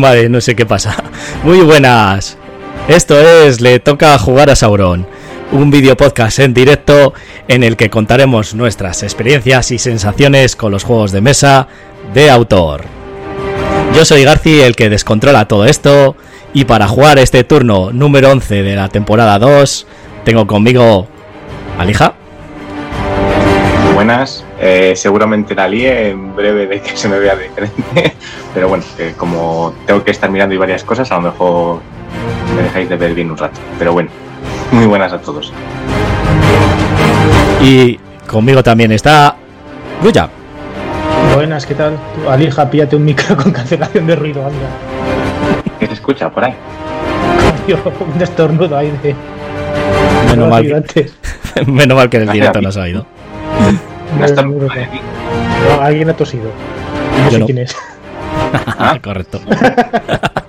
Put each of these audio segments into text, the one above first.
Madre, no sé qué pasa. Muy buenas. Esto es Le toca jugar a Sauron, un video podcast en directo en el que contaremos nuestras experiencias y sensaciones con los juegos de mesa de autor. Yo soy Garci, el que descontrola todo esto, y para jugar este turno número 11 de la temporada 2, tengo conmigo a Lija. Buenas, eh, seguramente la lié en breve de que se me vea diferente, pero bueno, como tengo que estar mirando y varias cosas, a lo mejor me dejáis de ver bien un rato. Pero bueno, muy buenas a todos. Y conmigo también está Guya. Buenas, ¿qué tal? Alija, píate un micro con cancelación de ruido, anda. ¿Qué se escucha por ahí? un estornudo ahí de. Menos mal, que, menos mal que en el directo no has oído. No, alguien ha tosido. No sé quién es. Correcto.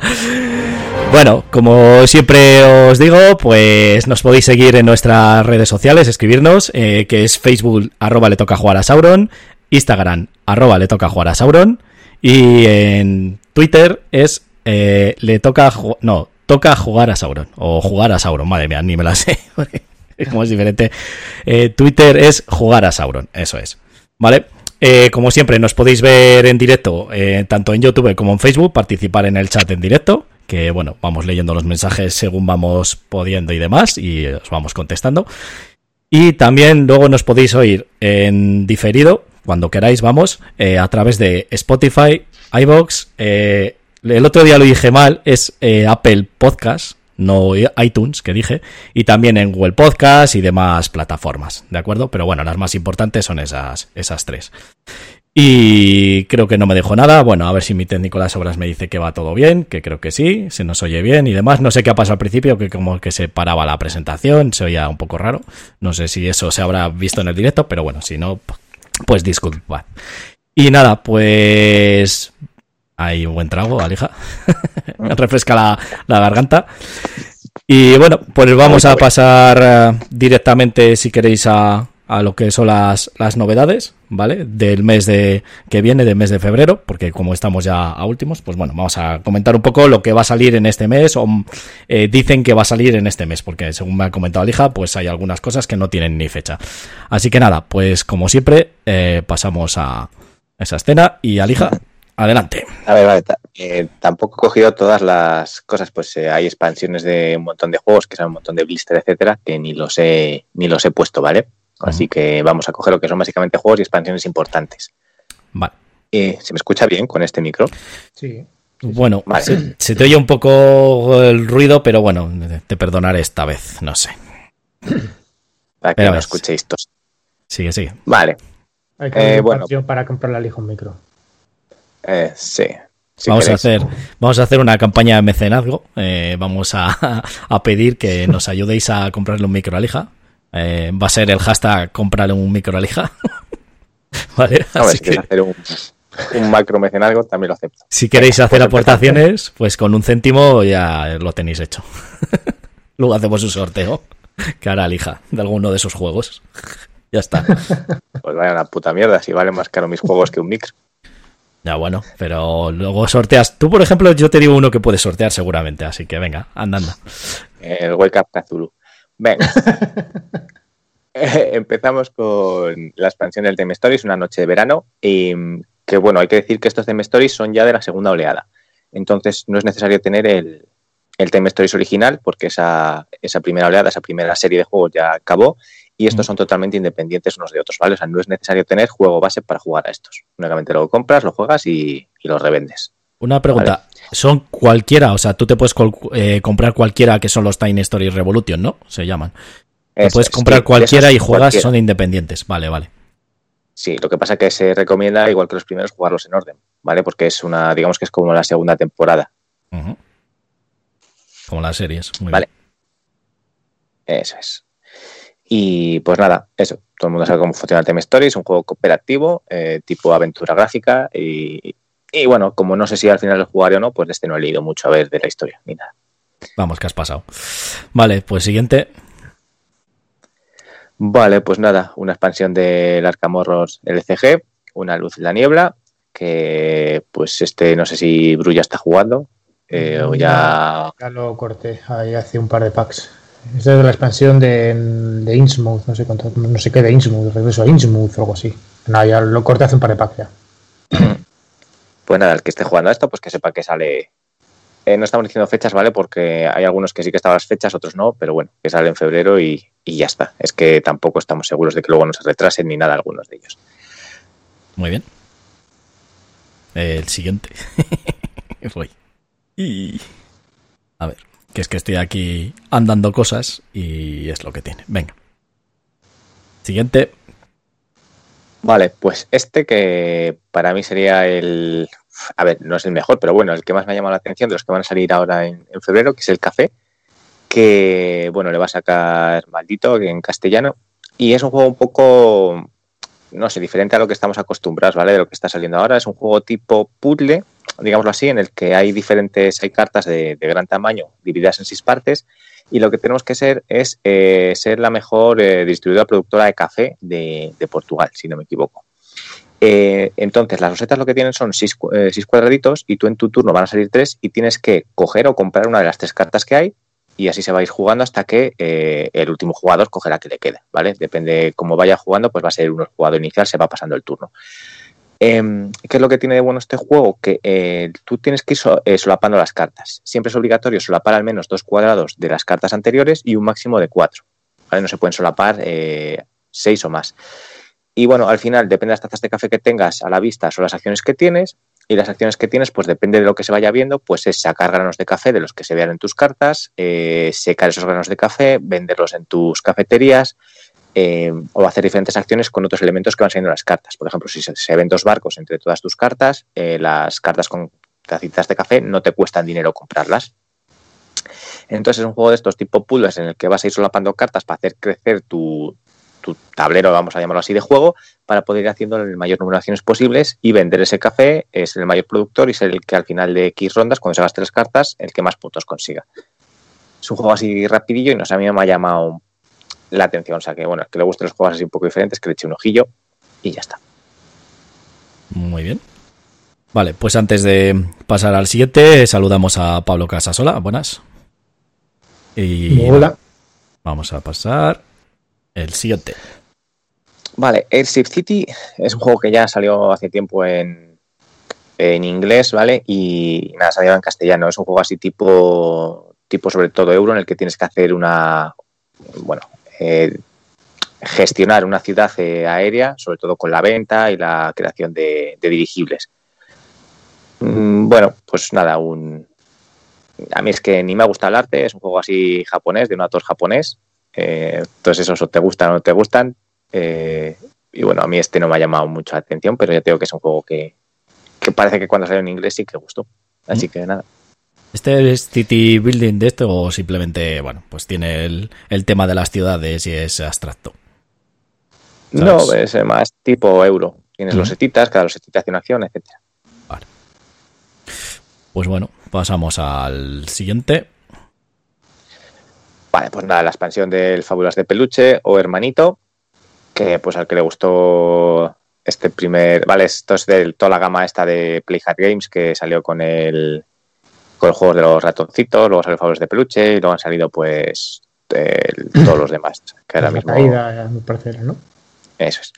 bueno, como siempre os digo, pues nos podéis seguir en nuestras redes sociales, escribirnos, eh, que es Facebook arroba le toca jugar a Sauron, Instagram arroba le toca jugar a Sauron y en Twitter es eh, le toca no toca jugar a Sauron o jugar a Sauron, madre mía, ni me la sé. como es diferente. Eh, Twitter es jugar a Sauron, eso es. ¿Vale? Eh, como siempre, nos podéis ver en directo, eh, tanto en YouTube como en Facebook, participar en el chat en directo, que bueno, vamos leyendo los mensajes según vamos pudiendo y demás, y os vamos contestando. Y también luego nos podéis oír en diferido, cuando queráis, vamos, eh, a través de Spotify, iBox, el otro día lo dije mal, es Apple Podcast, no iTunes, que dije, y también en Google Podcast y demás plataformas, ¿de acuerdo? Pero bueno, las más importantes son esas, esas tres. Y creo que no me dejo nada. Bueno, a ver si mi técnico de las obras me dice que va todo bien, que creo que sí, se nos oye bien y demás. No sé qué ha pasado al principio, que como que se paraba la presentación, se oía un poco raro. No sé si eso se habrá visto en el directo, pero bueno, si no, pues disculpad. Y nada, pues hay un buen trago, Alija. Refresca la, la, garganta. Y bueno, pues vamos a pasar eh, directamente, si queréis, a, a lo que son las, las, novedades, ¿vale? Del mes de que viene, del mes de febrero, porque como estamos ya a últimos, pues bueno, vamos a comentar un poco lo que va a salir en este mes, o eh, dicen que va a salir en este mes, porque según me ha comentado Alija, pues hay algunas cosas que no tienen ni fecha. Así que nada, pues como siempre, eh, pasamos a esa escena y Alija, Adelante. A ver, vale, eh, tampoco he cogido todas las cosas, pues eh, hay expansiones de un montón de juegos, que son un montón de blister, etcétera, que ni los he, ni los he puesto, ¿vale? Así que vamos a coger lo que son básicamente juegos y expansiones importantes. Vale. Eh, ¿Se me escucha bien con este micro? Sí. Bueno, se, te oye un poco el ruido, pero bueno, te perdonaré esta vez, no sé. Para que no escuchéis todos. Sigue, sigue. Vale. Hay que bueno. para comprarle al hijo un micro. Eh, sí. vamos a hacer vamos a hacer una campaña de mecenazgo. Eh, vamos a, pedir que nos ayudéis a comprarle un micro alija eh, va a ser el hashtag comprarle un micro alija vale si hacer un, macro mecenazgo también lo acepto. si queréis hacer pues aportaciones pues con un céntimo ya lo tenéis hecho. Luego hacemos un sorteo. Que hará alija de alguno de esos juegos. Ya está. Pues vaya una puta mierda si vale más caro mis juegos que un micro ya, bueno, pero luego sorteas. Tú, por ejemplo, yo te digo uno que puedes sortear seguramente, así que venga, andando. El Wake Up Cthulhu. Venga. Empezamos con la expansión del Theme Stories, una noche de verano, y que bueno, hay que decir que estos Theme Stories son ya de la segunda oleada. Entonces no es necesario tener el, el Theme Stories original, porque esa, esa primera oleada, esa primera serie de juegos ya acabó, y estos son totalmente independientes unos de otros, ¿vale? O sea, no es necesario tener juego base para jugar a estos. Únicamente lo compras, lo juegas y, los revendes. Una pregunta, ¿son cualquiera? O sea, tú te puedes eh, comprar cualquiera que son los Tiny Story Revolution, ¿no? Se llaman. Te puedes comprar cualquiera y juegas, son independientes. Vale, vale. Sí, lo que pasa es que se recomienda, igual que los primeros, jugarlos en orden, ¿vale? Porque es una, digamos que es como la segunda temporada. Como las series. vale. Eso es. Y pues nada, eso. Todo el mundo sabe cómo funciona el Theme Story. Es un juego cooperativo, eh, tipo aventura gráfica. Y, bueno, como no sé si al final lo jugaré o no, pues este no he leído mucho a ver de la historia ni nada. Vamos, que has pasado. Vale, pues siguiente. Vale, pues nada, una expansión del Arcamorros LCG, una luz en la niebla. que pues este no sé si Bru ya está jugando eh, o ya... Ya lo corté ahí hace un par de packs. Es de la expansión de, de Innsmouth, no sé cuánto, no sé qué de Innsmouth, regreso a Innsmouth o algo así. No, ya lo corté hace un par de packs ya. Pues nada, el que esté jugando a esto, pues que sepa que sale. Eh, no estamos diciendo fechas, ¿vale? Porque hay algunos que sí que estaban las fechas, otros no, pero bueno, que sale en febrero y, y ya está. Es que tampoco estamos seguros de que luego no se retrasen ni nada algunos de ellos. Muy bien. El siguiente. Voy. Y... A ver, que es que estoy aquí andando cosas y es lo que tiene. Venga. Siguiente. Vale, pues este que para mí sería el... A ver, no es el mejor, pero bueno, el que más me ha llamado la atención de los que van a salir ahora en, en febrero, que es el café, que bueno, le va a sacar maldito en castellano. Y es un juego un poco, no sé, diferente a lo que estamos acostumbrados, ¿vale? De lo que está saliendo ahora. Es un juego tipo puzzle, digámoslo así, en el que hay diferentes, hay cartas de, de gran tamaño divididas en seis partes y lo que tenemos que ser es eh, ser la mejor eh, distribuidora productora de café de, Portugal, si no me equivoco. Eh, entonces, las rosetas lo que tienen son seis, seis, cuadraditos y tú en tu turno van a salir tres y tienes que coger o comprar una de las tres cartas que hay y así se va a ir jugando hasta que el último jugador coge la que le queda, ¿vale? Depende cómo vaya jugando, pues va a ser uno el jugador inicial, se va pasando el turno. Eh, ¿Qué es lo que tiene de bueno este juego? Que eh, tú tienes que ir eh, solapando las cartas. Siempre es obligatorio solapar al menos dos cuadrados de las cartas anteriores y un máximo de cuatro. No se pueden solapar eh, seis o más. Y bueno, al final, depende de las tazas de café que tengas a la vista, son las acciones que tienes. Y las acciones que tienes, pues depende de lo que se vaya viendo, pues es sacar granos de café de los que se vean en tus cartas, secar esos granos de café, venderlos en tus cafeterías, eh, o hacer diferentes acciones con otros elementos que van saliendo en las cartas. Por ejemplo, si se, ven dos barcos entre todas tus cartas, eh, las cartas con tacitas de café no te cuestan dinero comprarlas. Entonces es un juego de estos tipo puzzles en el que vas a ir solapando cartas para hacer crecer tu, tablero, vamos a llamarlo así, de juego, para poder ir haciendo el mayor número de acciones posibles y vender ese café, es el mayor productor y ser el que al final de X rondas, cuando se gaste las cartas, el que más puntos consiga. Es un juego así rapidillo y no sé, a mí me ha llamado la atención. O sea que, bueno, que le gusten los juegos así un poco diferentes, que le eche un ojillo y ya está. Muy bien. Vale, pues antes de pasar al siguiente, saludamos a Pablo Casasola. Buenas. Y Hola. Vamos a pasar el siguiente. Vale, Airship City es un juego que ya salió hace tiempo en, en inglés, ¿vale? Y nada, salió en castellano. Es un juego así tipo, tipo sobre todo euro, en el que tienes que hacer una, bueno, eh, gestionar una ciudad eh, aérea, sobre todo con la venta y la creación de, de dirigibles. Mm, bueno, pues nada, un... a mí es que ni me gusta el arte, es un juego así japonés, de un autor japonés. Eh, entonces, esos o te gustan o no te gustan. Eh, y bueno, a mí este no me ha llamado mucho la atención, pero ya tengo que es un juego que, que parece que cuando salió en inglés sí que gustó. Así que nada. ¿Este es City Building de esto o simplemente, bueno, pues tiene el, el tema de las ciudades y es abstracto? ¿Sabes? No, es más tipo euro. Tienes los setitas, cada los setitas tiene acción, etc. Vale. Pues bueno, pasamos al siguiente. Vale, pues nada, la expansión del Fábulas de Peluche o Hermanito, que pues al que le gustó este primer, vale, esto es de toda la gama esta de Playhard Games que salió con el con el juego de los ratoncitos, luego salió Fábulas de Peluche y luego han salido pues el, todos los demás. Que ahora mismo... caída, me parece, ¿no? Eso es.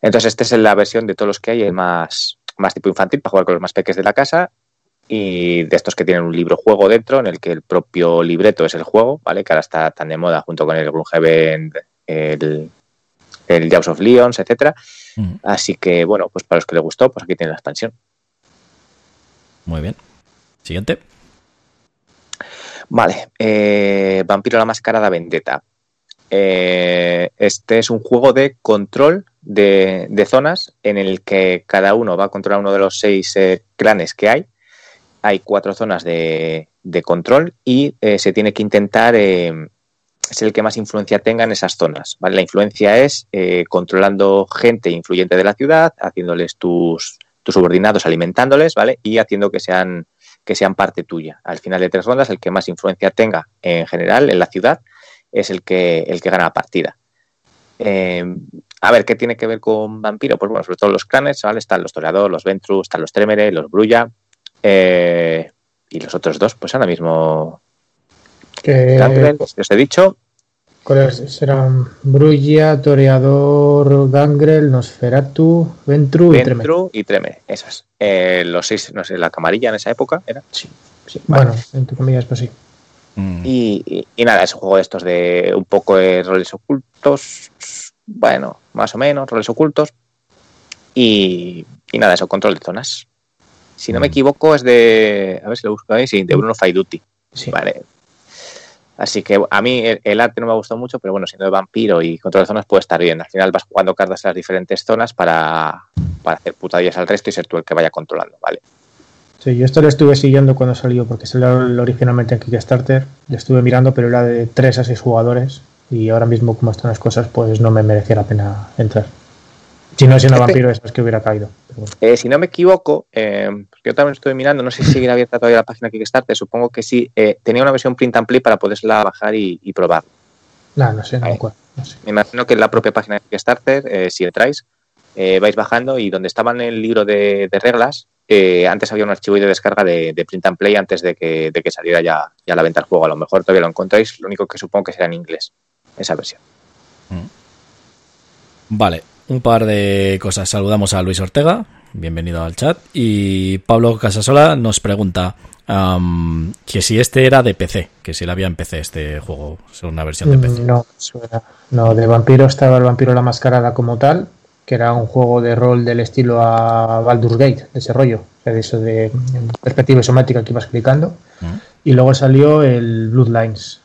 Entonces, esta es la versión de todos los que hay, el más, más tipo infantil, para jugar con los más peques de la casa. Y de estos que tienen un libro juego dentro, en el que el propio libreto es el juego, ¿vale? Que ahora está tan de moda junto con el Gloomhaven, el, el Jaws of Leons, etcétera. Mm. Así que, bueno, pues para los que les gustó, pues aquí tienen la expansión. Muy bien. Siguiente. Vale, eh, Vampiro la Mascarada Vendetta. Eh, este es un juego de control de, de, zonas en el que cada uno va a controlar uno de los seis eh, clanes que hay. Hay cuatro zonas de, control y eh, se tiene que intentar eh, ser el que más influencia tenga en esas zonas. ¿vale? La influencia es eh, controlando gente influyente de la ciudad, haciéndoles tus, tus subordinados, alimentándoles, ¿vale? Y haciendo que sean que sean parte tuya. Al final de tres rondas, el que más influencia tenga en general en la ciudad es el que, el que gana la partida. Eh, a ver, ¿qué tiene que ver con vampiro? Pues bueno, sobre todo los clanes, ¿vale? Están los Toreador, los Ventru, están los Tremere, los Brulla. Eh, y los otros dos, pues ahora mismo. Que, os he dicho. ¿Cuáles serán? Brulla, Toreador, Gangrel, Nosferatu, Ventru y Tremere. Ventru y Tremere, esas. Eh, los seis, no sé, la camarilla en esa época era. Sí, sí. Bueno, entre comillas, pues sí. Mm. Y, y- y nada, es un juego de estos de un poco de roles ocultos. Bueno, más o menos, roles ocultos. Y, y nada, eso, control de zonas. Si no me Mm. equivoco, es de. A ver si lo busco ahí, sí, de Bruno Faiduti. sí. Vale. Así que a mí el, el arte no me ha gustado mucho, pero bueno, siendo de vampiro y control de zonas puede estar bien. Al final vas jugando cartas en las diferentes zonas para, para hacer putadillas al resto y ser tú el que vaya controlando, ¿vale? Sí, yo esto lo estuve siguiendo cuando salió, porque salió originalmente en Kickstarter. Lo estuve mirando, pero era de 3 a 6 jugadores. Y ahora mismo, como están las cosas, pues no me merecía la pena entrar. Si no, siendo Este- vampiro, es que hubiera caído. Eh, si no me equivoco, eh, porque yo también estuve mirando, no sé si sigue abierta todavía la página Kickstarter, supongo que sí, eh, tenía una versión print and play para poderla bajar y, y probar. Nah, no sé, no me Vale. acuerdo. No sé. Me imagino que en la propia página de Kickstarter, eh, si entráis, eh, vais bajando y donde estaba en el libro de, de reglas, eh, antes había un archivo de descarga de, de print and play antes de que, de que saliera ya, ya a la venta el juego. A lo mejor todavía lo encontráis, lo único que supongo que será en inglés, esa versión. Vale, un par de cosas. Saludamos a Luis Ortega, bienvenido al chat. Y Pablo Casasola nos pregunta que si este era de PC, que si la había en PC este juego, una versión de PC. Mm, No, suena. no, de vampiro estaba el vampiro la mascarada como tal, que era un juego de rol del estilo a Baldur's Gate, de ese rollo, o sea, de eso de en perspectiva isométrica que ibas explicando. Mm. Y luego salió el Bloodlines.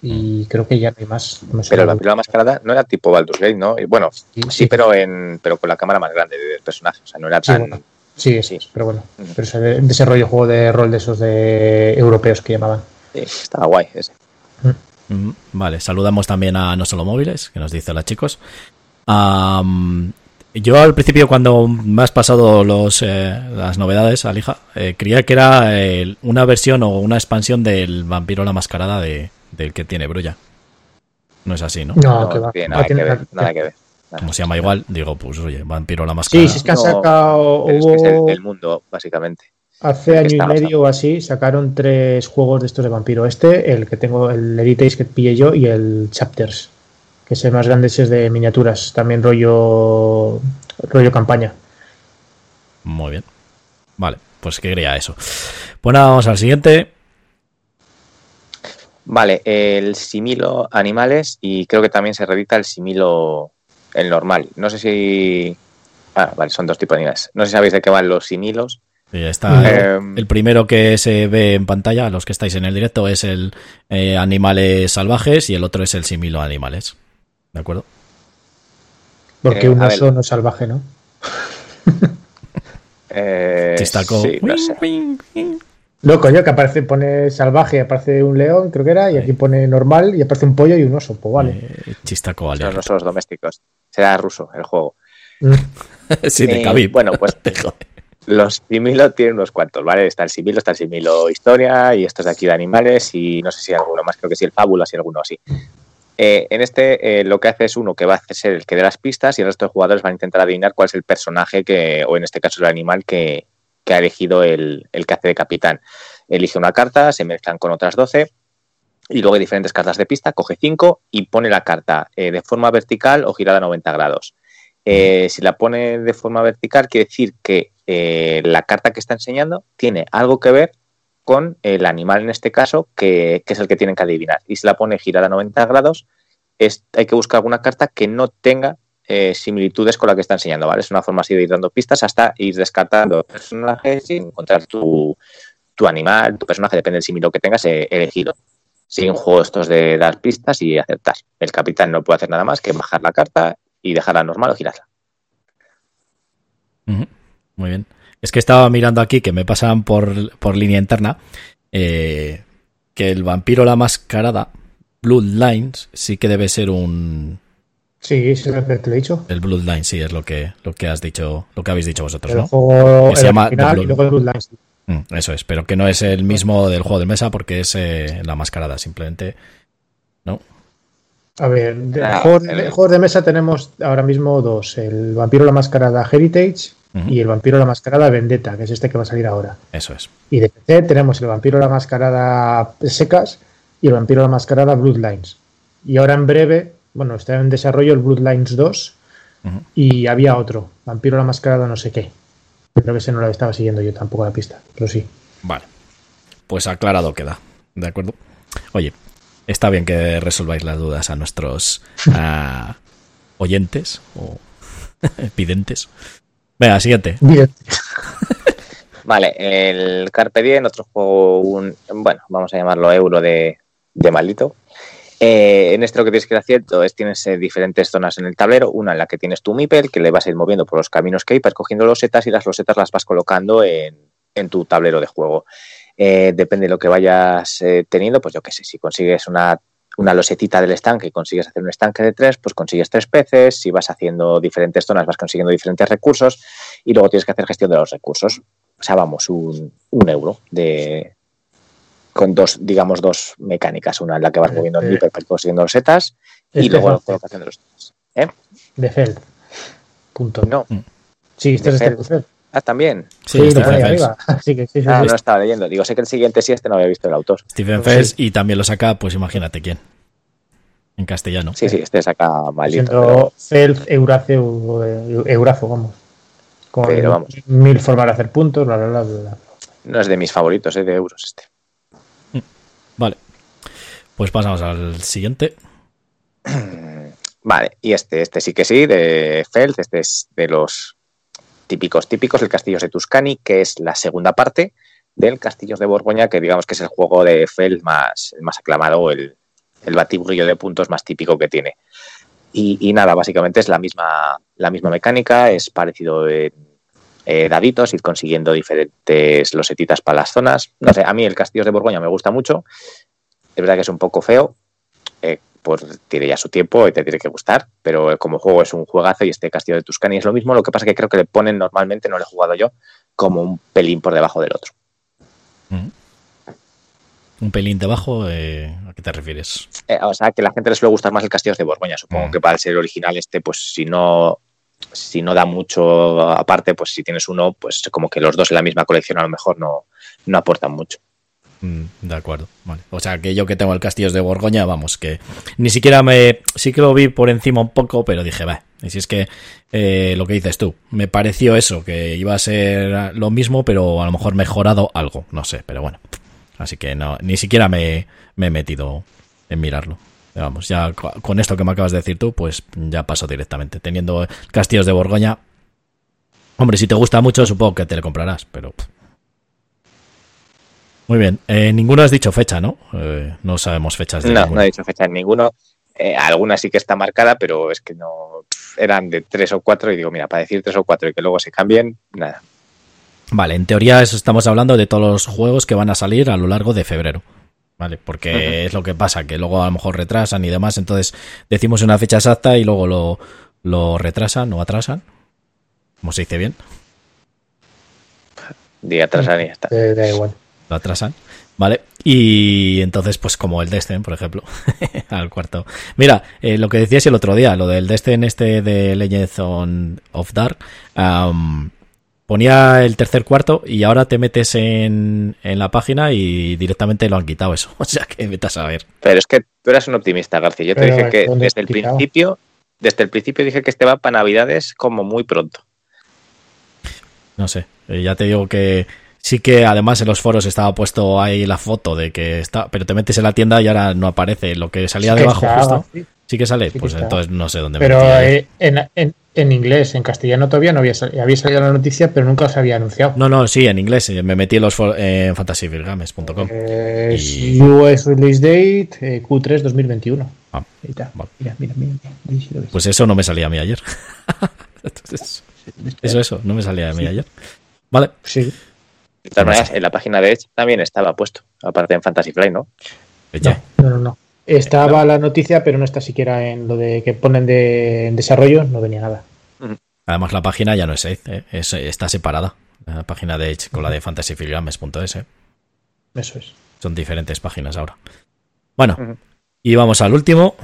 Y creo que ya no hay más. No Pero la mascarada no era tipo Baldur's Gate, ¿no? Y Bueno, Sí, sí, sí. pero en pero con la cámara más grande del personaje. O sea, no era Sí, tan. bueno. Sí, Sí. pero bueno. Ujú. Pero ese de, de ese rollo juego de rol de esos de europeos que llamaban. Sí, estaba guay ese. Mm, Vale, saludamos también a No Solo Móviles, que nos dice hola chicos. Yo al principio cuando me has pasado los, eh, las novedades, Alija, eh, creía que era eh, una versión o una expansión del Vampiro la Mascarada de, del que tiene Brulla. No es así, ¿no? No, No, que nada que ver, nada que ver. Nada. Como se llama igual, digo, pues oye, Vampiro la Mascarada. Sí, sí, es que han No, sacado. Pero es que es hubo- el, el mundo, básicamente. Hace ¿En año y medio o así sacaron tres juegos de estos de vampiro. Este, el que tengo, el Heritage que pillé yo y el Chapters, que es el más grande, ese es de miniaturas, también rollo rollo campaña. Muy bien. Vale, pues que quería eso. Pues nada, vamos al siguiente. Vale, el similo animales y creo que también se reedita el similo el normal. No sé si. Ah, vale, son dos tipos de animales. No sé si sabéis de qué van los similos. Y está Eh, el primero que se ve en pantalla, los que estáis en el directo, es el eh, animales salvajes y el otro es el similo animales. ¿De acuerdo? Porque Eh, un oso no es salvaje, ¿no? eh, Chistaco. sí, no sé. Loco, yo que aparece, pone salvaje, aparece un león, creo que era, y aquí pone normal y aparece un pollo y un oso. Pues vale. Eh, chistaco Son aliado. los osos domésticos. Será ruso el juego. Mm. sí, de Eh, bueno, pues. Los similo tienen unos cuantos, ¿vale? Está el similo, está el similo historia y estos de aquí de animales y no sé si alguno más, creo que sí, el fábula, si alguno así. Eh, en este eh, lo que hace es uno que va a ser el que dé las pistas y el resto de jugadores van a intentar adivinar cuál es el personaje que, o en este caso el animal que, que ha elegido el, el que hace de capitán. Elige una carta, se mezclan con otras 12 y luego hay diferentes cartas de pista, coge 5 y pone la carta eh, de forma vertical o girada a 90 grados. Eh, si la pone de forma vertical, quiere decir que eh, la carta que está enseñando tiene algo que ver con el animal en este caso, que, que es el que tienen que adivinar. Y si la pone girada a 90 grados, es, hay que buscar alguna carta que no tenga eh, similitudes con la que está enseñando, ¿vale? Es una forma así de ir dando pistas hasta ir descartando personajes y encontrar tu, tu animal, tu personaje, depende del similo que tengas eh, elegido. Siguen juegos estos de dar pistas y acertar. El capitán no puede hacer nada más que bajar la carta y dejarla normal o girarla. Muy bien. Es que estaba mirando aquí que me pasan por, por línea interna eh, que el vampiro la mascarada, Bloodlines, sí que debe ser un. Sí, es lo que te lo he dicho. El Bloodline, sí, es lo que, lo que has dicho, lo que habéis dicho vosotros, El ¿no? juego Que se el llama original The y luego el Bloodlines. Mm, Eso es, pero que no es el mismo del juego de mesa porque es eh, la mascarada, simplemente. ¿No? A ver, de, Ah, juegos, el- juegos de mesa tenemos ahora mismo dos: el Vampiro la Mascarada Heritage y el Vampiro la Mascarada Vendetta, que es este que va a salir ahora. Eso es. Y de PC tenemos el Vampiro la Mascarada Secas y el Vampiro la Mascarada Bloodlines. Y ahora en breve, bueno, está en desarrollo el Bloodlines 2 Ujú. y había otro, Vampiro la Mascarada no sé qué. Creo que ese no lo estaba siguiendo yo tampoco la pista, pero sí. Vale. Pues aclarado queda. ¿De acuerdo? Oye, está bien que resolváis las dudas a nuestros oyentes o videntes. Venga, siguiente. Bien. Vale, el Carpe Diem, otro juego, un, bueno, vamos a llamarlo euro de, de maldito. Eh, en este lo que tienes que ir haciendo es tienes eh, diferentes zonas en el tablero, una en la que tienes tu Mipel, que le vas a ir moviendo por los caminos que hay, vas cogiendo losetas y las losetas las vas colocando en, en tu tablero de juego. Eh, depende de lo que vayas teniendo, pues yo qué sé, si consigues una, una losetita del estanque y consigues hacer un estanque de tres, pues consigues tres peces, si vas haciendo diferentes zonas vas consiguiendo diferentes recursos y luego tienes que hacer gestión de los recursos. O sea, vamos, un, un euro de con dos, digamos, dos mecánicas. Una en la que vas moviendo el Eh, Viper consiguiendo losetas y este luego la colocación de los ¿Eh? de Feld. Punto. No. Sí, este es de este. Ah, también. Sí, Stephen lo Fels. arriba. Así que sí, sí, Ah, sí. no estaba leyendo. Digo, sé que el siguiente sí, este no había visto el autor. Stephen Pues Fels sí. y también lo saca, pues imagínate quién. En castellano. Sí, sí, este saca malito. Siendo Feld, Eurace o eh, Eurazo, vamos. Con Pero vamos. mil formas de hacer puntos, bla, bla, bla, bla, no es de mis favoritos, es de euros este. Pues pasamos al siguiente. Vale, y este, este sí que sí, de Feld, este es de los típicos, típicos, el Castillos de Tuscany, que es la segunda parte del Castillos de Borgoña, que digamos que es el juego de Feld más, más aclamado, el, el batibrillo de puntos más típico que tiene. Y, nada, básicamente es la misma, la misma mecánica, es parecido en eh, daditos, ir consiguiendo diferentes losetitas para las zonas. No sé, a mí el Castillos de Borgoña me gusta mucho. Es verdad que es un poco feo, eh, pues tiene ya su tiempo y te tiene que gustar, pero como juego es un juegazo y este Castillo de Tuscany es lo mismo, lo que pasa que creo que le ponen normalmente, no lo he jugado yo, como un pelín por debajo del otro. Mm. Un pelín debajo, eh, ¿a qué te refieres? Eh, o sea, que a la gente les suele gustar más el Castillo de Borgoña, supongo Mm. que para el ser original este, pues si no si no da mucho aparte, pues si tienes uno, pues como que los dos en la misma colección a lo mejor no, no aportan mucho. Mm, de acuerdo, vale. O sea, que yo que tengo el Castillos de Borgoña, vamos, que ni siquiera me... Sí que lo vi por encima un poco, pero dije, va, y si es que eh, lo que dices tú, me pareció eso, que iba a ser lo mismo, pero a lo mejor mejorado algo, no sé, pero bueno. Así que no, ni siquiera me, me he metido en mirarlo. Vamos, ya co- con esto que me acabas de decir tú, pues ya paso directamente. Teniendo Castillos de Borgoña, hombre, si te gusta mucho, supongo que te lo comprarás, pero... Muy bien, eh, ninguno has dicho fecha, ¿no? Eh, no sabemos fechas de No, ninguno. no he dicho fecha en ninguno. Eh, alguna sí que está marcada, pero es que no eran de tres o cuatro y digo, mira, para decir tres o cuatro y que luego se cambien, nada. Vale, en teoría eso estamos hablando de todos los juegos que van a salir a lo largo de febrero. Vale, porque es lo que pasa, que luego a lo mejor retrasan y demás, entonces decimos una fecha exacta y luego lo, lo retrasan o atrasan. Como se dice bien, Día tras año y ya está. Eh, da igual. Lo atrasan. Vale, y entonces, pues como el Destin, por ejemplo, al cuarto. Mira, eh, lo que decías el otro día, lo del Destin este de Legends on- of Dark, ponía el tercer cuarto y ahora te metes en, en la página y directamente lo han quitado eso. O sea que vete a saber. Pero es que tú eras un optimista, García. Yo te Pero, dije que ¿dónde desde el quitado? principio, desde el principio dije que este va para Navidades como muy pronto. No sé, eh, ya te digo que sí que además en los foros estaba puesto ahí la foto de que está, pero te metes en la tienda y ahora no aparece lo que salía Sí que debajo estaba, justo. sí. Sí que sale, Sí pues entonces no sé dónde me Pero eh, en, en, en inglés, en castellano todavía no había, sal- había salido la noticia, pero nunca se había anunciado. No, no, sí, en inglés. eh, Me metí en los en fantasyfilgames.com. Eh, Y- US Release Date eh, Q3 2021. Ah, Ahí está. vale. Mira, mira, mira. mira. Pues eso no me salía a mí ayer. Entonces, eso, eso, no me salía a mí ayer. Vale, Sí. De todas No sé. maneras, en la página de Edge también estaba puesto, aparte en Fantasy Flight, ¿no? No, no, no, no. Estaba la noticia, pero no está siquiera en lo de que ponen de en desarrollo, no venía nada. Además, la página ya no es Edge, eh, es- está separada. La página de Edge con la de fantasyfilgames.es. eh. Eso es. Son diferentes páginas ahora. Bueno, y vamos al último.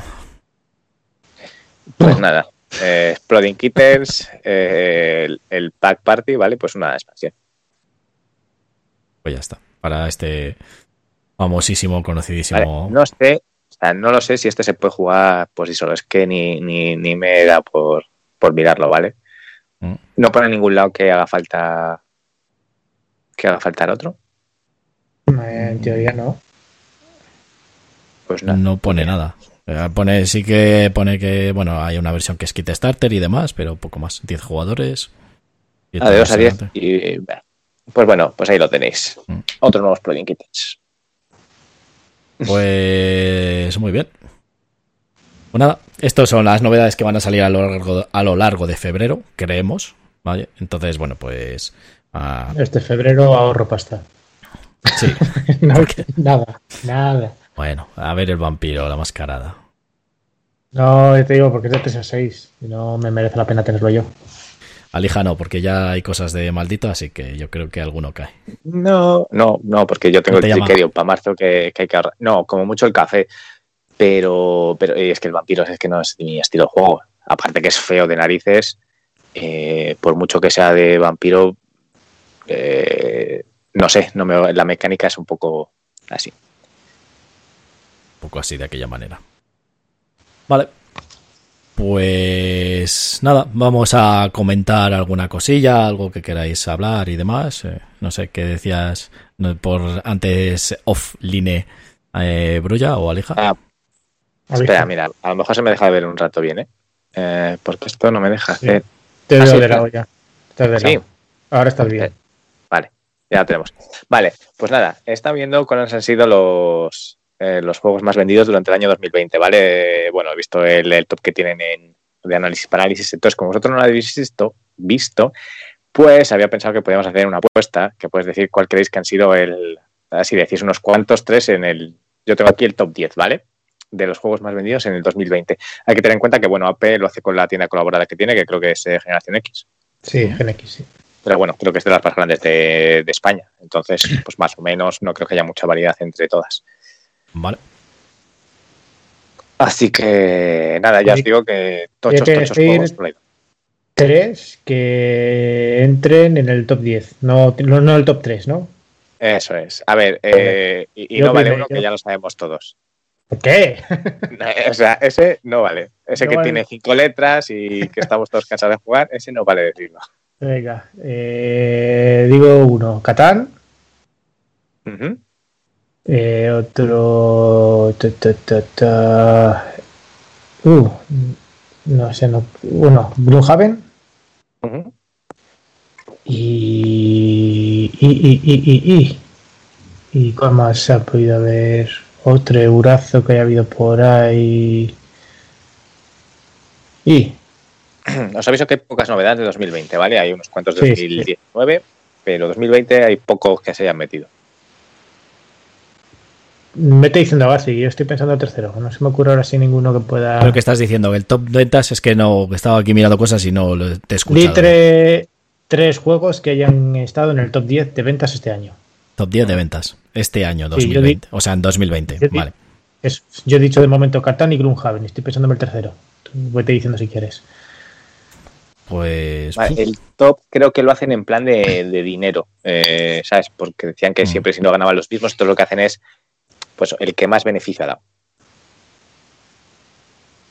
Pues nada, eh, Exploding Kittens, eh, el, el Pack Party, ¿vale? Pues una expansión. Pues ya está. Para este famosísimo, conocidísimo. Vale, No sé, o sea, no lo sé si este se puede jugar por sí solo. Es que ni, ni, ni me da por, por mirarlo, ¿vale? Mm. No pone en ningún lado que haga falta que haga falta el otro. Eh, En teoría no. Pues nada. No pone nada. Pone, sí que pone que, bueno, hay una versión que es kit starter y demás, pero poco más. 10 jugadores. Y Ah, de 2 a 10. adelante. Y, pues bueno, pues ahí lo tenéis. Mm. Otros nuevos Exploding Kittens. Pues muy bien. Pues nada, estas son las novedades que van a salir a lo largo, a lo largo de febrero, creemos. ¿Vale? Entonces, bueno, pues. ah, Este febrero ahorro pasta. sí, No, nada, nada. bueno, a ver el vampiro, la mascarada. No, te digo porque es de 3 a 6 y no me merece la pena tenerlo yo. Alija no, porque ya hay cosas de maldito, así que yo creo que alguno cae. No, no, no, porque yo tengo ¿Cómo te el criterio para marzo que, que hay que ahorrar. No, como mucho el café. Pero, pero y es que el vampiro es que no es mi estilo de juego. Aparte que es feo de narices, eh, por mucho que sea de vampiro, eh, no sé, no me, la mecánica es un poco así. Un poco así de aquella manera. Vale. Pues nada, vamos a comentar alguna cosilla, algo que queráis hablar y demás. Eh, no sé qué decías por antes offline eh, Brulla o Alija. Ah, espera, mira, a lo mejor se me deja de ver un rato bien, ¿eh? Eh, porque esto no me deja Sí. hacer. Te Ah, veo sí, de lado ya. Estás de Sí. lado. Ahora estás bien. Vale, ya lo tenemos. Vale, pues nada, está viendo cuáles han sido los, eh, los juegos más vendidos durante el año 2020, ¿vale? Bueno, he visto el, el top que tienen en, de análisis parálisis, entonces como vosotros no lo habéis visto, visto, pues había pensado que podíamos hacer una apuesta, que puedes decir cuál creéis que han sido el, así decís unos cuantos, tres en el, yo tengo aquí el top 10, ¿vale? De los juegos más vendidos en el 2020. Hay que tener en cuenta que, bueno, AP lo hace con la tienda colaborada que tiene, que creo que es eh, Generación X. Sí, Gen X, sí. Pero bueno, creo que es de las más grandes de, de España. Entonces, pues más o menos, no creo que haya mucha variedad entre todas. Vale. Así que nada, ya os digo que tochos, tochos juegos por ahí. Tres que entren en el top 10. No, no, no el top 3, ¿no? Eso es. A ver, eh, y, no vale uno que ya lo sabemos todos. ¿Por qué? O sea, ese no vale. Ese No que vale. tiene cinco letras y que estamos todos cansados de jugar, ese no vale decirlo. Venga, eh, digo uno. Catán. Eh, otro. ta, ta, ta, ta. Uh, no sé, no. Uno, Gloomhaven. Ujú. Y. Y. Y. Y. Y. Y. ¿Y cuál más se ha podido ver? Otro eurazo que haya habido por ahí. Y. Os aviso que hay pocas novedades de 2020, ¿vale? Hay unos cuantos de Sí, sí. 2019, pero 2020 hay pocos que se hayan metido. Vete diciendo base, yo estoy pensando en tercero. No se me ocurre ahora sí ninguno que pueda. Creo que estás diciendo que el top ventas es que no, que estaba aquí mirando cosas y no lo- te he Di escuchado. tre- tres juegos que hayan estado en el top 10 de ventas este año. Top 10 de ventas. Este año, Sí, yo 2020. O sea, en 2020. Yo di- Vale. Es- yo he dicho de momento Catán y Gloomhaven. Estoy pensando en el tercero. Vete diciendo si quieres. Pues. Vale, el top creo que lo hacen en plan de, de dinero, eh, ¿sabes? Porque decían que Mm. siempre si no ganaban los mismos, entonces lo que hacen es pues el que más beneficio ha dado.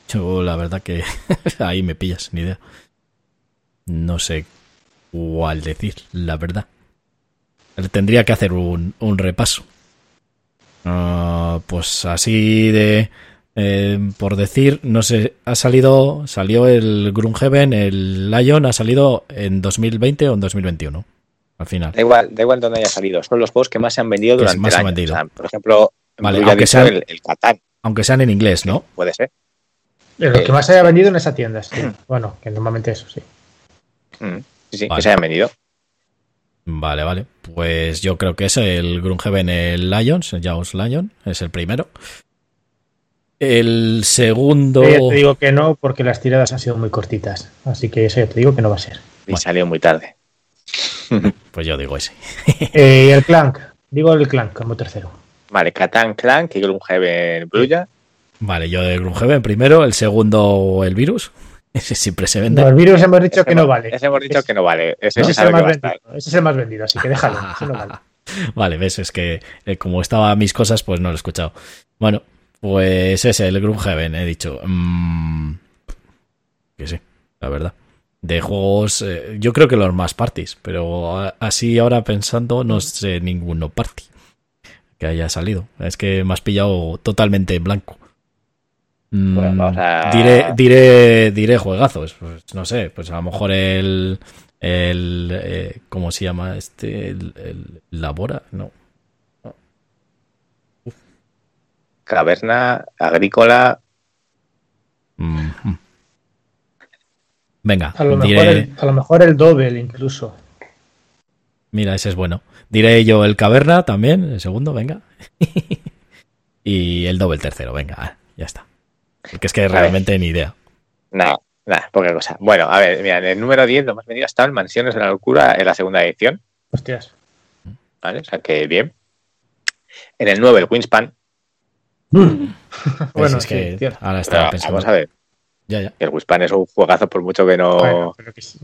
Yo la verdad que ahí me pillas, ni idea. No sé cuál decir, la verdad. Tendría que hacer un, un repaso. Ah, pues así de... eh, por decir, no sé, ha salido, salió el Gloomhaven, el Lion ha salido en 2020 o en 2021, al final. Da igual, da igual dónde haya salido, son los juegos que más se han vendido Que durante el año. O sea, por ejemplo, Vale, aunque dicho sean- el, el Catán, Aunque sean en inglés, ¿no? puede ser. De los que más haya vendido en esa tienda, sí. Bueno, que normalmente eso sí. Mm, Sí, sí, Vale. que se hayan vendido. Vale, vale. Pues yo creo que es el Gloomhaven, el Lions, el Jaws Lion, es el primero. El segundo. Yo ya te digo que no, porque las tiradas han sido muy cortitas. Así que eso ya te digo que no va a ser. Y Bueno. salió muy tarde. Pues yo digo ese. Eh, y el Clank. Digo el Clank como tercero. Vale, Catán, Clank y Gloomhaven Brulla. Vale, yo de Gloomhaven primero, el segundo el virus. Ese siempre se vende. No, el virus hemos dicho Ese que no vale. Ese hemos dicho que no vale. Ese, Ese se es, el que más vendido, ese es el más vendido, así que déjalo. ese no vale. Vale, ves, es que eh, como estaba mis cosas, pues no lo he escuchado. Bueno, pues ese, el Gloomhaven, he dicho. Mm, que sí, la verdad. De juegos, eh, yo creo que los más parties, pero así ahora pensando, no sé ninguno party que haya salido. Es que me has pillado totalmente en blanco. Mm, Bueno, vamos a- diré, diré, diré juegazos, pues no sé, pues a lo mejor el, el eh, ¿cómo se llama este? El, el Labora, no. Caverna, agrícola. Mm, mm. Venga, A lo, mejor el, a lo mejor el incluso. Mira, ese es bueno. Diré yo el Caverna también, el segundo, venga. y el Double tercero, venga, ya está. Porque es que realmente ni idea. Nada, nada, poca cosa. Bueno, a ver, mira, en el número 10 lo más vendido está en Mansiones de la Locura en la segunda edición. Hostias. ¿Vale? O sea que bien. En el 9, el Wingspan. bueno, Pues es sí, que cierto. ahora estaba Pero, pensando. vamos a ver, Ya, ya. el Wingspan es un juegazo por mucho que no. Bueno, pero que sí.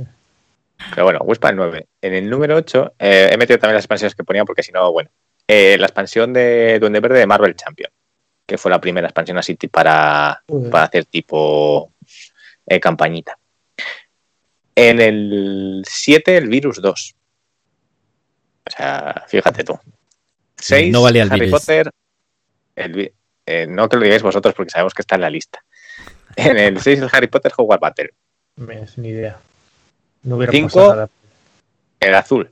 Pero bueno, Wingspan 9. En el número 8 eh, he metido también las expansiones que ponía porque si no, bueno. Eh, la expansión de Duende Verde de Marvel Champion, que fue la primera expansión así para, para hacer tipo eh, campañita. En el 7, el Virus 2. O sea, fíjate tú. 6, No valía el Harry virus. Potter. el eh, no que lo digáis vosotros porque sabemos que está en la lista. En el 6, el Harry Potter Hogwarts Battle. Me- Ni idea. No hubiera Cinco. pasado nada. El azul.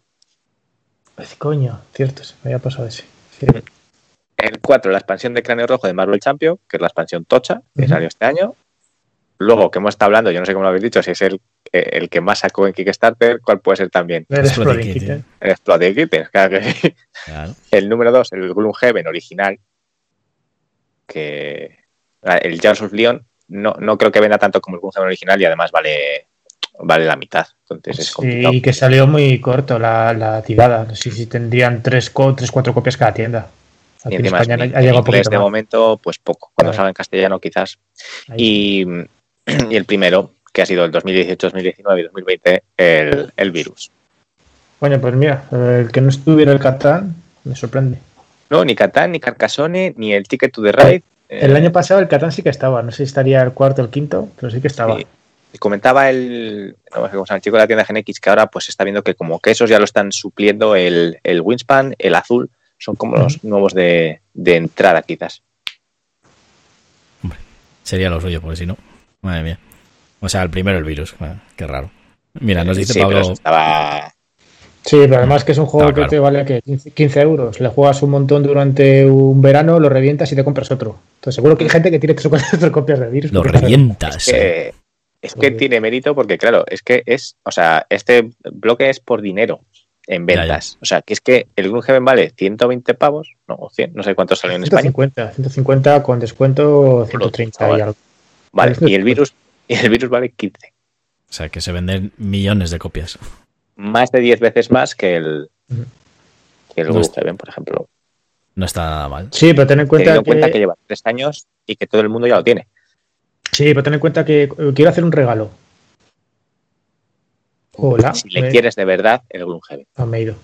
Ay, Coño, cierto, se me había pasado ese. Sí. El 4, la expansión de Cráneo Rojo de Marvel Champion, que es la expansión Tocha, que salió este año. Luego, que hemos estado hablando, yo no sé cómo lo habéis dicho, si es el, eh, el que más sacó en Kickstarter, ¿cuál puede ser también? El Exploding Kitten. Kitten. El Exploding Kittens, claro que sí. Claro. El número 2, el Gloomhaven original, que ah, el Jars of Leon no, no creo que venda tanto como el Gloomhaven original y además vale, vale la mitad. Entonces es complicado. Sí, que salió muy corto la, la tirada. No sé si tendrían tres, tres, cuatro copias cada tienda. Aquí Y en España ha llegado inglés de momento, pues poco. Cuando Claro. salga en castellano quizás. Y, y el primero, que ha sido el 2018, 2019 y 2020, el, el virus. Coño, pues mira, el que no estuviera el Catán me sorprende. No, ni Catán, ni Carcassonne, ni el Ticket to the Ride. eh, El año pasado el Catán sí que estaba. No sé si estaría el cuarto o el quinto, pero sí que estaba. Sí. Comentaba el, no chico de la tienda GenX que ahora pues está viendo que como que esos ya lo están supliendo el, el Wingspan, el azul, son como los nuevos de, de entrada quizás. Sería lo suyo, porque si no, madre mía. O sea, el primero el virus. Ah, qué raro. Mira, nos dice Sí, pero Pablo. eso estaba... Sí, pero además que es un juego claro. que te vale que 15, 15 euros. Le juegas un montón durante un verano, lo revientas y te compras otro. Entonces seguro que hay gente que tiene tres o cuatro copias de virus. Lo revientas. que, es que tiene mérito porque, claro, es que es, o sea, este bloque es por dinero en Ya, ya. ventas. O sea, que es que el Gloomhaven vale 120 pavos, no, o 100, no sé cuántos salió en España. 150, 150 con descuento 130 y algo. Vale, y el virus, y el virus vale 15. O sea, que se venden millones de copias. Más de 10 veces más que el, que el No Gloomhaven, por ejemplo. No está nada mal. Sí, pero ten en cuenta, Teniendo en que, cuenta que lleva tres años y que todo el mundo ya lo tiene. Sí, pero ten en cuenta que eh, quiero hacer un regalo. Hola. Si le me- quieres de verdad, el Gloomhaven. ah, me he ido.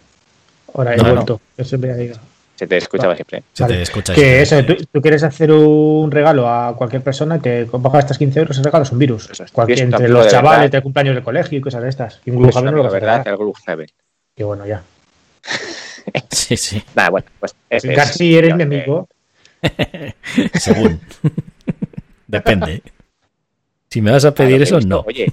Ahora he No, no. vuelto. Eso me ha ido. Se te escuchaba siempre. ¿eh? Se Vale. te escucha Que eso. eso, tú, tú quieres hacer un regalo a cualquier persona que baja estas 15 euros, el regalo es un virus. Es. Cualquier- entre los de chavales verdad. de cumpleaños de colegio y cosas de estas. Y un Gloomhaven no lo vas a verdad, el Gloomhaven. Que bueno, ya. Sí, sí. Nada, bueno, pues ese es- Casi eres mi amigo. Según. Depende. Si me vas a A pedir he eso, visto, no. Oye,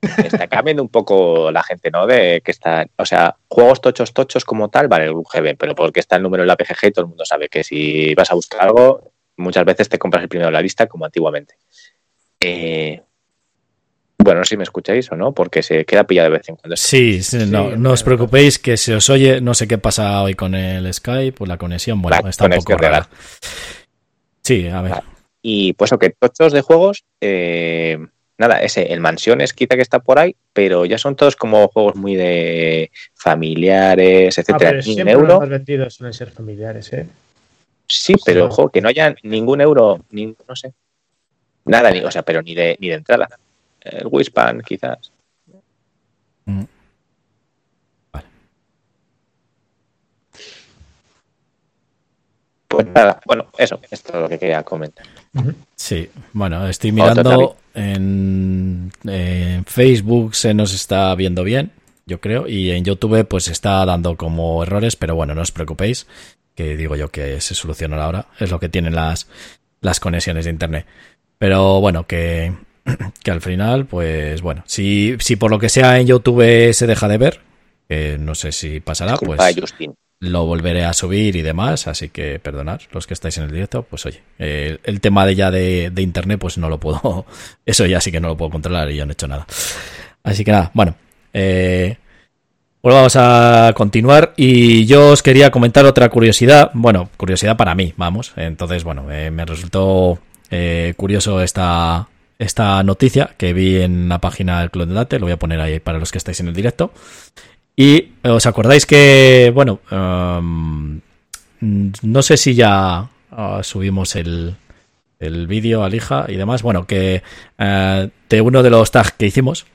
está cambiando un poco la gente, ¿no? De que está, o sea, juegos tochos tochos como tal, vale, el UGB, pero porque está el número en la PGG y todo el mundo sabe que si vas a buscar algo, muchas veces te compras el primero de la lista como antiguamente. Eh, bueno, no sé si me escucháis o no, porque se queda pillado de vez en cuando. Sí, sí, no, Sí, no os preocupéis que se os oye, no sé qué pasa hoy con el Skype, pues la conexión, bueno, La está un poco rara. Sí, a ver. Vale. Y pues o que tochos de juegos, eh, nada, ese, el Mansiones quizá que está por ahí, pero ya son todos como juegos muy de familiares, Ah, etcétera. pero siempre euro, los vendidos suelen ser familiares, ¿eh? Sí, pero ojo, que no haya ningún euro, ni, no sé. Nada, ni, o sea, pero ni de, ni de entrada. El Wispan, quizás. Mm. Vale. Pues nada, bueno, eso, esto es lo que quería comentar. Sí, bueno, estoy mirando en, Facebook se nos está viendo bien, yo creo, y en YouTube pues está dando como errores, pero bueno, no os preocupéis, que digo yo que se solucionará ahora, es lo que tienen las, las conexiones de internet. Pero bueno, que, que al final, pues bueno, si, si por lo que sea en YouTube se deja de ver, que no sé si pasará, pues lo volveré a subir y demás, así que perdonad los que estáis en el directo, pues oye, el tema de ya de, internet, pues no lo puedo, eso ya sí que no lo puedo controlar y ya no he hecho nada. Así que nada, bueno, eh, pues vamos a continuar y yo os quería comentar otra curiosidad, bueno, curiosidad para mí, vamos, entonces bueno, eh, me resultó eh, curioso esta, esta noticia que vi en la página del Club de Date, lo voy a poner ahí para los que estáis en el directo. Y os acordáis que, bueno, um, no sé si ya uh, subimos el, el vídeo al hija y demás. Bueno, que uh, de uno de los tags que hicimos,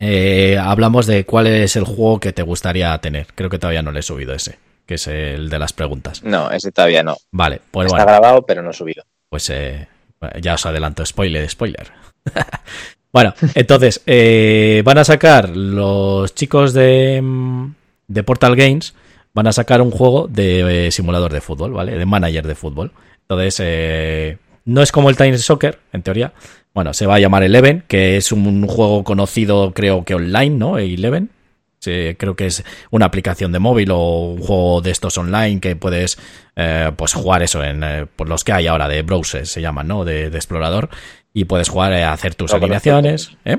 eh, hablamos de cuál es el juego que te gustaría tener. Creo que todavía no le he subido ese, que es el de las preguntas. No, ese todavía no. Vale, pues Está grabado, pero no subido. Pues eh, ya os adelanto, spoiler, spoiler. Bueno, entonces, eh, van a sacar los chicos de, de, Portal Games, van a sacar un juego de eh, simulador de fútbol, ¿vale? De manager de fútbol. Entonces, eh, no es como el Time Soccer, en teoría. Bueno, se va a llamar Eleven, que es un juego conocido, creo que online, ¿no? Eleven. Sí, creo que es una aplicación de móvil o un juego de estos online que puedes pues jugar eso en por los que hay ahora de browser se llaman, ¿no? de explorador y puedes jugar a hacer tus alineaciones. ¿eh?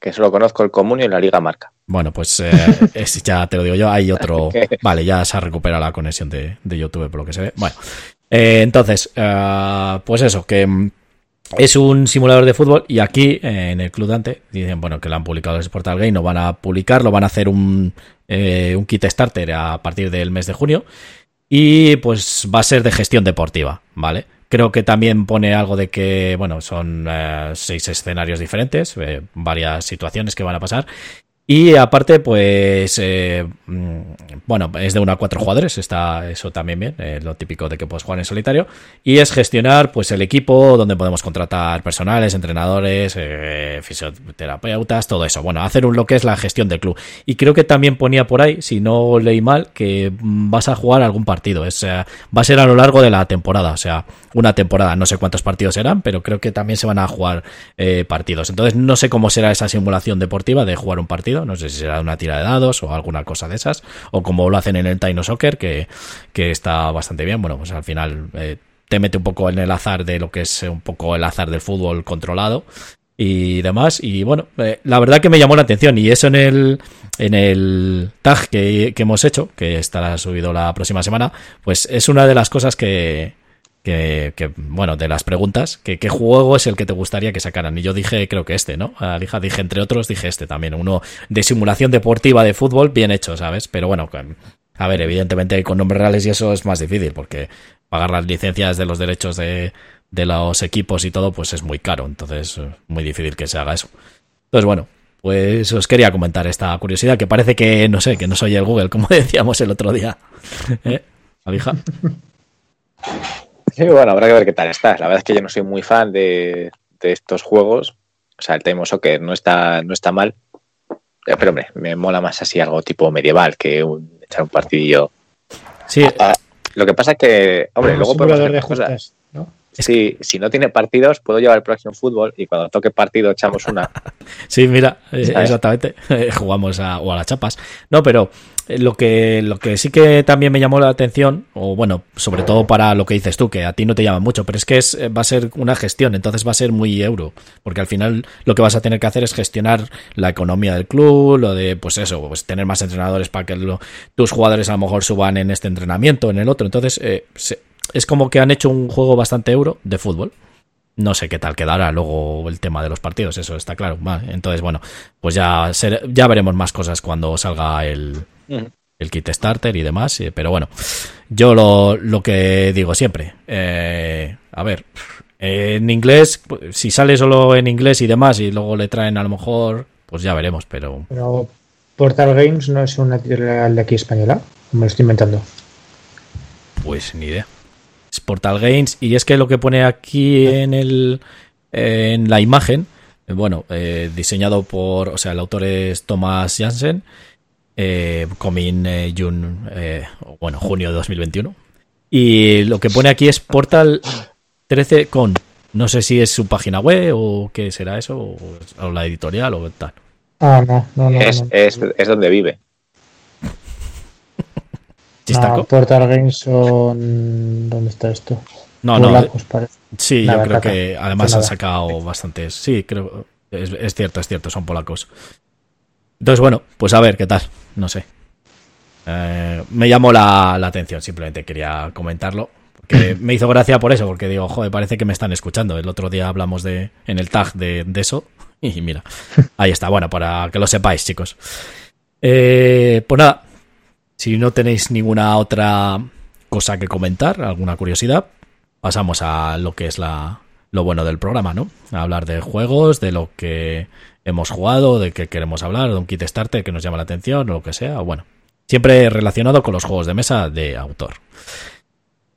Que solo conozco el común y la Liga Marca. Bueno, pues eh, ya te lo digo yo, hay otro... Vale, ya se ha recuperado la conexión de, YouTube por lo que se ve. Bueno, eh, entonces, pues eso, que mm, es un simulador de fútbol y aquí en el Club Dante dicen, bueno, que lo han publicado el Portal Game, no van a publicarlo, van a hacer un, un kit starter a partir del mes de junio y pues va a ser de gestión deportiva, ¿vale? Creo que también pone algo de que, bueno, son eh, seis escenarios diferentes, eh, varias situaciones que van a pasar. Y aparte, pues, eh, mm, bueno, es de una a cuatro jugadores, está eso también bien, eh, lo típico de que puedes jugar en solitario. Y es gestionar, pues, el equipo, donde podemos contratar personales, entrenadores, eh, fisioterapeutas, todo eso. Bueno, hacer un, lo que es la gestión del club. Y creo que también ponía por ahí, si no leí mal, que vas a jugar algún partido. Es, va a ser a lo largo de la temporada, o sea, una temporada, no sé cuántos partidos serán, pero creo que también se van a jugar partidos. Entonces, no sé cómo será esa simulación deportiva de jugar un partido no sé si será una tira de dados o alguna cosa de esas, o como lo hacen en el Taino Soccer, que, está bastante bien. Bueno, pues al final eh, te mete un poco en el azar de lo que es un poco el azar del fútbol controlado y demás. Y bueno, eh, la verdad que me llamó la atención. Y eso en el, en el tag que, que, hemos hecho, que estará subido la próxima semana, pues es una de las cosas que, que, bueno, de las preguntas, que qué juego es el que te gustaría que sacaran. Y yo dije, creo que este, ¿no? Alija, dije, entre otros, dije este también, uno de simulación deportiva de fútbol, bien hecho, ¿sabes? Pero bueno, a ver, evidentemente con nombres reales y eso es más difícil, porque pagar las licencias de los derechos de, de los equipos y todo, pues es muy caro, entonces es muy difícil que se haga eso. Entonces, bueno, pues os quería comentar esta curiosidad, que parece que, no sé, que no soy el Google, como decíamos el otro día. ¿Eh? Alija. Sí, bueno, habrá que ver qué tal está. La verdad es que yo no soy muy fan de, estos juegos. O sea, el Time Soccer no está, no está mal. Eh, pero hombre, me mola más así algo tipo medieval que echar un partidillo. Sí. Ah, lo que pasa es que, hombre, luego podemos hacer cosas. Si, si no tiene partidos, puedo llevar el próximo fútbol y cuando toque partido echamos una. sí, mira, eh, exactamente. Jugamos a, o a las chapas. No, pero eh, lo que, lo que sí que también me llamó la atención, o bueno, sobre todo para lo que dices tú, que a ti no te llama mucho, pero es que es, eh, va a ser una gestión, entonces va a ser muy euro, porque al final lo que vas a tener que hacer es gestionar la economía del club, lo de, pues eso, pues tener más entrenadores para que tus jugadores a lo mejor suban en este entrenamiento, en el otro, entonces eh, es como que han hecho un juego bastante euro de fútbol. No sé qué tal quedará luego el tema de los partidos, eso está claro. entonces, bueno, pues ya, ya veremos más cosas cuando salga el, el kit starter y demás, eh, pero bueno, yo lo, lo que digo siempre, eh, a ver, en inglés, si sale solo en inglés y demás y luego le traen a lo mejor, pues ya veremos, pero... Pero Portal Games no es una editorial de aquí española, me lo estoy inventando. Pues ni idea. Es Portal Games y es que lo que pone aquí en el en la imagen, eh, bueno, eh, diseñado por, o sea, el autor es Thomas Jansen, eh, coming eh, June, eh, bueno, junio de 2021. Y lo que pone aquí es Portal 13 con, no sé si es su página web o qué será eso, o, o la editorial o tal. Ah, no, no, no. Es, no. es, es donde vive. Chistaco. No, Portal Games son... ¿Dónde está esto? No, no, Polacos, parece. Sí, Nada, yo creo caca. que además Pues han sacado bastantes. Sí, creo. Es, es cierto, es cierto, son polacos. Entonces, bueno, pues a ver qué tal. No sé. Eh, me llamó la, la atención, simplemente quería comentarlo. Porque me hizo gracia por eso, porque digo, joder, parece que me están escuchando. El otro día hablamos de en el tag de, de eso. Y mira, ahí está. Bueno, para que lo sepáis, chicos. Eh, pues nada, si no tenéis ninguna otra cosa que comentar, alguna curiosidad, pasamos a lo que es la, lo bueno del programa, ¿no? A hablar de juegos, de lo que hemos jugado, de qué queremos hablar, de un kit starter que nos llama la atención o lo que sea. Bueno, siempre relacionado con los juegos de mesa de autor.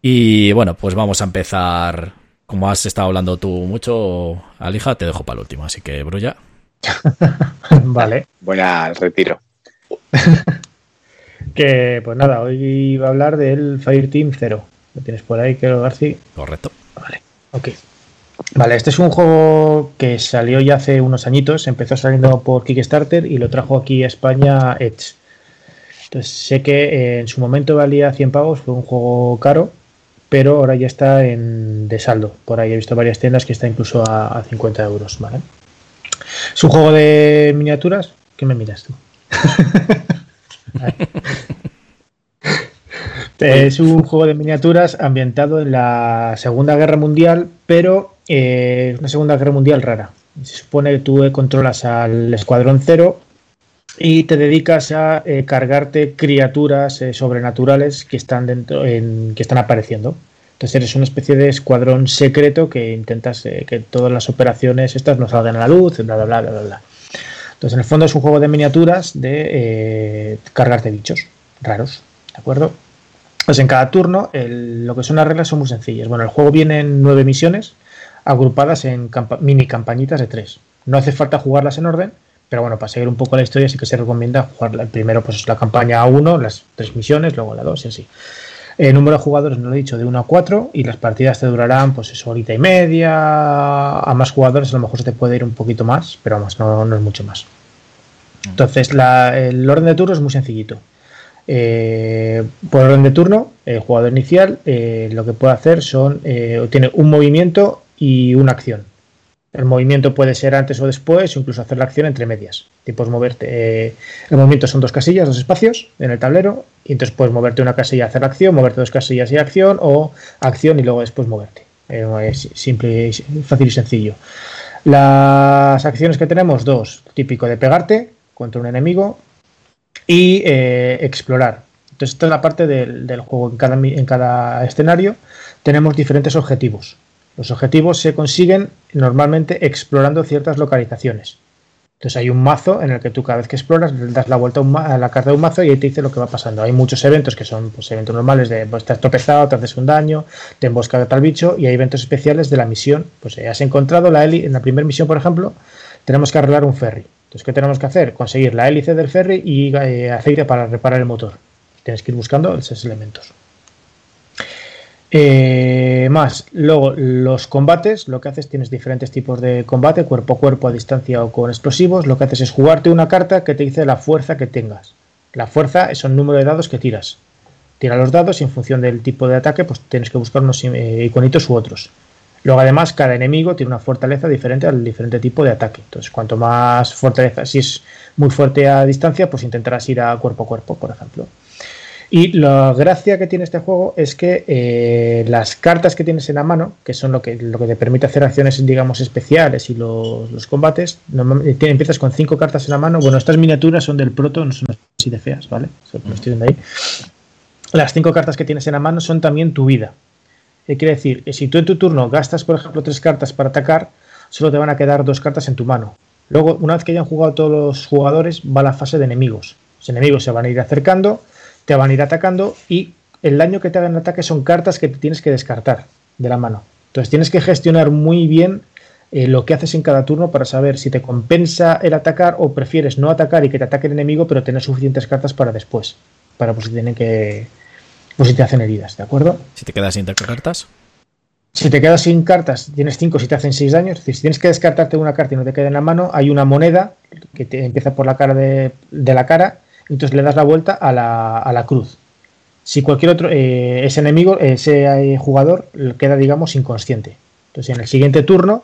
Y bueno, pues vamos a empezar. Como has estado hablando tú mucho, Alija, te dejo para el último. Así que, Brulla. vale. Voy al retiro. Que, pues nada, hoy iba a hablar del Fireteam 0. Lo tienes por ahí, creo, Garci. Correcto. Vale, ok. Vale, este es un juego que salió ya hace unos añitos, empezó saliendo por Kickstarter y lo trajo aquí a España Edge. Entonces sé que eh, en su momento valía 100 pavos, fue un juego caro, pero ahora ya está en, de saldo. Por ahí he visto varias tiendas que está incluso a, a 50 euros, ¿vale? Es un juego de miniaturas. ¿Qué me miras tú? Es un juego de miniaturas ambientado en la Segunda Guerra Mundial, pero eh, es una Segunda Guerra Mundial rara. Se supone que tú eh, controlas al Escuadrón Cero y te dedicas a eh, cargarte criaturas eh, sobrenaturales que están dentro, en, que están apareciendo. Entonces eres una especie de escuadrón secreto que intentas eh, que todas las operaciones estas no salgan a la luz, bla bla bla bla bla. Entonces en el fondo es un juego de miniaturas de eh, cargarte bichos raros, ¿de acuerdo? Pues en cada turno lo que son las reglas son muy sencillas. Bueno, el juego viene en nueve misiones agrupadas en mini campañitas de tres. No hace falta jugarlas en orden, pero bueno, para seguir un poco la historia sí que se recomienda jugar primero pues la campaña 1, las tres misiones, luego la 2 y así. El número de jugadores, no lo he dicho, de 1 a 4 y las partidas te durarán pues eso, horita y media. A más jugadores a lo mejor se te puede ir un poquito más, pero vamos, no, no es mucho más. Entonces, el orden de turno es muy sencillito. Eh, por orden de turno, el jugador inicial eh, lo que puede hacer son, eh, tiene un movimiento y una acción. El movimiento puede ser antes o después, incluso hacer la acción entre medias. Tipo, moverte. eh, el movimiento son dos casillas, dos espacios en el tablero, y entonces puedes moverte una casilla y hacer acción, moverte dos casillas y acción, o acción y luego después moverte. Eh, es simple, fácil y sencillo. Las acciones que tenemos, dos, típico de pegarte contra un enemigo y eh, explorar. Entonces, esta es la parte del, juego. En cada escenario tenemos diferentes objetivos. Los objetivos se consiguen normalmente explorando ciertas localizaciones. Entonces hay un mazo en el que tú cada vez que exploras das la vuelta a, la carta de un mazo y ahí te dice lo que va pasando. Hay muchos eventos que son pues, eventos normales de pues, tropezado, te haces un daño, te embosca tal bicho y hay eventos especiales de la misión. Pues eh, has encontrado la hélice, en la primera misión, por ejemplo, tenemos que arreglar un ferry. Entonces, ¿qué tenemos que hacer? Conseguir la hélice del ferry y eh, aceite para reparar el motor. Tienes que ir buscando esos elementos. Eh, más, luego los combates, lo que haces, tienes diferentes tipos de combate, cuerpo a cuerpo, a distancia o con explosivos. Lo que haces es jugarte una carta que te dice la fuerza que tengas. La fuerza es el número de dados que tiras. Tira los dados y en función del tipo de ataque, pues tienes que buscar unos eh, iconitos u otros. Luego, además, cada enemigo tiene una fortaleza diferente al diferente tipo de ataque. Entonces, cuanto más fortaleza, si es muy fuerte a distancia, pues intentarás ir a cuerpo a cuerpo, por ejemplo. Y la gracia que tiene este juego es que eh, las cartas que tienes en la mano, que son lo que, lo que te permite hacer acciones, digamos, especiales y los, combates, empiezas con cinco cartas en la mano. Bueno, estas miniaturas son del proto, no son así de feas, ¿vale? estoy viendo ahí. Las cinco cartas que tienes en la mano son también tu vida. ¿Qué quiere decir? Si tú en tu turno gastas, por ejemplo, tres cartas para atacar, solo te van a quedar dos cartas en tu mano. Luego, una vez que hayan jugado todos los jugadores, va la fase de enemigos. Los enemigos se van a ir acercando te van a ir atacando y el daño que te hagan ataque son cartas que tienes que descartar de la mano. Entonces tienes que gestionar muy bien eh, lo que haces en cada turno para saber si te compensa el atacar o prefieres no atacar y que te ataque el enemigo, pero tener suficientes cartas para después, para pues si tienen que, pues si te hacen heridas, ¿de acuerdo? Si te quedas sin cartas. Si te quedas sin cartas, tienes 5 si te hacen 6 daños. Es decir, si tienes que descartarte una carta y no te queda en la mano, hay una moneda que te empieza por la cara de, de la cara entonces le das la vuelta a la, a la cruz. Si cualquier otro, eh, ese enemigo, ese eh, jugador queda, digamos, inconsciente. Entonces en el siguiente turno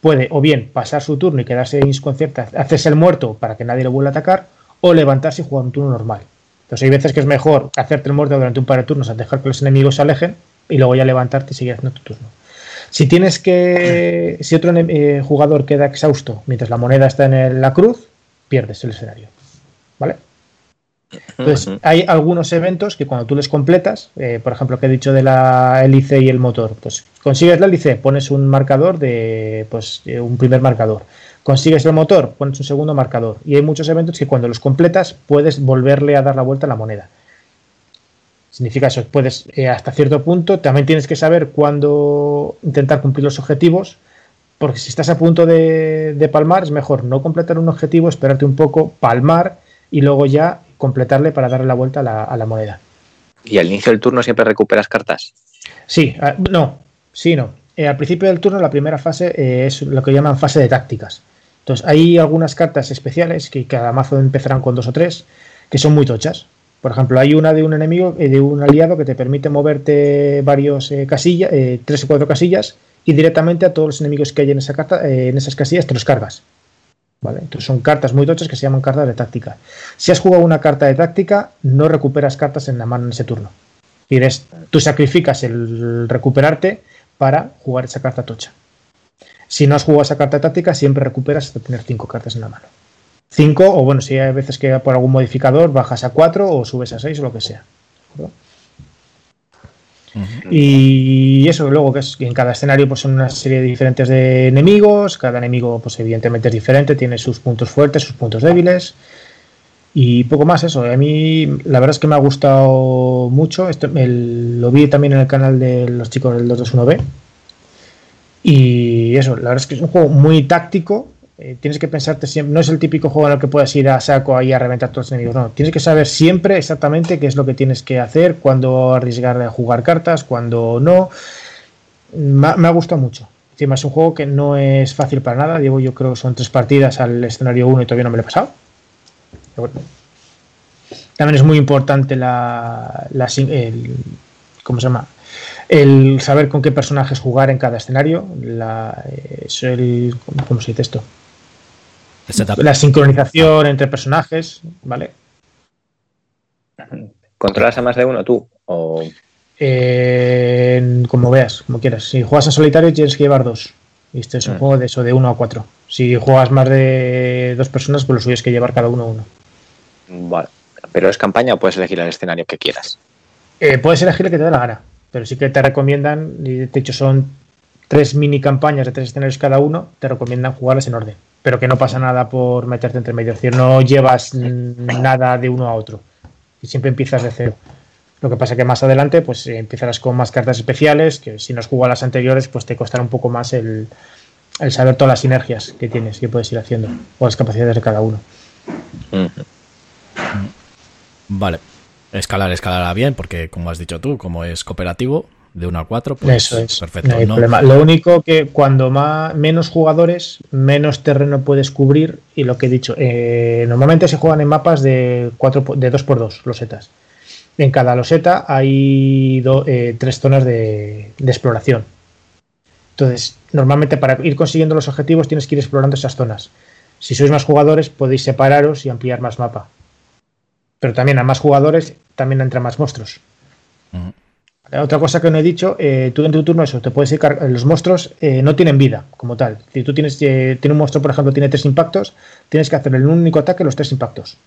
puede o bien pasar su turno y quedarse inconsciente, hacerse el muerto para que nadie le vuelva a atacar, o levantarse y jugar un turno normal. Entonces hay veces que es mejor hacerte el muerto durante un par de turnos a dejar que los enemigos se alejen y luego ya levantarte y seguir haciendo tu turno. Si tienes que. Si otro eh, jugador queda exhausto mientras la moneda está en la cruz, pierdes el escenario. ¿Vale? Entonces, hay algunos eventos que cuando tú les completas, eh, por ejemplo, que he dicho de la hélice y el motor, pues consigues la hélice, pones un marcador de, pues, un primer marcador. Consigues el motor, pones un segundo marcador. Y hay muchos eventos que cuando los completas puedes volverle a dar la vuelta a la moneda. Significa eso, puedes eh, hasta cierto punto, también tienes que saber cuándo intentar cumplir los objetivos, porque si estás a punto de, de palmar, es mejor no completar un objetivo, esperarte un poco, palmar y luego ya completarle para darle la vuelta a la, moneda. ¿Y al inicio del turno siempre recuperas cartas? Sí, ah, no, sí, no. Eh, al principio del turno la primera fase eh, es lo que llaman fase de tácticas. Entonces hay algunas cartas especiales que cada mazo empezarán con dos o tres que son muy tochas. Por ejemplo, hay una de un enemigo, eh, de un aliado que te permite moverte varios casillas, tres o cuatro casillas y directamente a todos los enemigos que hay en esa carta, en esas casillas te los cargas. Entonces son cartas muy tochas que se llaman cartas de táctica. Si has jugado una carta de táctica, no recuperas cartas en la mano en ese turno. Y tú sacrificas el recuperarte para jugar esa carta tocha. Si no has jugado esa carta de táctica, siempre recuperas hasta tener cinco cartas en la mano. Cinco, o bueno, si hay veces que por algún modificador bajas a cuatro o subes a seis o lo que sea. Y eso, luego que es en cada escenario pues son una serie diferentes de enemigos, cada enemigo pues evidentemente es diferente, tiene sus puntos fuertes, sus puntos débiles y poco más eso. A mí la verdad es que me ha gustado mucho, Esto, lo vi también en el canal de los chicos del 221B y eso, la verdad es que es un juego muy táctico, eh, tienes que pensarte siempre, no es el típico juego en el que puedes ir a saco ahí a reventar todos los enemigos, no, tienes que saber siempre exactamente qué es lo que tienes que hacer, cuándo arriesgar a jugar cartas, cuándo no. Me, ha gustado mucho. Encima es un juego que no es fácil para nada, llevo yo creo que son tres partidas al escenario 1 y todavía no me lo he pasado. También es muy importante la, el, ¿cómo se llama? el saber con qué personajes jugar en cada escenario, la, es el, ¿cómo se dice esto? La sincronización entre personajes, ¿vale? ¿Controlas a más de uno tú? O... como veas, como quieras. Si juegas en solitario tienes que llevar dos. Y este es un mm. juego de eso, de uno a cuatro. Si juegas más de dos personas, pues lo suyo es que llevar cada uno a uno. Vale. ¿Pero es campaña o puedes elegir el escenario que quieras? Eh, puedes elegir el que te dé la gana. Pero sí que te recomiendan, y de hecho son tres mini campañas de tres escenarios cada uno, te recomiendan jugarlas en orden pero que no pasa nada por meterte entre medio. Es decir, no llevas nada de uno a otro. Y siempre empiezas de cero. Lo que pasa que más adelante, pues eh, empezarás con más cartas especiales, que si no has jugado las anteriores, pues te costará un poco más el, saber todas las sinergias que tienes, que puedes ir haciendo, o las capacidades de cada uno. Vale. Escalar escalará bien, porque como has dicho tú, como es cooperativo, de 1 a 4, pues Eso es. perfecto. Lo único que cuando más, menos jugadores, menos terreno puedes cubrir. Y lo que he dicho, eh, normalmente se juegan en mapas de, 4, de 2x2, losetas. En cada loseta hay eh, tres zonas de, exploración. Entonces, normalmente para ir consiguiendo los objetivos tienes que ir explorando esas zonas. Si sois más jugadores, podéis separaros y ampliar más mapa. Pero también a más jugadores también entran más monstruos. Otra cosa que no he dicho, eh, tú en tu turno eso, te puedes ir los monstruos eh, no tienen vida como tal. Si tú tienes, eh, tiene un monstruo, por ejemplo, tiene tres impactos, tienes que hacer el único ataque los tres impactos.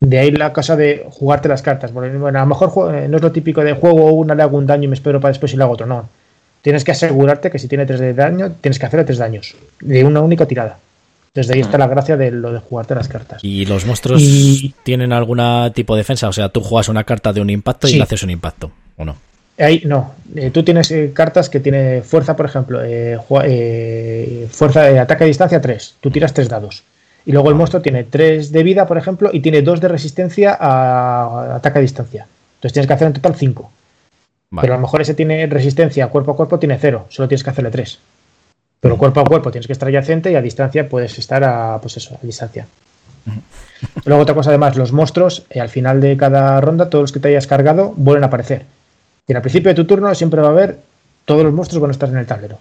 De ahí la cosa de jugarte las cartas. Bueno, a lo mejor no es lo típico de juego una, le hago un daño y me espero para después y le hago otro. No. Tienes que asegurarte que si tiene tres de daño, tienes que hacerle tres daños. De una única tirada. Desde ahí está la gracia de lo de jugarte las cartas. ¿Y los monstruos tienen algún tipo de defensa? O sea, tú juegas una carta de un impacto y le haces un impacto, ¿o no? Ahí no. Eh, tú tienes eh, cartas que tiene fuerza, por ejemplo, eh, fuerza de ataque a distancia 3. Tú tiras 3 dados. Y luego el monstruo tiene 3 de vida, por ejemplo, y tiene 2 de resistencia a ataque a distancia. Entonces tienes que hacer en total 5. Pero a lo mejor ese tiene resistencia cuerpo a cuerpo, tiene 0. Solo tienes que hacerle 3. Pero cuerpo a cuerpo tienes que estar adyacente y a distancia puedes estar a, pues eso, a distancia. Luego otra cosa además, los monstruos, eh, al final de cada ronda, todos los que te hayas cargado vuelven a aparecer. Y al principio de tu turno siempre va a haber todos los monstruos cuando estás en el tablero.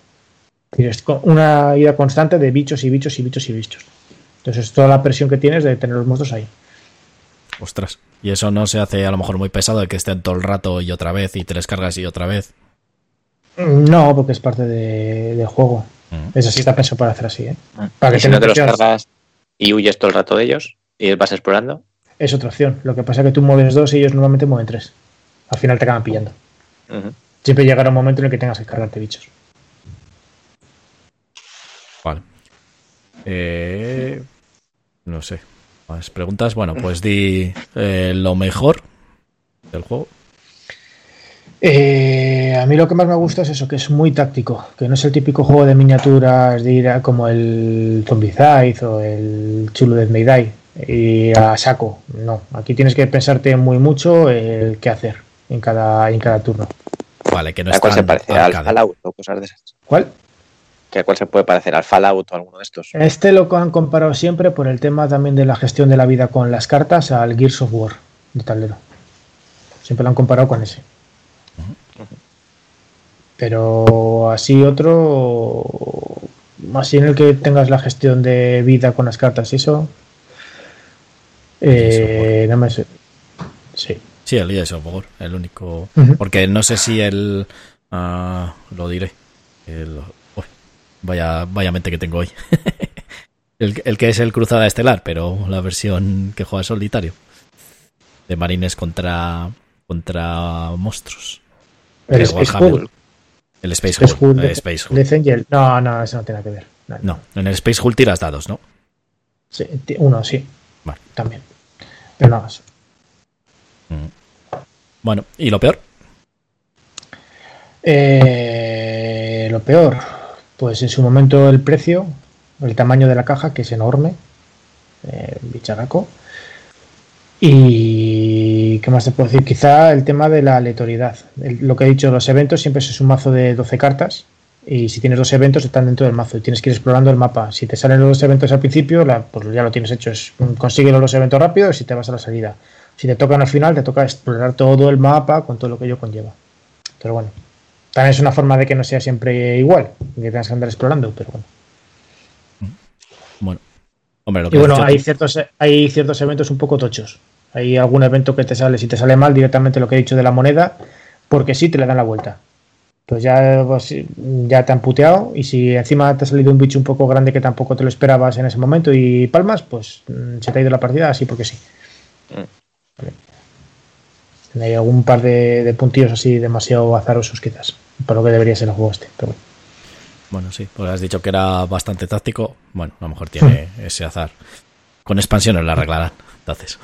Y es una ida constante de bichos y bichos y bichos y bichos. Entonces es toda la presión que tienes de tener los monstruos ahí. Ostras. Y eso no se hace a lo mejor muy pesado de que estén todo el rato y otra vez y te cargas y otra vez. No, porque es parte del juego. Eso sí está pensado para hacer así, ¿eh? Para que si no te los cargas y huyes todo el rato de ellos y vas explorando. Es otra opción. Lo que pasa es que tú mueves dos y ellos normalmente mueven tres. Al final te acaban pillando. Siempre llegará un momento en el que tengas que cargarte bichos. Vale. Eh, no sé. Más preguntas. Bueno, pues di eh, lo mejor del juego. Eh, a mí lo que más me gusta es eso, que es muy táctico, que no es el típico juego de miniaturas de ir a, como el Zombicide o el Chulo de Mayday y a saco. No, aquí tienes que pensarte muy mucho el qué hacer en cada, en cada turno. Vale, que no ¿A cuál se parece? ¿Al Fallout o cosas de esas? ¿Cuál? ¿Que ¿A cuál se puede parecer? ¿Al Fallout o alguno de estos? Este lo han comparado siempre por el tema también de la gestión de la vida con las cartas al Gears of War de tablero. Siempre lo han comparado con ese. Pero así otro, así en el que tengas la gestión de vida con las cartas y eso, eh, no me sé. Sí. Sí, el of War, el único. Porque no sé si el. Ah, lo diré. El, vaya, vaya mente que tengo hoy. el, el, que es el Cruzada Estelar, pero la versión que juega solitario. De marines contra. contra monstruos. El Space Hulk. El Space, Hulk. Hulk. No, no, eso no tiene que ver. No, en el Space Hulk tiras dados, ¿no? Sí, uno, sí. Vale. También. Pero nada más. Mm. Bueno, ¿y lo peor? Eh, lo peor, pues en su momento el precio, el tamaño de la caja, que es enorme, eh, bicharaco. Y qué más te puedo decir, quizá el tema de la aleatoriedad. lo que he dicho, los eventos siempre es un mazo de 12 cartas y si tienes dos eventos están dentro del mazo y tienes que ir explorando el mapa. Si te salen los dos eventos al principio, pues ya lo tienes hecho. Es, consigue los dos eventos rápidos y te vas a la salida. Si te tocan al final, te toca explorar todo el mapa con todo lo que ello conlleva. Pero bueno, también es una forma de que no sea siempre igual, que tengas que andar explorando, pero bueno. Bueno, Hombre, lo que y bueno, hay ciertos, hay ciertos eventos un poco tochos. Hay algún evento que te sale, si te sale mal, directamente lo que he dicho de la moneda, porque sí te le dan la vuelta. Pues ya, pues, ya te han puteado y si encima te ha salido un bicho un poco grande que tampoco te lo esperabas en ese momento y palmas, pues mm, se te ha ido la partida así porque sí. Mm. Hay algún par de, puntillos así demasiado azarosos quizás, por lo que debería ser el juego este. Pero bueno. sí, pues has dicho que era bastante táctico. Bueno, a lo mejor tiene ese azar. Con expansiones la arreglarán, entonces.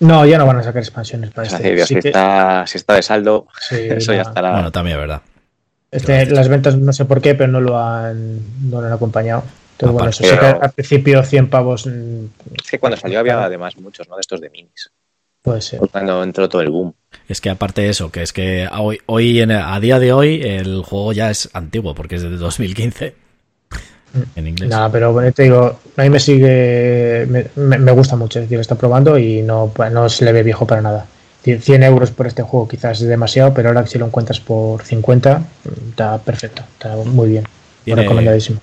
No, ya no van a sacar expansiones para este. si, está, de saldo, eso ya estará. Bueno, también es verdad. Este, las ventas no sé por qué, pero no lo han, no lo han acompañado. Entonces, bueno, eso que al principio 100 pavos. Mm, es que cuando salió había además muchos, ¿no? De estos de minis. Puede ser. Cuando entró todo el boom. Es que aparte de eso, que es que hoy, hoy a día de hoy, el juego ya es antiguo, porque es de 2015 en inglés. Nada, pero bueno, te digo, a mí me sigue, me, gusta mucho, es decir, está probando y no, no se le ve viejo para nada. 100 euros por este juego quizás es demasiado, pero ahora si lo encuentras por 50, está perfecto, está muy bien, tiene, recomendadísimo.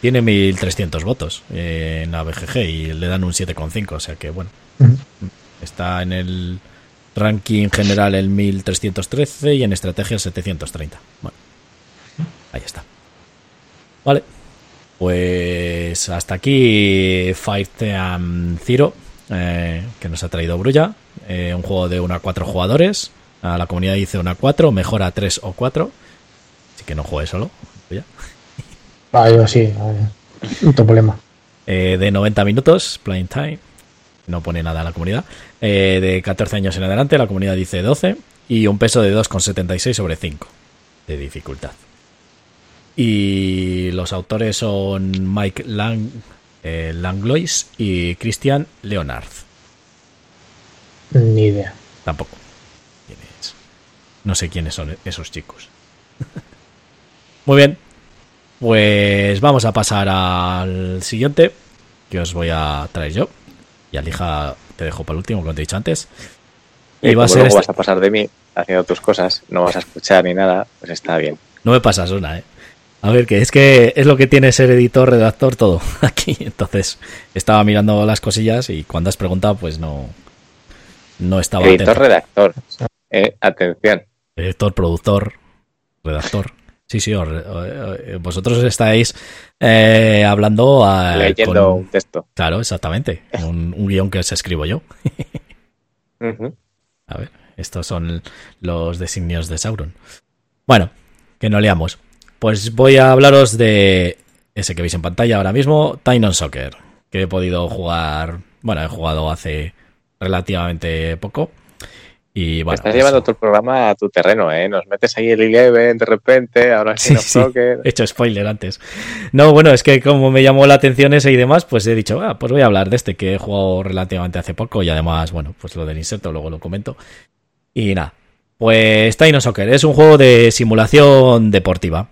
Tiene 1300 votos en la BGG y le dan un 7,5, o sea que bueno, está en el Ranking general el 1313 y en estrategia el 730. Bueno, ahí está. Vale. Pues hasta aquí Fight and Zero, eh, que nos ha traído Brulla. Eh, un juego de 1 a 4 jugadores. A la comunidad dice 1 a 4, mejor a 3 o 4. Así que no juegue solo. Brulla. Yo sí, vale. tengo problema. Eh, de 90 minutos, playing time. No pone nada en la comunidad. Eh, de 14 años en adelante, la comunidad dice 12. Y un peso de 2,76 sobre 5 de dificultad. Y los autores son Mike Lang, eh, Langlois y Christian Leonard. Ni idea. Tampoco. No sé quiénes son esos chicos. Muy bien. Pues vamos a pasar al siguiente. Que os voy a traer yo. Y Alija te dejo para el último, como te he dicho antes. Y Y va a ser luego este- vas a pasar de mí haciendo tus cosas, no vas a escuchar ni nada, pues está bien. No me pasas una, ¿eh? A ver, que es que es lo que tiene ser editor, redactor, todo aquí. Entonces, estaba mirando las cosillas y cuando has preguntado, pues no, no estaba Editor, atento. redactor. Eh, atención. Editor, productor, redactor. Sí, sí, eh, vosotros estáis eh, hablando a, leyendo con- un texto. Claro, exactamente. Un, un guion que os escribo yo. A ver, estos son los designios de Sauron. Bueno, que no leamos. Pues voy a hablaros de ese que veis en pantalla ahora mismo, Time on Soccer, que he podido jugar, bueno, he jugado hace relativamente poco. Y bueno, Estás pues, llevando tu programa a tu terreno, ¿eh? Nos metes ahí el Eleven de repente, ahora sí, Sí, no sí. soccer. He hecho spoiler antes. No, bueno, es que como me llamó la atención ese y demás, pues he dicho, ah, pues voy a hablar de este que he jugado relativamente hace poco y además, bueno, pues lo del inserto luego lo comento. Y nada, pues Time Soccer es un juego de simulación deportiva.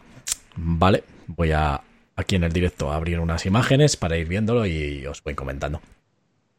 Vale, voy a aquí en el directo a abrir unas imágenes para ir viéndolo y os voy comentando.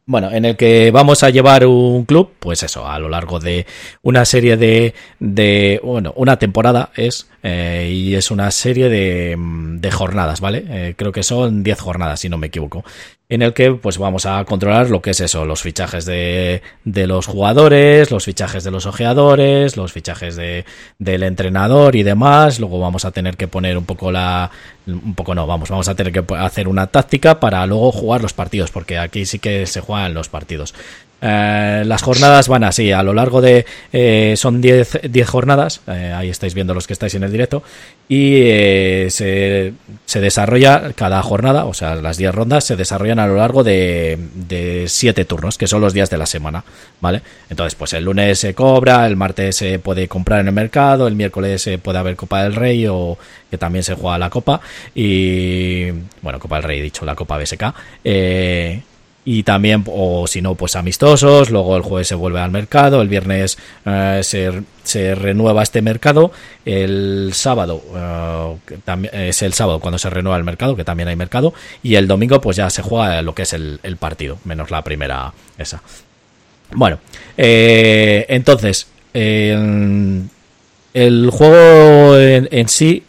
Bueno, en el que vamos a llevar un club, pues eso, a lo largo de una serie de, de bueno, una temporada es, eh, y es una serie de, mm, de jornadas, ¿vale? Eh, creo que son 10 jornadas, si no me equivoco, en el que pues vamos a controlar lo que es eso, los fichajes de, de los jugadores, los fichajes de los ojeadores, los fichajes de, del entrenador y demás, luego vamos a tener que poner un poco la, un poco no, vamos, vamos a tener que hacer una táctica para luego jugar los partidos, porque aquí sí que se juegan los partidos. Eh, las jornadas van así, a lo largo de... eh, son 10 10 jornadas, eh, ahí estáis viendo los que estáis en el directo, y eh, se, se desarrolla cada jornada, o sea, las 10 rondas se desarrollan a lo largo de, de 7 turnos, que son los días de la semana, ¿vale? Entonces, pues el lunes se cobra, el martes se puede comprar en el mercado, el miércoles eh, puede haber Copa del Rey o que también se juega la Copa, y bueno, Copa del Rey, dicho, la Copa BSK, eh, y también, o si no, pues amistosos, luego el jueves se vuelve al mercado, el viernes eh, se, se renueva este mercado, el sábado, eh, es el sábado cuando se renueva el mercado, que también hay mercado, y el domingo pues ya se juega lo que es el, partido, menos la primera esa. Bueno, eh, entonces, el juego en, en sí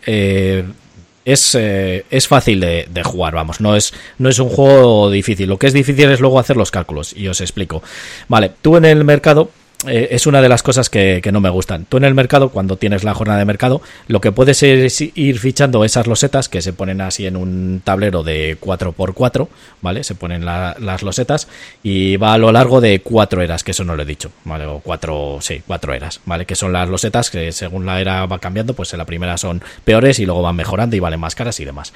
es, eh, es fácil de, de jugar, vamos, no es, no es un juego difícil. Lo que es difícil es luego hacer los cálculos, y os explico. Vale, tú en el mercado, eh, es una de las cosas que, que no me gustan. Tú en el mercado, cuando tienes la jornada de mercado, lo que puedes es ir fichando esas losetas que se ponen así en un tablero de 4x4, ¿vale? Se ponen la- las losetas y va a lo largo de cuatro eras, que eso no lo he dicho, ¿vale? O cuatro, sí, cuatro eras, ¿vale? Que son las losetas que según la era va cambiando, pues en la primera son peores y luego van mejorando y valen más caras y demás.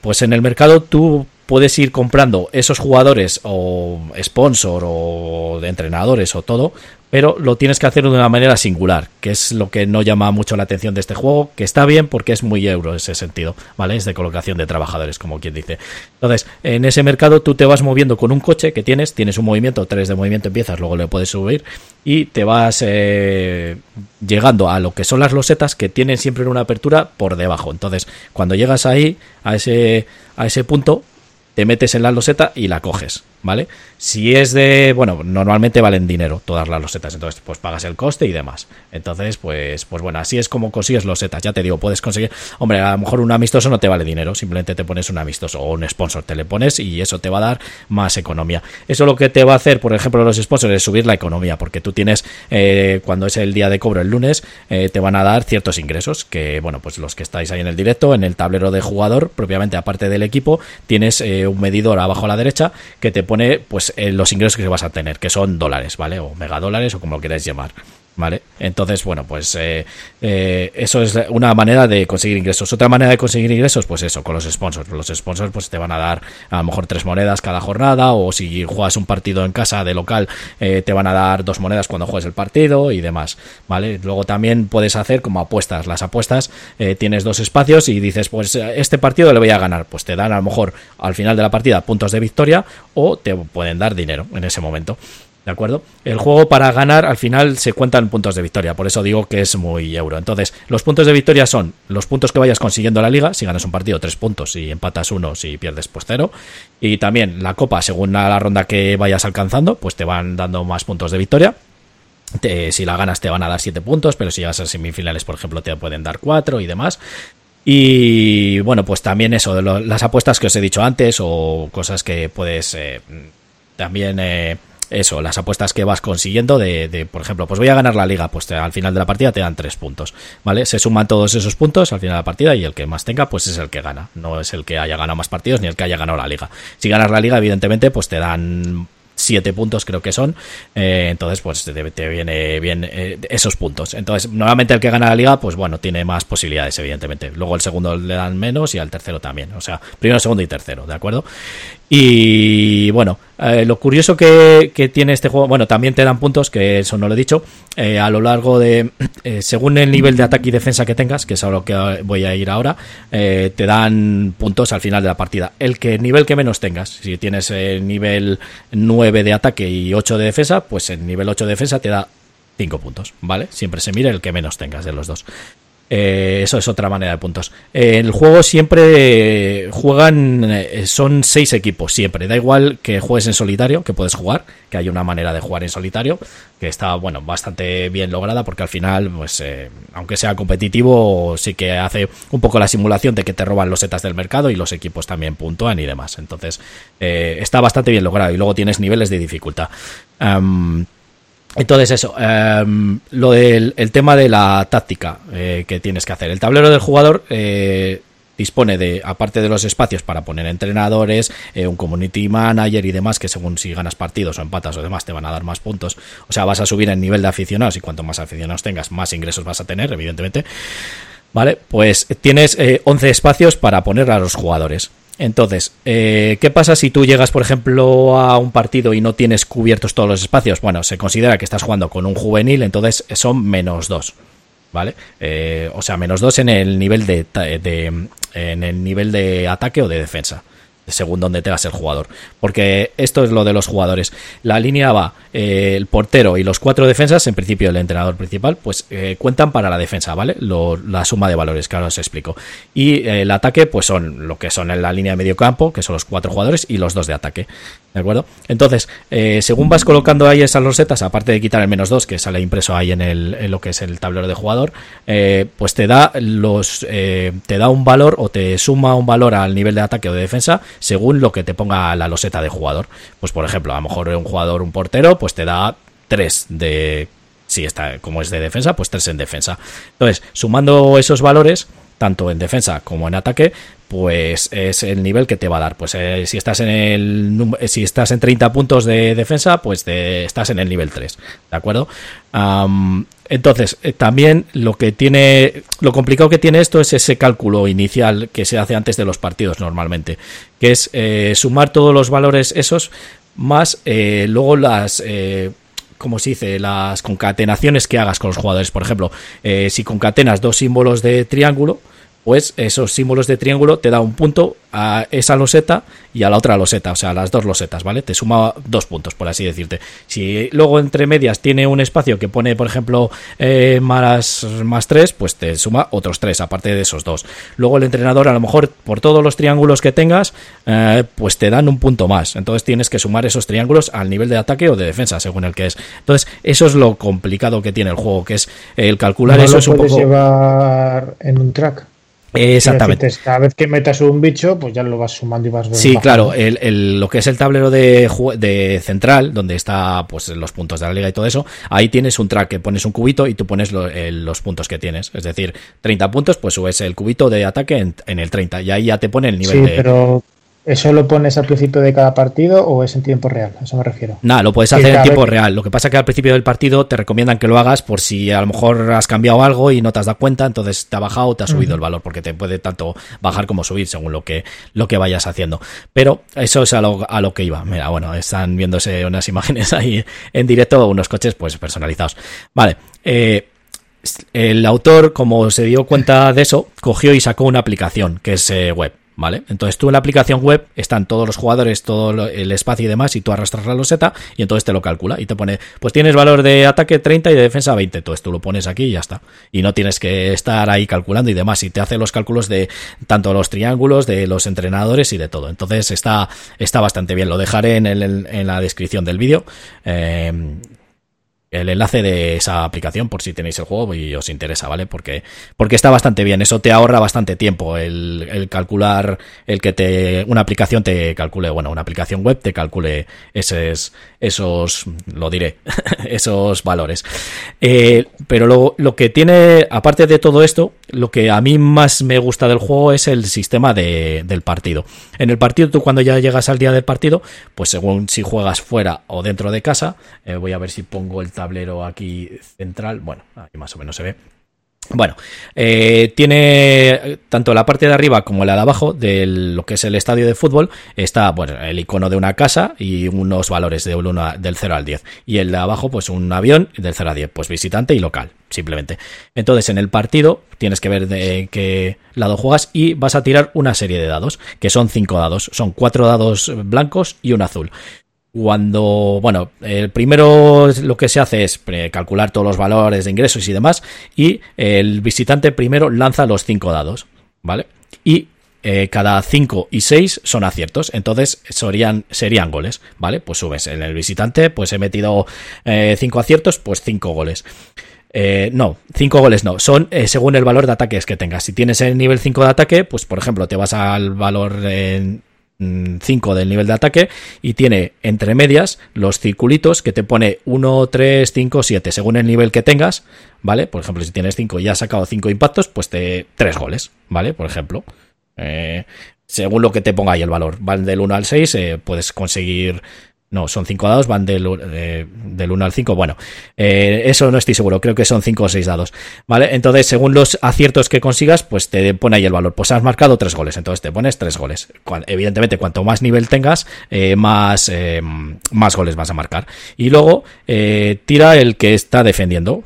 Pues en el mercado tú puedes ir comprando esos jugadores o sponsor o de entrenadores o todo, pero lo tienes que hacer de una manera singular, que es lo que no llama mucho la atención de este juego, que está bien porque es muy euro en ese sentido, ¿vale? Es de colocación de trabajadores, como quien dice. Entonces, en ese mercado tú te vas moviendo con un coche que tienes, tienes un movimiento, tres de movimiento empiezas, luego le puedes subir y te vas eh, llegando a lo que son las losetas que tienen siempre una apertura por debajo. Entonces, cuando llegas ahí, a ese, a ese punto, te metes en la loseta y la coges, ¿vale? Si es de, bueno, normalmente valen dinero todas las losetas, entonces pues pagas el coste y demás. Entonces, pues, pues bueno, así es como consigues losetas. Ya te digo, puedes conseguir, hombre, a lo mejor un amistoso no te vale dinero, simplemente te pones un amistoso o un sponsor, te le pones y eso te va a dar más economía. Eso lo que te va a hacer, por ejemplo, los sponsors es subir la economía, porque tú tienes, eh, cuando es el día de cobro el lunes, eh, te van a dar ciertos ingresos, que bueno, pues los que estáis ahí en el directo, en el tablero de jugador, propiamente aparte del equipo, tienes eh, un medidor abajo a la derecha que te pone pues los ingresos que vas a tener, que son dólares, ¿vale? O megadólares o como lo queráis llamar. ¿Vale? Entonces, bueno, pues eh, eh, eso es una manera de conseguir ingresos. Otra manera de conseguir ingresos, pues eso, con los sponsors. Los sponsors pues te van a dar a lo mejor tres monedas cada jornada o si juegas un partido en casa de local eh, te van a dar dos monedas cuando juegues el partido y demás, ¿vale? Luego también puedes hacer como apuestas. Las apuestas tienes dos espacios y dices, pues este partido le voy a ganar. Pues te dan a lo mejor al final de la partida puntos de victoria o te pueden dar dinero en ese momento. ¿De acuerdo? El juego para ganar al final se cuentan puntos de victoria, por eso digo que es muy euro. Entonces, los puntos de victoria son los puntos que vayas consiguiendo en la liga, si ganas un partido, tres puntos, si empatas uno, si pierdes, pues cero. Y también la copa, según la ronda que vayas alcanzando, pues te van dando más puntos de victoria. si la ganas te van a dar siete puntos, pero si llegas a semifinales, por ejemplo, te pueden dar cuatro y demás. Y bueno, pues también eso, de las apuestas que os he dicho antes o cosas que puedes eh, también... Eh, eso, las apuestas que vas consiguiendo de, por ejemplo, pues voy a ganar la liga, pues al final de la partida te dan tres puntos, ¿vale? Se suman todos esos puntos al final de la partida y el que más tenga, pues es el que gana, no es el que haya ganado más partidos ni el que haya ganado la liga. Si ganas la liga, evidentemente, pues te dan siete puntos creo que son eh, entonces pues te, viene bien eh, esos puntos entonces normalmente el que gana la liga pues bueno tiene más posibilidades evidentemente luego el segundo le dan menos y al tercero también o sea primero segundo y tercero de acuerdo y bueno, eh, lo curioso que, tiene este juego, bueno, también te dan puntos, que eso no lo he dicho, eh, a lo largo de, eh, según el nivel de ataque y defensa que tengas, que es a lo que voy a ir ahora, te dan puntos al final de la partida. El que nivel que menos tengas, si tienes el nivel 9 de ataque y 8 de defensa, pues el nivel 8 de defensa te da 5 puntos, ¿vale? Siempre se mira el que menos tengas de los dos. Eh, eso es otra manera de puntos. Eh, el juego siempre juegan, eh, son seis equipos, siempre. Da igual que juegues en solitario, que puedes jugar, que hay una manera de jugar en solitario, que está, bueno, bastante bien lograda, porque al final, pues, aunque sea competitivo, sí que hace un poco la simulación de que te roban los setas del mercado y los equipos también puntúan y demás. Entonces, está bastante bien logrado. Y luego tienes niveles de dificultad. Entonces eso, em, lo del el tema de la táctica eh, que tienes que hacer. El tablero del jugador eh, dispone de, aparte de los espacios para poner entrenadores, eh, un community manager y demás, que según si ganas partidos o empatas o demás te van a dar más puntos. O sea, vas a subir el nivel de aficionados y cuanto más aficionados tengas, más ingresos vas a tener, evidentemente. ¿Vale? Pues tienes 11 espacios para poner a los jugadores. Entonces, eh, ¿qué pasa si tú llegas, por ejemplo, a un partido y no tienes cubiertos todos los espacios? Bueno, se considera que estás jugando con un juvenil, entonces son menos dos, ¿vale? Eh, o sea, menos dos en el nivel de, de, en el nivel de ataque o de defensa según donde tengas el jugador. Porque esto es lo de los jugadores. La línea va, eh, el portero y los cuatro defensas, en principio el entrenador principal, pues eh, cuentan para la defensa, ¿vale? la suma de valores, que ahora os explico. Y eh, el ataque, pues son lo que son en la línea de medio campo, que son los cuatro jugadores, y los dos de ataque. ¿De acuerdo? Entonces, según vas colocando ahí esas losetas, aparte de quitar el menos dos, que sale impreso ahí en, el, lo que es el tablero de jugador, pues te da los te da un valor o te suma un valor al nivel de ataque o de defensa según lo que te ponga la loseta de jugador. Pues por ejemplo, a lo mejor un jugador, un portero, pues te da 3 de... Si está como es de defensa, pues 3 en defensa. Entonces, sumando esos valores, tanto en defensa como en ataque, pues es el nivel que te va a dar. Pues eh, si estás en el si estás en 30 puntos de defensa, pues estás en el nivel 3, ¿de acuerdo? entonces, eh, también lo que tiene lo complicado que tiene esto es ese cálculo inicial que se hace antes de los partidos normalmente, que es eh, sumar todos los valores esos más luego las como se dice, las concatenaciones que hagas con los jugadores. Por ejemplo, si concatenas dos símbolos de triángulo, pues esos símbolos de triángulo te da un punto a esa loseta y a la otra loseta, o sea, a las dos losetas, ¿vale? Te suma dos puntos, por así decirte. Si luego entre medias tiene un espacio que pone, por ejemplo, eh, más, más tres, pues te suma otros tres, aparte de esos dos. Luego el entrenador, a lo mejor, por todos los triángulos que tengas, eh, pues te dan un punto más. Entonces tienes que sumar esos triángulos al nivel de ataque o de defensa, según el que es. Entonces, eso es lo complicado que tiene el juego, que es el calcular eso es un poco. llevar en un track. Exactamente. Cada vez que metas un bicho, pues ya lo vas sumando y vas Sí, claro, el, lo que es el tablero de, de, central, donde está pues los puntos de la liga y todo eso, ahí tienes un track que pones un cubito y tú pones los puntos que tienes. Es decir, 30 puntos, pues subes el cubito de ataque en, el 30 y ahí ya te pone el nivel sí, Pero ¿Eso lo pones al principio de cada partido o es en tiempo real? A eso me refiero. Nada, lo puedes hacer en tiempo real. Lo que pasa es que al principio del partido te recomiendan que lo hagas por si a lo mejor has cambiado algo y no te has dado cuenta, entonces te ha bajado o te ha subido el valor, porque te puede tanto bajar como subir según lo que, lo que vayas haciendo. Pero eso es a lo, a lo que iba. Mira, bueno, están viéndose unas imágenes ahí en directo, unos coches pues personalizados. Vale. Eh, el autor, como se dio cuenta de eso, cogió y sacó una aplicación que es eh, web. ¿Vale? Entonces tú en la aplicación web están todos los jugadores, todo el espacio y demás, y tú arrastras la loseta y entonces te lo calcula y te pone, pues tienes valor de ataque 30 y de defensa 20, entonces tú lo pones aquí y ya está. Y no tienes que estar ahí calculando y demás, y te hace los cálculos de tanto los triángulos, de los entrenadores y de todo. Entonces está, está bastante bien, lo dejaré en, el, en la descripción del vídeo. Eh, el enlace de esa aplicación por si tenéis el juego y os interesa, ¿vale? Porque, porque está bastante bien, eso te ahorra bastante tiempo el, calcular, el que te, una aplicación te calcule, bueno, una aplicación web te calcule esos, esos lo diré, esos valores. Eh, pero lo, lo que tiene, aparte de todo esto, lo que a mí más me gusta del juego es el sistema de, del partido. En el partido, tú cuando ya llegas al día del partido, pues según si juegas fuera o dentro de casa, eh, voy a ver si pongo el tablero aquí central, bueno, aquí más o menos se ve. Bueno, eh, tiene tanto la parte de arriba como la de abajo de lo que es el estadio de fútbol, está bueno, el icono de una casa y unos valores de del 0 al 10. Y el de abajo, pues un avión del 0 al 10, pues visitante y local, simplemente. Entonces, en el partido tienes que ver de qué lado juegas y vas a tirar una serie de dados, que son 5 dados. Son 4 dados blancos y un azul cuando, bueno, el primero lo que se hace es calcular todos los valores de ingresos y demás, y el visitante primero lanza los cinco dados, ¿vale? Y eh, cada cinco y seis son aciertos, entonces serían, serían goles, ¿vale? Pues subes en el visitante, pues he metido eh, cinco aciertos, pues cinco goles. Eh, no, cinco goles no, son según el valor de ataques que tengas. Si tienes el nivel 5 de ataque, pues por ejemplo te vas al valor 5 del nivel de ataque y tiene entre medias los circulitos que te pone 1, 3, 5, 7 según el nivel que tengas, ¿vale? Por ejemplo, si tienes 5 y has sacado 5 impactos, pues te 3 goles, ¿vale? Por ejemplo. Eh, según lo que te ponga ahí el valor. Van del 1 al 6, eh, puedes conseguir no, son 5 dados, van del, eh, del 1 al 5. Bueno, eh, eso no estoy seguro, creo que son 5 o 6 dados. ¿Vale? Entonces, según los aciertos que consigas, pues te pone ahí el valor. Pues has marcado 3 goles, entonces te pones 3 goles. Evidentemente, cuanto más nivel tengas, eh, más, más goles vas a marcar. Y luego, tira el que está defendiendo.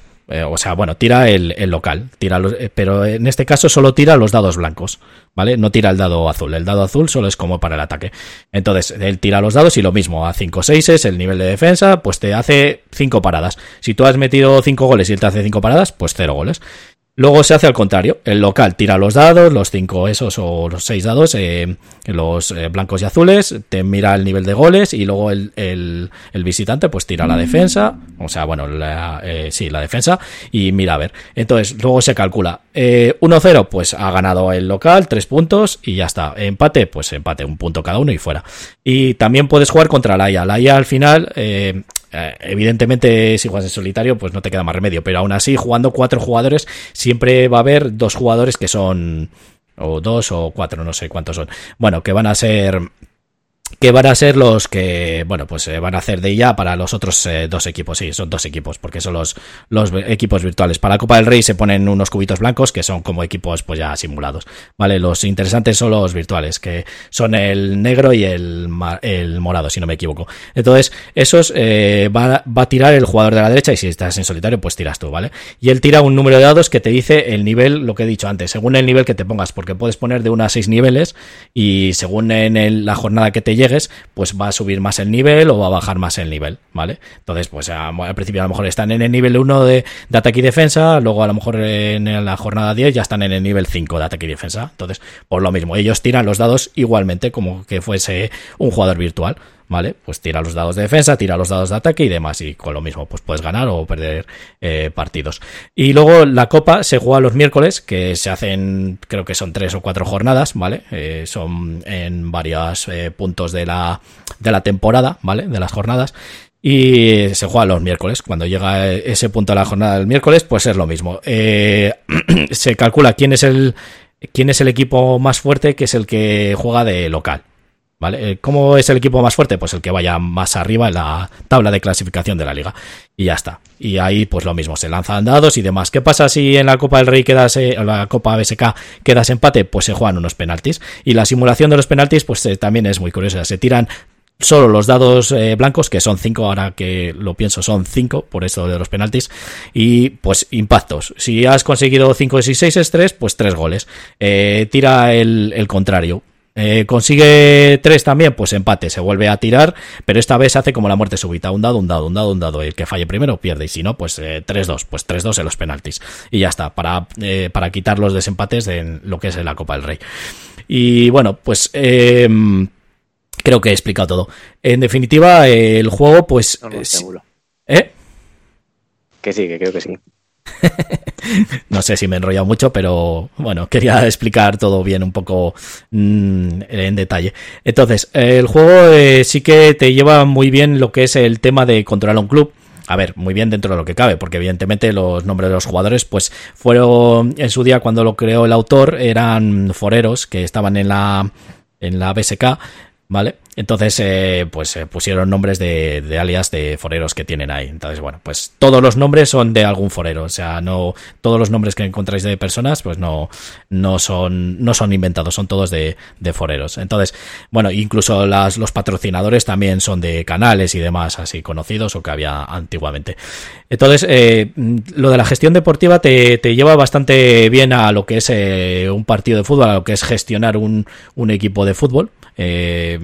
O sea, bueno, tira el, el local, tira pero en este caso solo tira los dados blancos. ¿vale? No tira el dado azul, el dado azul solo es como para el ataque. Entonces, él tira los dados y lo mismo, a 5 6 es el nivel de defensa, pues te hace 5 paradas. Si tú has metido 5 goles y él te hace 5 paradas, pues 0 goles. Luego se hace al contrario, el local tira los dados, los 5 esos o los 6 dados, eh, los eh, blancos y azules, te mira el nivel de goles y luego el, el, visitante pues tira la defensa, o sea, bueno, la, eh, sí, la defensa y mira a ver. Entonces, luego se calcula 1-0, pues ha ganado el local, 3 puntos y ya está. Empate, pues empate, un punto cada uno y fuera. Y también puedes jugar contra la IA. La IA al final evidentemente, si juegas en solitario, pues no te queda más remedio. Pero aún así, jugando cuatro jugadores, siempre va a haber dos jugadores que son. O dos o cuatro, no sé cuántos son. Bueno, que van a ser que van a ser los que, bueno, pues eh, van a hacer de ella para los otros eh, dos equipos. Sí, son dos equipos, porque son los, los equipos virtuales. Para la Copa del Rey se ponen unos cubitos blancos que son como equipos pues ya simulados. Vale, los interesantes son los virtuales, que son el negro y el el morado, si no me equivoco. Entonces, esos eh, va, va, a tirar el jugador de la derecha y si estás en solitario, pues tiras tú, ¿vale? Y él tira un número de dados que te dice el nivel, lo que he dicho antes, según el nivel que te pongas, porque puedes poner de 1 a 6 niveles y según en la jornada que te llegues, pues va a subir más el nivel o va a bajar más el nivel, ¿vale? Entonces, pues al principio a lo mejor están en el nivel 1 de, de ataque y defensa, luego a lo mejor en la jornada 10 ya están en el nivel 5 de ataque y defensa. Entonces, por lo mismo, ellos tiran los dados igualmente como que fuese un jugador virtual. ¿Vale? Pues tira los dados de defensa, tira los dados de ataque y demás. Y con lo mismo, pues puedes ganar o perder eh, partidos. Y luego la copa se juega los miércoles, que se hacen, creo que son tres o cuatro jornadas, ¿vale? Eh, son en varios eh, puntos de la, de la temporada, ¿vale? De las jornadas. Y se juega los miércoles. Cuando llega ese punto de la jornada del miércoles, pues es lo mismo. se calcula quién es el quién es el equipo más fuerte, que es el que juega de local. ¿Vale? Eh, ¿Cómo es el equipo más fuerte? Pues el que vaya más arriba en la tabla de clasificación de la liga. Y ya está. Y ahí, pues lo mismo, se lanzan dados y demás. ¿Qué pasa si en la Copa del Rey quedas, en la Copa BSK quedas empate? Pues se juegan unos penaltis. Y la simulación de los penaltis, pues eh, también es muy curiosa. Se tiran solo los dados eh, blancos, que son cinco, ahora que lo pienso, son cinco, por eso de los penaltis, y pues impactos. Si has conseguido 5 y 6 es 3, pues 3 goles. tira el contrario. Eh, consigue tres también, pues empate, se vuelve a tirar, pero esta vez hace como la muerte súbita, un dado, un dado, un dado, un dado, el que falle primero pierde, y si no, pues 3-2, eh, pues 3-2 en los penaltis, y ya está, para, eh, para quitar los desempates de lo que es la Copa del Rey. Y bueno, pues em, creo que he explicado todo. En definitiva, el juego, pues... ¿Eh? Que sí, que creo que sí. no sé si me he enrollado mucho, pero bueno, quería explicar todo bien un poco mm, en detalle. Entonces, el juego eh, sí que te lleva muy bien lo que es el tema de controlar un club. A ver, muy bien dentro de lo que cabe, porque evidentemente los nombres de los jugadores, pues fueron en su día cuando lo creó el autor, eran foreros que estaban en la en la BSK, ¿vale? Entonces, eh, pues eh, pusieron nombres de, de, alias de foreros que tienen ahí. Entonces, bueno, pues todos los nombres son de algún forero. O sea, no todos los nombres que encontráis de personas, pues no, no son, no son inventados, son todos de, de foreros. Entonces, bueno, incluso las, los patrocinadores también son de canales y demás así conocidos o que había antiguamente. Entonces, eh, lo de la gestión deportiva te, te, lleva bastante bien a lo que es eh, un partido de fútbol, a lo que es gestionar un, un equipo de fútbol. Eh,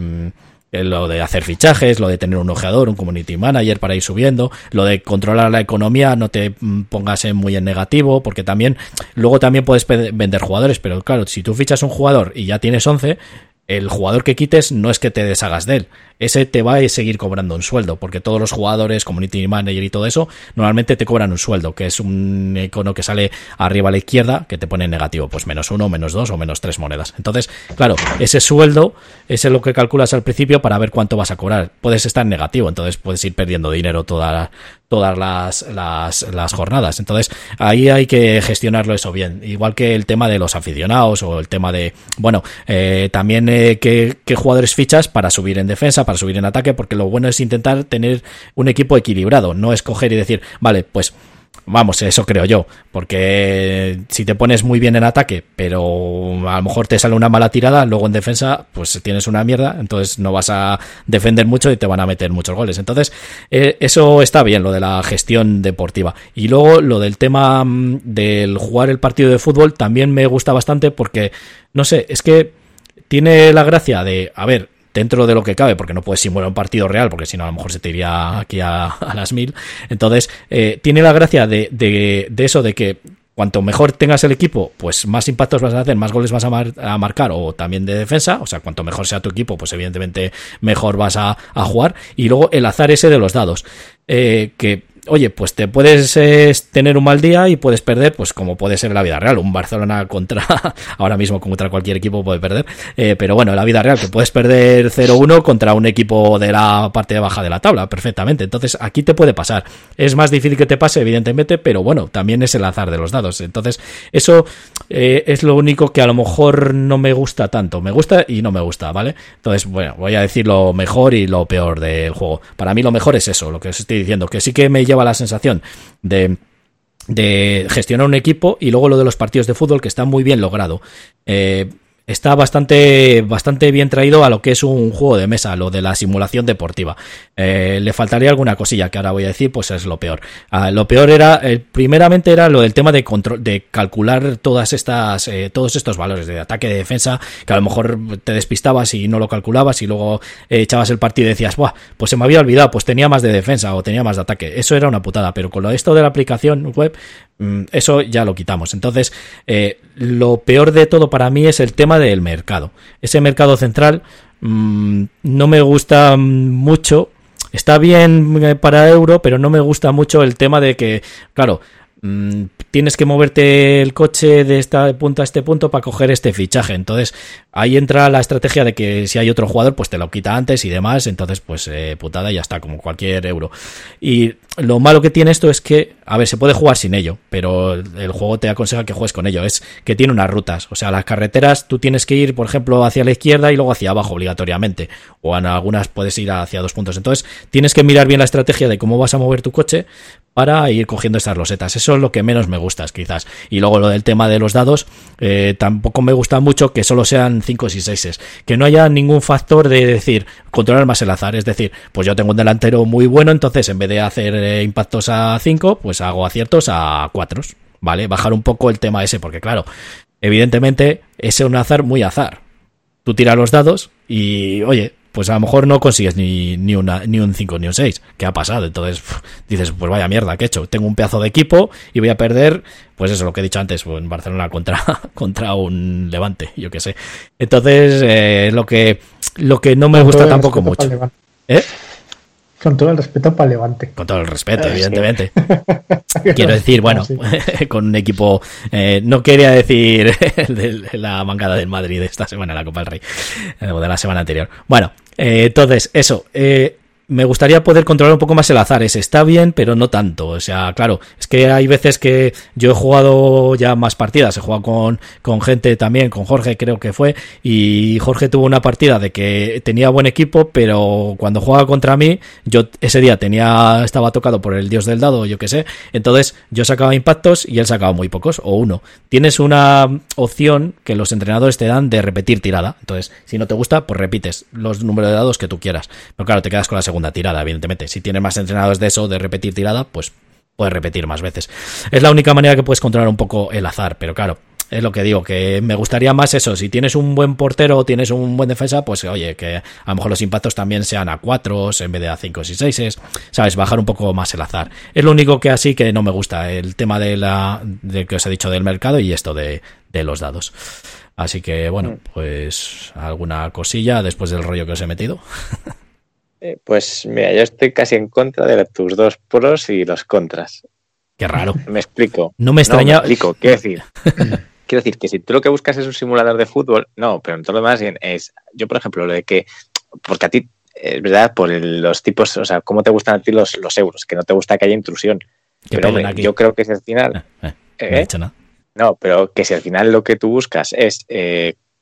lo de hacer fichajes, lo de tener un ojeador, un community manager para ir subiendo, lo de controlar la economía, no te mm, pongas muy en negativo, porque también, luego también puedes vender jugadores, pero claro, si tú fichas un jugador y ya tienes 11, el jugador que quites no es que te deshagas de él, ese te va a seguir cobrando un sueldo, porque todos los jugadores, community manager y todo eso, normalmente te cobran un sueldo, que es un icono que sale arriba a la izquierda, que te pone negativo, pues menos uno, menos dos o menos tres monedas. Entonces, claro, ese sueldo es lo que calculas al principio para ver cuánto vas a cobrar. Puedes estar negativo, entonces puedes ir perdiendo dinero toda, todas las, las, las, jornadas. Entonces, ahí hay que gestionarlo eso bien. Igual que el tema de los aficionados o el tema de, bueno, eh, también eh, qué, qué jugadores fichas para subir en defensa, para subir en ataque, porque lo bueno es intentar tener un equipo equilibrado, no escoger y decir, vale, pues Vamos, eso creo yo, porque si te pones muy bien en ataque, pero a lo mejor te sale una mala tirada, luego en defensa, pues tienes una mierda, entonces no vas a defender mucho y te van a meter muchos goles. Entonces, eh, eso está bien, lo de la gestión deportiva. Y luego lo del tema mm, del jugar el partido de fútbol también me gusta bastante porque, no sé, es que tiene la gracia de, a ver, dentro de lo que cabe, porque no puedes simular un partido real, porque si no a lo mejor se te iría aquí a, las mil. Entonces, eh, tiene la gracia de, de, de, eso, de que cuanto mejor tengas el equipo, pues más impactos vas a hacer, más goles vas a, a, marcar o también de defensa, o sea, cuanto mejor sea tu equipo, pues evidentemente mejor vas a, a jugar. Y luego el azar ese de los dados, eh, que oye, pues te puedes eh, tener un mal día y puedes perder, pues como puede ser en la vida real. Un Barcelona contra, ahora mismo contra cualquier equipo puede perder, eh, pero bueno, en la vida real que puedes perder 0-1 contra un equipo de la parte baja de la tabla, perfectamente. Entonces aquí te puede pasar. Es más difícil que te pase, evidentemente, pero bueno, también es el azar de los dados. Entonces, eso eh, es lo único que a lo mejor no me gusta tanto. Me gusta y no me gusta, ¿vale? Entonces, bueno, voy a decir lo mejor y lo peor del juego. Para mí lo mejor es eso, lo que os estoy diciendo, que sí que me lleva la sensación de de gestionar un equipo y luego lo de los partidos de fútbol que está muy bien logrado. Eh, está bastante, bastante bien traído a lo que es un juego de mesa, lo de la simulación deportiva. Eh, le faltaría alguna cosilla que ahora voy a decir, pues es lo peor. Ah, lo peor era, eh, primeramente era lo del tema de control, de calcular todas estas, eh, todos estos valores de ataque, de defensa, que a lo mejor te despistabas y no lo calculabas y luego echabas el partido y decías, Buah, pues se me había olvidado, pues tenía más de defensa o tenía más de ataque. Eso era una putada, pero con lo esto de la aplicación web, eso ya lo quitamos. Entonces, lo peor de todo para mí es el tema del mercado. Ese mercado central mm, no me gusta mucho. Está bien eh, para euro, pero no me gusta mucho el tema de que, claro, mm, tienes que moverte el coche de este punto a este punto para coger este fichaje. Entonces, ahí entra la estrategia de que si hay otro jugador, pues te lo quita antes y demás. Entonces, pues eh, putada ya está, como cualquier euro. Y lo malo que tiene esto es que, a ver, se puede jugar sin ello, pero el juego te aconseja que juegues con ello. Es que tiene unas rutas. O sea, las carreteras tú tienes que ir, por ejemplo, hacia la izquierda y luego hacia abajo obligatoriamente. O en algunas puedes ir hacia dos puntos. Entonces, tienes que mirar bien la estrategia de cómo vas a mover tu coche para ir cogiendo estas losetas. Eso es lo que menos me gusta, quizás. Y luego lo del tema de los dados, eh, tampoco me gusta mucho que solo sean 5 y 6. Que no haya ningún factor de decir, controlar más el azar. Es decir, pues yo tengo un delantero muy bueno, entonces en vez de hacer impactos a 5, pues hago aciertos a 4. ¿Vale? Bajar un poco el tema ese, porque claro, evidentemente ese es un azar muy azar. Tú tiras los dados y, oye, pues a lo mejor no consigues ni, ni, una, ni un 5 ni un 6. ¿Qué ha pasado? Entonces dices, pues vaya mierda, ¿qué he hecho? Tengo un pedazo de equipo y voy a perder, pues eso, lo que he dicho antes, en Barcelona contra, contra un Levante, yo qué sé. Entonces, eh, lo, que, lo que no me gusta tampoco mucho. ¿Eh? Con todo el respeto para Levante. Con todo el respeto, evidentemente. Quiero decir, bueno, con un equipo. Eh, no quería decir de la mangada del Madrid de esta semana, la Copa del Rey, eh, o de la semana anterior. Bueno, eh, entonces, eso. Eh, me gustaría poder controlar un poco más el azar. Ese está bien, pero no tanto. O sea, claro, es que hay veces que yo he jugado ya más partidas. He jugado con, con gente también, con Jorge creo que fue. Y Jorge tuvo una partida de que tenía buen equipo, pero cuando jugaba contra mí, yo ese día tenía, estaba tocado por el dios del dado, yo qué sé. Entonces yo sacaba impactos y él sacaba muy pocos, o uno. Tienes una opción que los entrenadores te dan de repetir tirada. Entonces, si no te gusta, pues repites los números de dados que tú quieras. Pero claro, te quedas con la segunda segunda tirada, evidentemente. Si tienes más entrenados de eso, de repetir tirada, pues puedes repetir más veces. Es la única manera que puedes controlar un poco el azar, pero claro, es lo que digo, que me gustaría más eso. Si tienes un buen portero o tienes un buen defensa, pues oye, que a lo mejor los impactos también sean a 4 en vez de a 5 y 6, ¿sabes? Bajar un poco más el azar. Es lo único que así que no me gusta, el tema de la de que os he dicho del mercado y esto de, de los dados. Así que bueno, mm. pues alguna cosilla después del rollo que os he metido. Eh, pues mira, yo estoy casi en contra de tus dos pros y los contras. Qué raro. Me explico. No me extraña. me explico, quiero decir. quiero decir que si tú lo que buscas es un simulador de fútbol, no, pero en todo lo demás es. Yo, por ejemplo, lo de que. Porque a ti, es verdad, por los tipos, o sea, cómo te gustan a ti los, los euros, que no te gusta que haya intrusión. pero hombre, yo creo que si al final. Eh, eh, no, he dicho nada. no, pero que si al final lo que tú buscas es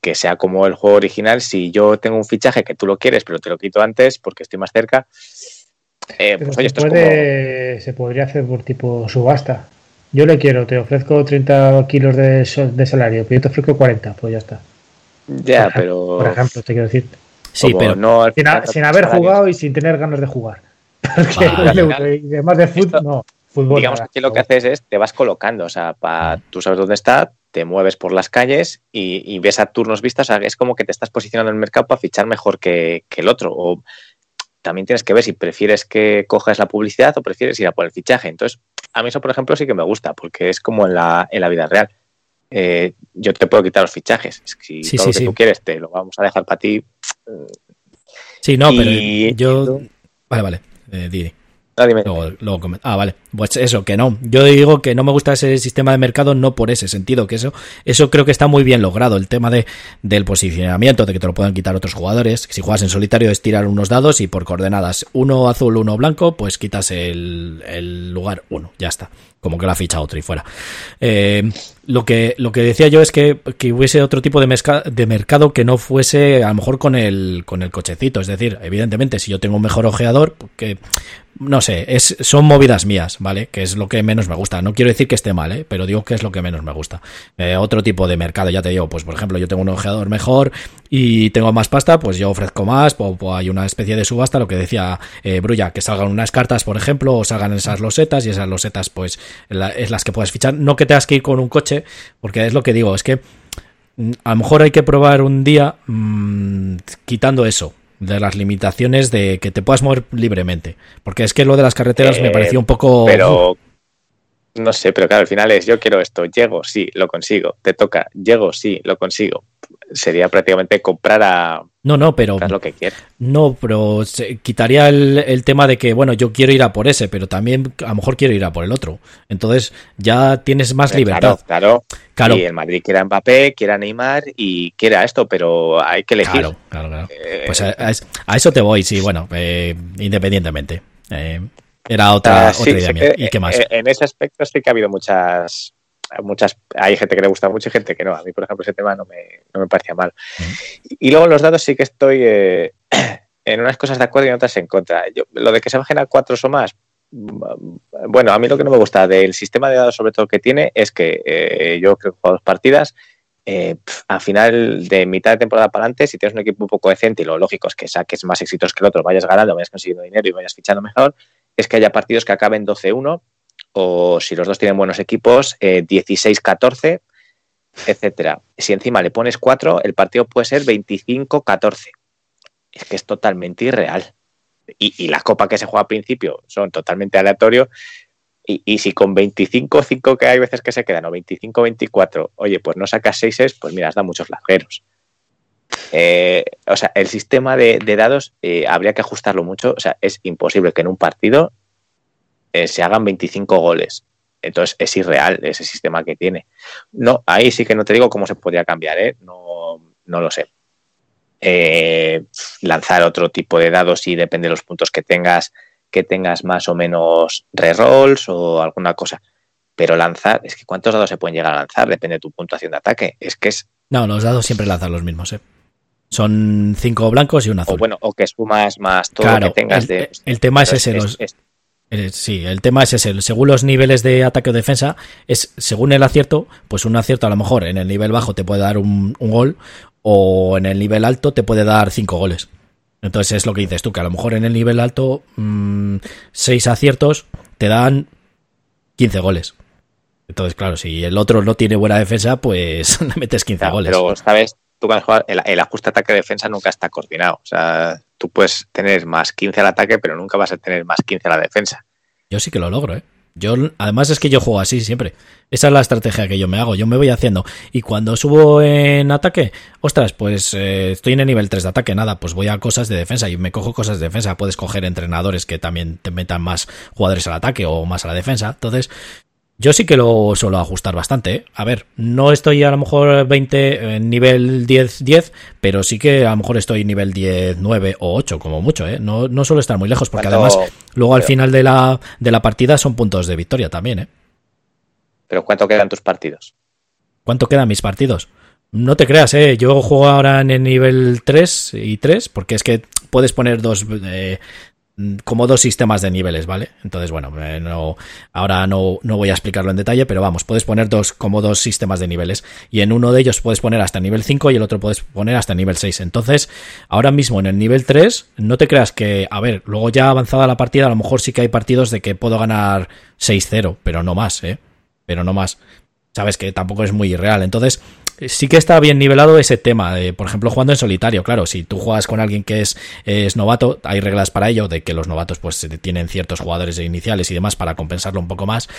que sea como el juego original, si yo tengo un fichaje que tú lo quieres, pero te lo quito antes porque estoy más cerca, eh, pues oye, esto es como... se podría hacer por tipo subasta. Yo le quiero, te ofrezco 30 kilos de, salario, pero yo te ofrezco 40, pues ya está. Ya, pero. Por ejemplo, te quiero decir. Sí, pero. No sin, haber jugado y sin tener ganas de jugar. Porque además de fútbol, no. Fútbol digamos que lo que haces es te vas colocando, o sea, para, tú sabes dónde está, te mueves por las calles y, ves a turnos vistas, es como que te estás posicionando en el mercado para fichar mejor que, el otro. O también tienes que ver si prefieres que cojas la publicidad o prefieres ir a por el fichaje. Entonces, a mí eso, por ejemplo, sí que me gusta, porque es como en la, en la vida real. Eh, yo te puedo quitar los fichajes. Si todo lo que tú quieres te lo vamos a dejar para ti. Sí, no, pero yo. Vale, vale, eh, Didi. Ah, ah, vale. Pues eso, que no. Yo digo que no me gusta ese sistema de mercado no por ese sentido, que eso, eso creo que está muy bien logrado. El tema de, del posicionamiento, de que te lo puedan quitar otros jugadores. Si juegas en solitario es tirar unos dados y por coordenadas uno azul, uno blanco, pues quitas el, el lugar uno. Ya está. Como que la ficha otro y fuera. Eh, lo que, lo que decía yo es que, que hubiese otro tipo de, de mercado que no fuese a lo mejor con el, con el cochecito. Es decir, evidentemente, si yo tengo un mejor ojeador, que no sé, es, son movidas mías, ¿vale? Que es lo que menos me gusta. No quiero decir que esté mal, ¿eh? Pero digo que es lo que menos me gusta. Eh, otro tipo de mercado, ya te digo, pues por ejemplo, yo tengo un ojeador mejor y tengo más pasta, pues yo ofrezco más, pues, hay una especie de subasta, lo que decía eh, Brulla, que salgan unas cartas, por ejemplo, o salgan esas losetas y esas losetas, pues es las que puedes fichar. No que tengas que ir con un coche, porque es lo que digo, es que mm, a lo mejor hay que probar un día mmm, quitando eso, de las limitaciones de que te puedas mover libremente. Porque es que lo de las carreteras me pareció un poco... Pero, no sé, pero claro, al final es, yo quiero esto, llego, sí, lo consigo, te toca, llego, sí, lo consigo. Sería prácticamente comprar a... No, no, pero... Lo que quieras. No, pero se quitaría el, el, tema de que, bueno, yo quiero ir a por ese, pero también a lo mejor quiero ir a por el otro. Entonces ya tienes más libertad. Claro, claro. Claro. Y el Madrid quiera Mbappé, quiera Neymar y quiera esto, pero hay que elegir. Claro, claro, claro. Eh, Pues a, eso te voy, sí, bueno, eh, independientemente. Eh, era otra, Ah, sí, otra idea sí mía. ¿Y qué más? eh, En ese aspecto sí que ha habido muchas, muchas. Hay gente que le gusta mucho y gente que no. A mí, por ejemplo, ese tema no me, no me parecía mal. Y luego en los dados sí que estoy eh, en unas cosas de acuerdo y en otras en contra. Yo, lo de que se bajen a cuatro o más. mm, Bueno, a mí lo que no me gusta del sistema de dados, sobre todo que tiene, es que eh, yo creo que jugado dos partidas. eh, al final de mitad de temporada para adelante, si tienes un equipo un poco decente y lo lógico es que saques más éxitos que el otro, vayas ganando, vayas consiguiendo dinero y vayas fichando mejor, es que haya partidos que acaben 12-1 o si los dos tienen buenos equipos, eh, 16-14, etcétera. Si encima le pones 4, el partido puede ser 25-14. Es que es totalmente irreal. Y, y la copa que se juega al principio son totalmente aleatorios. Y, y si con 25-5 que hay veces que se quedan, o 25-24, oye, pues no sacas 6 pues mira, has dado muchos largueros. Eh, o sea, el sistema de, de dados eh, habría que ajustarlo mucho. O sea, es imposible que en un partido eh, se hagan 25 goles. Entonces es irreal ese sistema que tiene. No, ahí sí que no te digo cómo se podría cambiar, ¿eh? No, no lo sé. Eh, lanzar otro tipo de dados y depende de los puntos que tengas, que tengas más o menos rerolls o alguna cosa. Pero lanzar, es que ¿cuántos dados se pueden llegar a lanzar? Depende de tu puntuación de ataque. Es que es, No, los dados siempre lanzan los mismos, ¿eh? Son cinco blancos y un azul. o bueno, o que sumas más todo Claro, lo que tengas el- de. el tema es ese, los- es- Sí, el tema es ese. Según los niveles de ataque o defensa, es según el acierto, pues un acierto a lo mejor en el nivel bajo te puede dar un, un gol o en el nivel alto te puede dar cinco goles. Entonces es lo que dices tú, que a lo mejor en el nivel alto mm, seis aciertos te dan 15 goles. Entonces, claro, si el otro no tiene buena defensa, pues le metes 15 Claro, goles. Pero, ¿sabes? Tú el, el ajuste ataque-defensa nunca está coordinado. O sea, tú puedes tener más 15 al ataque, pero nunca vas a tener más 15 a la defensa. Yo sí que lo logro, ¿eh? Yo, además es que yo juego así siempre. Esa es la estrategia que yo me hago. Yo me voy haciendo. Y cuando subo en ataque, ostras, pues eh, estoy en el nivel 3 de ataque. Nada, pues voy a cosas de defensa y me cojo cosas de defensa. Puedes coger entrenadores que también te metan más jugadores al ataque o más a la defensa. Entonces, yo sí que lo suelo ajustar bastante. ¿eh? A ver, no estoy a lo mejor 20 en nivel 10-10, pero sí que a lo mejor estoy nivel 10, 9 o 8, como mucho. ¿eh? No, no suelo estar muy lejos, porque ¿Cuánto- además luego al final de la, de la partida son puntos de victoria también. ¿eh? Pero ¿cuánto quedan tus partidos? ¿Cuánto quedan mis partidos? No te creas, ¿eh? yo juego ahora en el nivel 3 y 3, porque es que puedes poner dos, eh, como dos sistemas de niveles, ¿vale? Entonces, bueno, eh, no, ahora no, no voy a explicarlo en detalle, pero vamos, puedes poner dos, como dos sistemas de niveles, y en uno de ellos puedes poner hasta nivel 5 y el otro puedes poner hasta nivel 6. Entonces, ahora mismo en el nivel 3, no te creas que, a ver, luego ya avanzada la partida, a lo mejor sí que hay partidos de que puedo ganar 6-0, pero no más, ¿eh? Pero no más sabes que tampoco es muy irreal. Entonces, sí que está bien nivelado ese tema. Por ejemplo, jugando en solitario, claro, si tú juegas con alguien que es, es novato, hay reglas para ello, de que los novatos pues tienen ciertos jugadores iniciales y demás para compensarlo un poco más.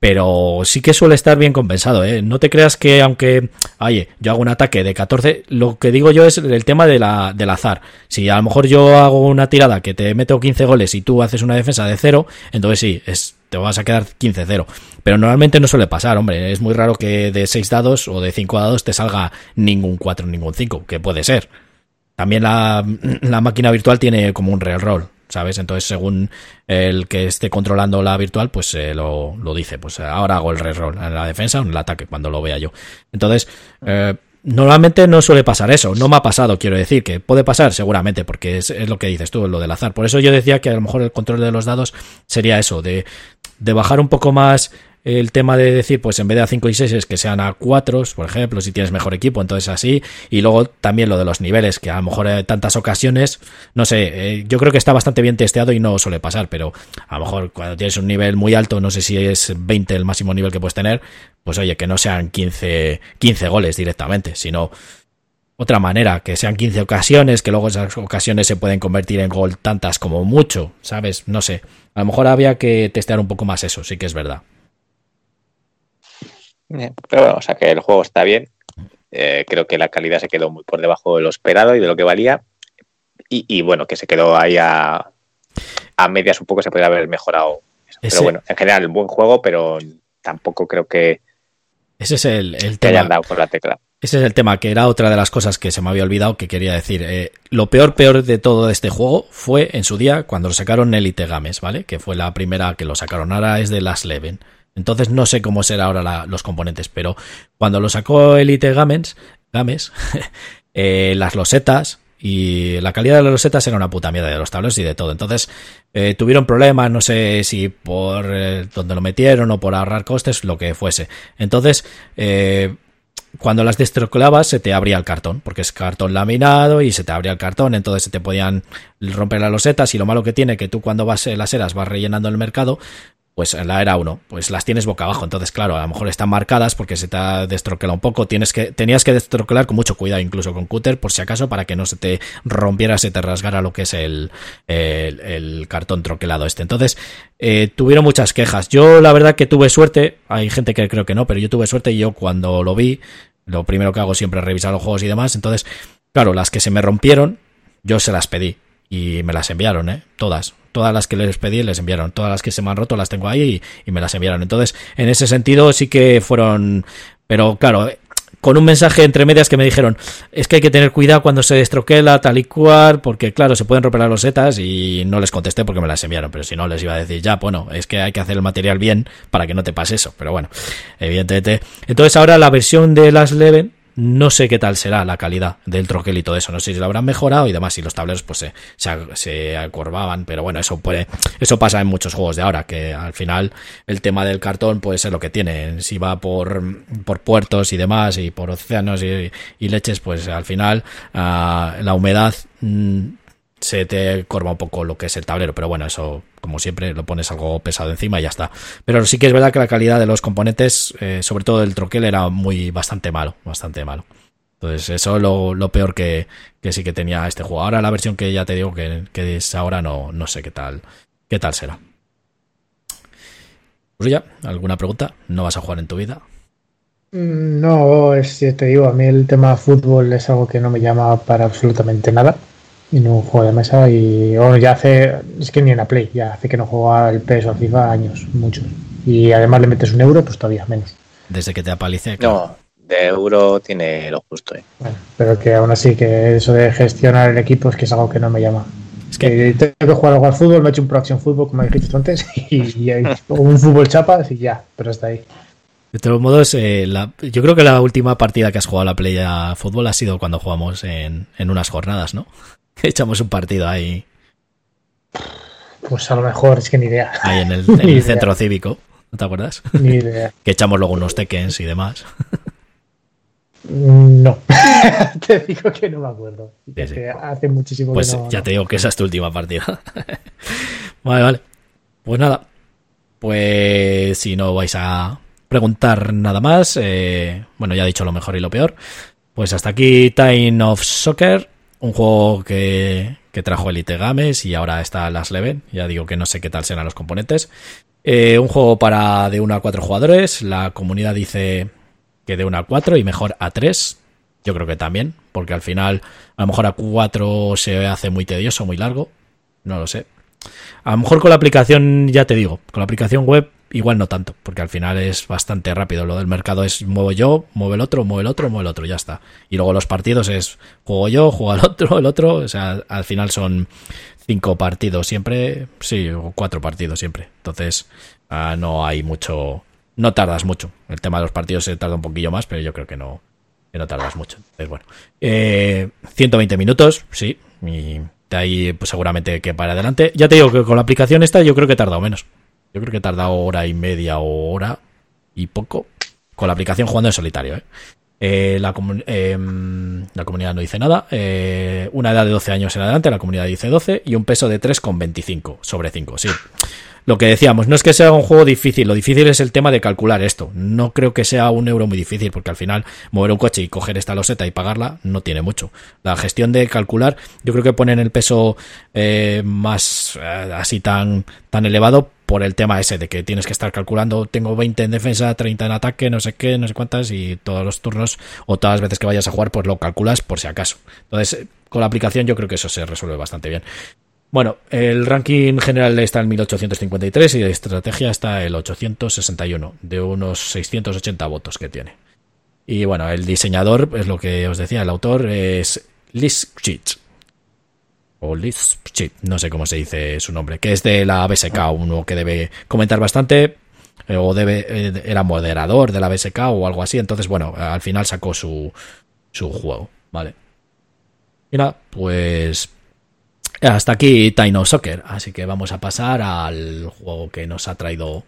Pero sí que suele estar bien compensado, ¿eh? No te creas que aunque, oye, yo hago un ataque de 14, lo que digo yo es el tema de la, del azar. Si a lo mejor yo hago una tirada que te meto 15 goles y tú haces una defensa de 0, entonces sí, es, te vas a quedar 15-0. Pero normalmente no suele pasar, hombre. Es muy raro que de 6 dados o de 5 dados te salga ningún 4, ningún 5, que puede ser. También la, la máquina virtual tiene como un real roll, ¿sabes? Entonces, según el que esté controlando la virtual, pues eh, lo, lo, dice. Pues ahora hago el real roll en la defensa o en el ataque, cuando lo vea yo. Entonces, eh, Normalmente no suele pasar eso, no me ha pasado, quiero decir, que puede pasar seguramente, porque es, lo que dices tú, lo del azar. Por eso yo decía que a lo mejor el control de los dados sería eso, de de bajar un poco más el tema de decir, pues en vez de a 5 y 6 es que sean a 4, por ejemplo, si tienes mejor equipo, entonces así. Y luego también lo de los niveles, que a lo mejor en tantas ocasiones, no sé, eh, yo creo que está bastante bien testeado y no suele pasar, pero a lo mejor cuando tienes un nivel muy alto, no sé si es 20 el máximo nivel que puedes tener, pues oye, que no sean 15, 15 goles directamente, sino otra manera, que sean 15 ocasiones, que luego esas ocasiones se pueden convertir en gol tantas como mucho, ¿sabes? No sé. A lo mejor había que testear un poco más eso, sí que es verdad. Pero bueno, o sea que el juego está bien. Eh, creo que la calidad se quedó muy por debajo de lo esperado y de lo que valía. Y, bueno, que se quedó ahí a, a medias un poco, se podría haber mejorado. Pero bueno, en general, un buen juego, pero tampoco creo que. Ese es el, el tema. dado por la tecla. Ese es el tema, que era otra de las cosas que se me había olvidado que quería decir. Eh, lo peor, peor de todo este juego fue en su día cuando lo sacaron Elite Games, ¿vale? Que fue la primera que lo sacaron. Ahora es de Last Leven. Entonces no sé cómo será ahora los componentes, pero cuando lo sacó Elite Games, Games eh, las losetas y la calidad de las losetas era una puta mierda de los tableros y de todo. Entonces eh, tuvieron problemas, no sé si por donde lo metieron o por ahorrar costes, lo que fuese. Entonces cuando las destroclabas se te abría el cartón, porque es cartón laminado y se te abría el cartón, entonces se te podían romper las losetas y lo malo que tiene que tú cuando vas en las eras vas rellenando el mercado, pues en la era 1, pues las tienes boca abajo. Entonces, claro, a lo mejor están marcadas porque se te ha destroquelado un poco. Tienes que, tenías que destroquelar con mucho cuidado, incluso con cúter, por si acaso, para que no se te rompiera, se te rasgara lo que es el, el, cartón troquelado este. Entonces, eh, tuvieron muchas quejas. Yo, la verdad que tuve suerte, hay gente que creo que no, pero yo tuve suerte y yo cuando lo vi, lo primero que hago siempre es revisar los juegos y demás. Entonces, claro, las que se me rompieron, yo se las pedí y me las enviaron, ¿eh? Todas. Todas las que les pedí les enviaron. Todas las que se me han roto las tengo ahí y, me las enviaron. Entonces, en ese sentido sí que fueron... Pero claro, con un mensaje entre medias que me dijeron, es que hay que tener cuidado cuando se destroquela tal y cual, porque claro, se pueden romper las losetas y no les contesté porque me las enviaron, pero si no les iba a decir, ya, bueno, es que hay que hacer el material bien para que no te pase eso, pero bueno, evidentemente. Entonces ahora la versión de las Leven no sé qué tal será la calidad del troquel y todo eso. No sé si lo habrán mejorado y demás. Y los tableros pues se, se, acorvaban. Pero bueno, eso puede, eso pasa en muchos juegos de ahora. Que al final el tema del cartón puede ser lo que tiene. Si va por, por puertos y demás y por océanos y, leches, pues al final ah, la humedad mm, se te corva un poco lo que es el tablero, pero bueno, eso como siempre lo pones algo pesado encima y ya está. Pero sí que es verdad que la calidad de los componentes, eh, sobre todo el troquel, era muy bastante malo, bastante malo. Entonces eso es lo, peor que, sí que tenía este juego. Ahora la versión que ya te digo que, es ahora no, no sé qué tal, qué tal será. Pues ya, ¿alguna pregunta? ¿No vas a jugar en tu vida? Mm, no, es, te digo, a mí el tema fútbol es algo que no me llama para absolutamente nada en un juego de mesa y bueno, ya hace, es que ni en la Play, ya hace que no juega el PS o FIFA años, muchos. Y además le metes un euro, pues todavía menos. Desde que te apalice. No, de euro tiene lo justo. ¿eh? Bueno, pero que aún así, que eso de gestionar el equipo es que es algo que no me llama. Es que tengo que jugar algo al fútbol, me he hecho un Pro Action Fútbol, como dijiste antes, y, un fútbol chapas y ya, pero hasta ahí. De todos modos, eh, yo creo que la última partida que has jugado a la Play a fútbol ha sido cuando jugamos en, en unas jornadas, ¿no? Echamos un partido ahí. Pues a lo mejor, es que ni idea. Ahí en el, centro cívico, ¿no te acuerdas? Ni idea. que echamos luego unos Tekkens y demás. Mm, no, te digo que no me acuerdo. Hace muchísimo pues no, ya te digo que esa es tu última partida. vale, vale. Pues nada. Pues si no vais a preguntar nada más, eh, bueno, ya he dicho lo mejor y lo peor. Pues hasta aquí Time of Soccer un juego que, trajo Elite Games y ahora está Last Leven. Ya digo que no sé qué tal serán los componentes. Eh, un juego para de 1 a 4 jugadores. La comunidad dice que de 1 a 4 y mejor a 3. Yo creo que también, porque al final a lo mejor a 4 se hace muy tedioso, muy largo. No lo sé. A lo mejor con la aplicación, ya te digo, con la aplicación web igual no tanto, porque al final es bastante rápido. Lo del mercado es muevo yo, mueve el otro, mueve el otro, mueve el otro, ya está. Y luego los partidos es juego yo, juego el otro, el otro. O sea, al final son cinco partidos siempre, sí, o cuatro partidos siempre. Entonces, ah, no hay mucho, no tardas mucho. El tema de los partidos se tarda un poquillo más, pero yo creo que no, que no tardas mucho. Entonces, bueno, eh, 120 minutos, sí, y de ahí pues seguramente que para adelante. Ya te digo que con la aplicación esta yo creo que he tardado menos. Yo creo que he tardado hora y media o hora y poco con la aplicación jugando en solitario. ¿eh? Eh, la, em, la, comunidad no dice nada. Eh, una edad de 12 años en adelante, la comunidad dice 12. Y un peso de 3,25 sobre 5. Sí. Lo que decíamos, no es que sea un juego difícil, lo difícil es el tema de calcular esto. No creo que sea un euro muy difícil, porque al final mover un coche y coger esta loseta y pagarla no tiene mucho. La gestión de calcular, yo creo que ponen el peso más así tan, tan elevado por el tema ese de que tienes que estar calculando, tengo 20 en defensa, 30 en ataque, no sé qué, no sé cuántas, y todos los turnos o todas las veces que vayas a jugar, pues lo calculas por si acaso. Entonces, con la aplicación yo creo que eso se resuelve bastante bien. Bueno, el ranking general está en 1853 y de estrategia está el 861, de unos 680 votos que tiene. Y bueno, el diseñador, es lo que os decía, el autor es Liz Chich o Liz, no sé cómo se dice su nombre, que es de la BSK, uno que debe comentar bastante, eh, o debe, eh, era moderador de la BSK o algo así, entonces bueno, al final sacó su, su juego, ¿vale? Y nada, pues hasta aquí Taino Soccer, así que vamos a pasar al juego que nos ha traído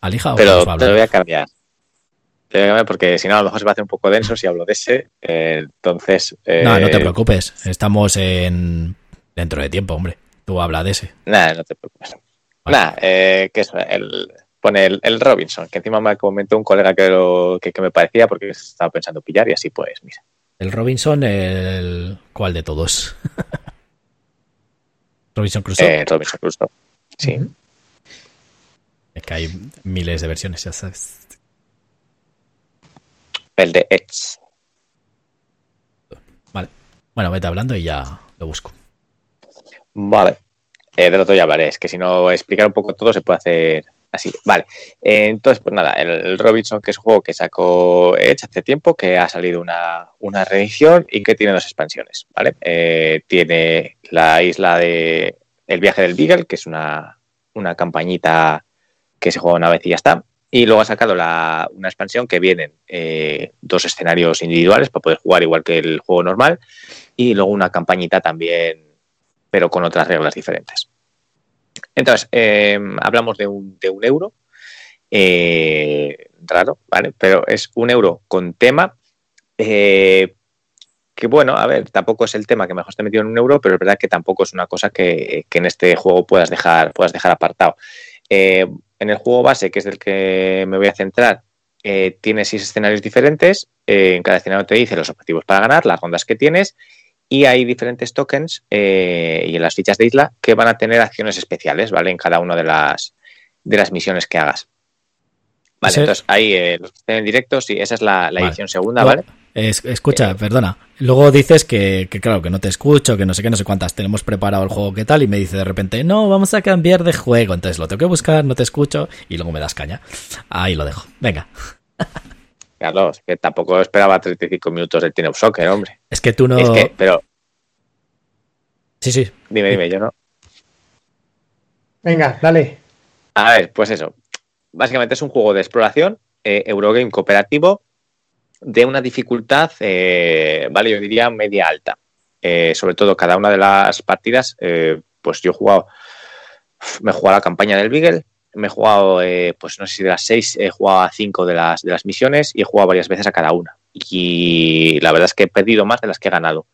Alija. Pero te lo voy a cambiar. Te voy a cambiar porque si no, a lo mejor se va a hacer un poco denso si hablo de ese. Eh, entonces. no, no te preocupes. Estamos en Dentro de tiempo, hombre. Tú habla de ese. Nada, no te preocupes. Nada, eh, que es el, pone el, Robinson, que encima me comentó un colega que, lo, que, me parecía porque estaba pensando pillar y así pues, mira. El Robinson, el ¿cuál de todos? Robinson Crusoe. Eh, Robinson Crusoe, sí. Es que hay miles de versiones, ya sabes. El de Edge. Vale. Bueno, vete hablando y ya lo busco. Vale. Eh, del otro ya hablaré. Es que si no explicar un poco todo se puede hacer así. Vale. Eh, entonces, pues nada, el, Robinson, que es un juego que sacó Edge hace tiempo, que ha salido una, una reedición y que tiene dos expansiones. ¿Vale? Eh, tiene la isla de El viaje del Beagle, que es una, una campañita que se juega una vez y ya está. Y luego ha sacado la, una expansión que vienen dos escenarios individuales para poder jugar igual que el juego normal. Y luego una campañita también pero con otras reglas diferentes. Entonces, eh, hablamos de un, de un euro, eh, raro, ¿vale? Pero es un euro con tema, eh, que bueno, a ver, tampoco es el tema que mejor esté metido en un euro, pero es verdad que tampoco es una cosa que, en este juego puedas dejar, puedas dejar apartado. en el juego base, que es el que me voy a centrar, tiene seis escenarios diferentes. en cada escenario te dice los objetivos para ganar, las rondas que tienes y hay diferentes tokens eh, y en las fichas de isla que van a tener acciones especiales, ¿vale? En cada una de las, de las misiones que hagas. Vale, entonces ahí eh, los que estén en directo, sí, esa es la, edición segunda, ¿vale? escucha, eh, perdona. Luego dices que, claro, que no te escucho, que no sé qué, no sé cuántas. Tenemos preparado el juego, ¿qué tal? Y me dice de repente, no, vamos a cambiar de juego. Entonces lo tengo que buscar, no te escucho y luego me das caña. Ahí lo dejo. Venga. Carlos, que tampoco esperaba 35 minutos del Team Soccer, hombre. Es que tú no. Es que, pero. Sí, sí. Dime, dime, yo no. Venga, dale. A ver, pues eso. Básicamente es un juego de exploración, eh, Eurogame cooperativo, de una dificultad, eh, vale, yo diría media alta. Eh, sobre todo, cada una de las partidas, pues yo he jugado, me he jugado la campaña del Beagle, me he jugado, eh, pues no sé si de las seis, he jugado a cinco de las, de las misiones y he jugado varias veces a cada una. Y la verdad es que he perdido más de las que he ganado.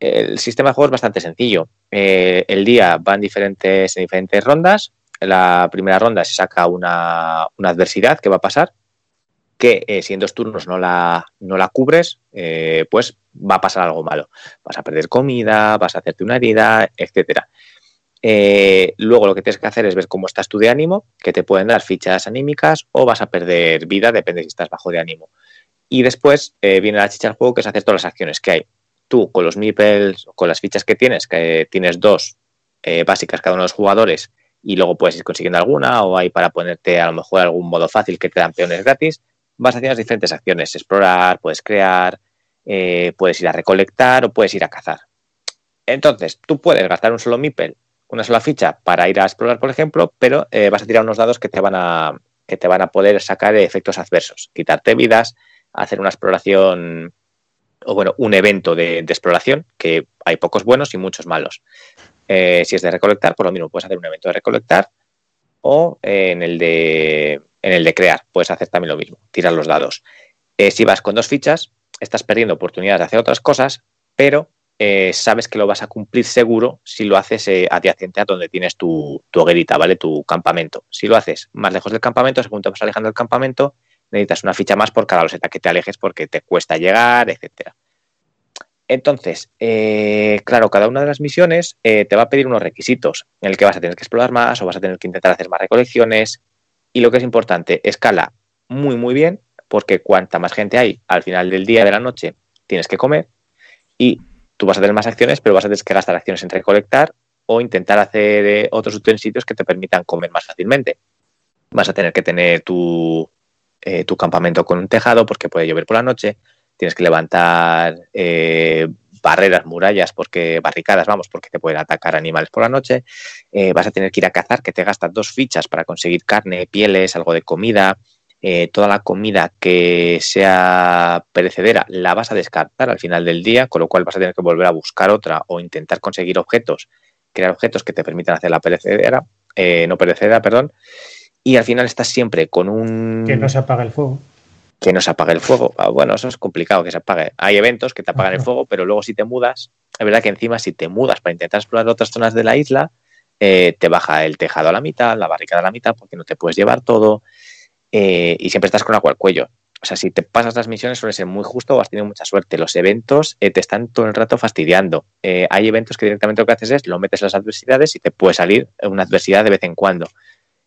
El sistema de juego es bastante sencillo. Eh, el día van diferentes, en diferentes rondas. En la primera ronda se saca una, adversidad que va a pasar, que eh, si en dos turnos no la, no la cubres, pues va a pasar algo malo. Vas a perder comida, vas a hacerte una herida, etcétera. Eh, luego lo que tienes que hacer es ver cómo estás tú de ánimo, que te pueden dar fichas anímicas o vas a perder vida, depende si estás bajo de ánimo. Y después eh, viene la chicha del juego, que es hacer todas las acciones que hay. Tú con los meeples, con las fichas que tienes, que tienes dos eh, básicas cada uno de los jugadores, y luego puedes ir consiguiendo alguna, o hay para ponerte a lo mejor algún modo fácil que te dan peones gratis, vas haciendo las diferentes acciones, explorar, puedes crear, puedes ir a recolectar o puedes ir a cazar. Entonces, tú puedes gastar un solo meeple una sola ficha para ir a explorar, por ejemplo, pero eh, vas a tirar unos dados que te van a que te van a poder sacar efectos adversos, quitarte vidas, hacer una exploración o bueno, un evento de, exploración, que hay pocos buenos y muchos malos. Eh, si es de recolectar, por lo mismo puedes hacer un evento de recolectar o en el de en el de crear, puedes hacer también lo mismo, tirar los dados. Eh, si vas con dos fichas, estás perdiendo oportunidades de hacer otras cosas, pero eh, sabes que lo vas a cumplir seguro si lo haces eh, adyacente a donde tienes tu, tu, hoguerita, ¿vale? Tu campamento. Si lo haces más lejos del campamento, según te vas alejando del campamento, necesitas una ficha más por cada loseta que te alejes porque te cuesta llegar, etcétera. Entonces, eh, claro, cada una de las misiones te va a pedir unos requisitos en el que vas a tener que explorar más o vas a tener que intentar hacer más recolecciones. Y lo que es importante, escala muy, muy bien, porque cuanta más gente hay al final del día, de la noche, tienes que comer y tú vas a tener más acciones, pero vas a tener que gastar acciones en recolectar o intentar hacer eh, otros utensilios que te permitan comer más fácilmente. Vas a tener que tener tu, eh, tu campamento con un tejado porque puede llover por la noche, tienes que levantar eh, barreras, murallas, porque barricadas, vamos, porque te pueden atacar animales por la noche. Eh, vas a tener que ir a cazar, que te gastas dos fichas para conseguir carne, pieles, algo de comida. Eh, toda la comida que sea perecedera la vas a descartar al final del día, con lo cual vas a tener que volver a buscar otra o intentar conseguir objetos, crear objetos que te permitan hacer la perecedera, eh, no perecedera, perdón. Y al final estás siempre con un... Que no se apaga el fuego que no se apague el fuego. Ah, bueno, eso es complicado que se apague. Hay eventos que te apagan el fuego, pero luego si te mudas, es verdad que encima si te mudas para intentar explorar otras zonas de la isla, eh, te baja el tejado a la mitad, la barricada a la mitad, porque no te puedes llevar todo eh, y siempre estás con agua al cuello. O sea, si te pasas las misiones suele ser muy justo o has tenido mucha suerte. Los eventos eh, te están todo el rato fastidiando. Eh, hay eventos que directamente lo que haces es lo metes en las adversidades y te puede salir una adversidad de vez en cuando.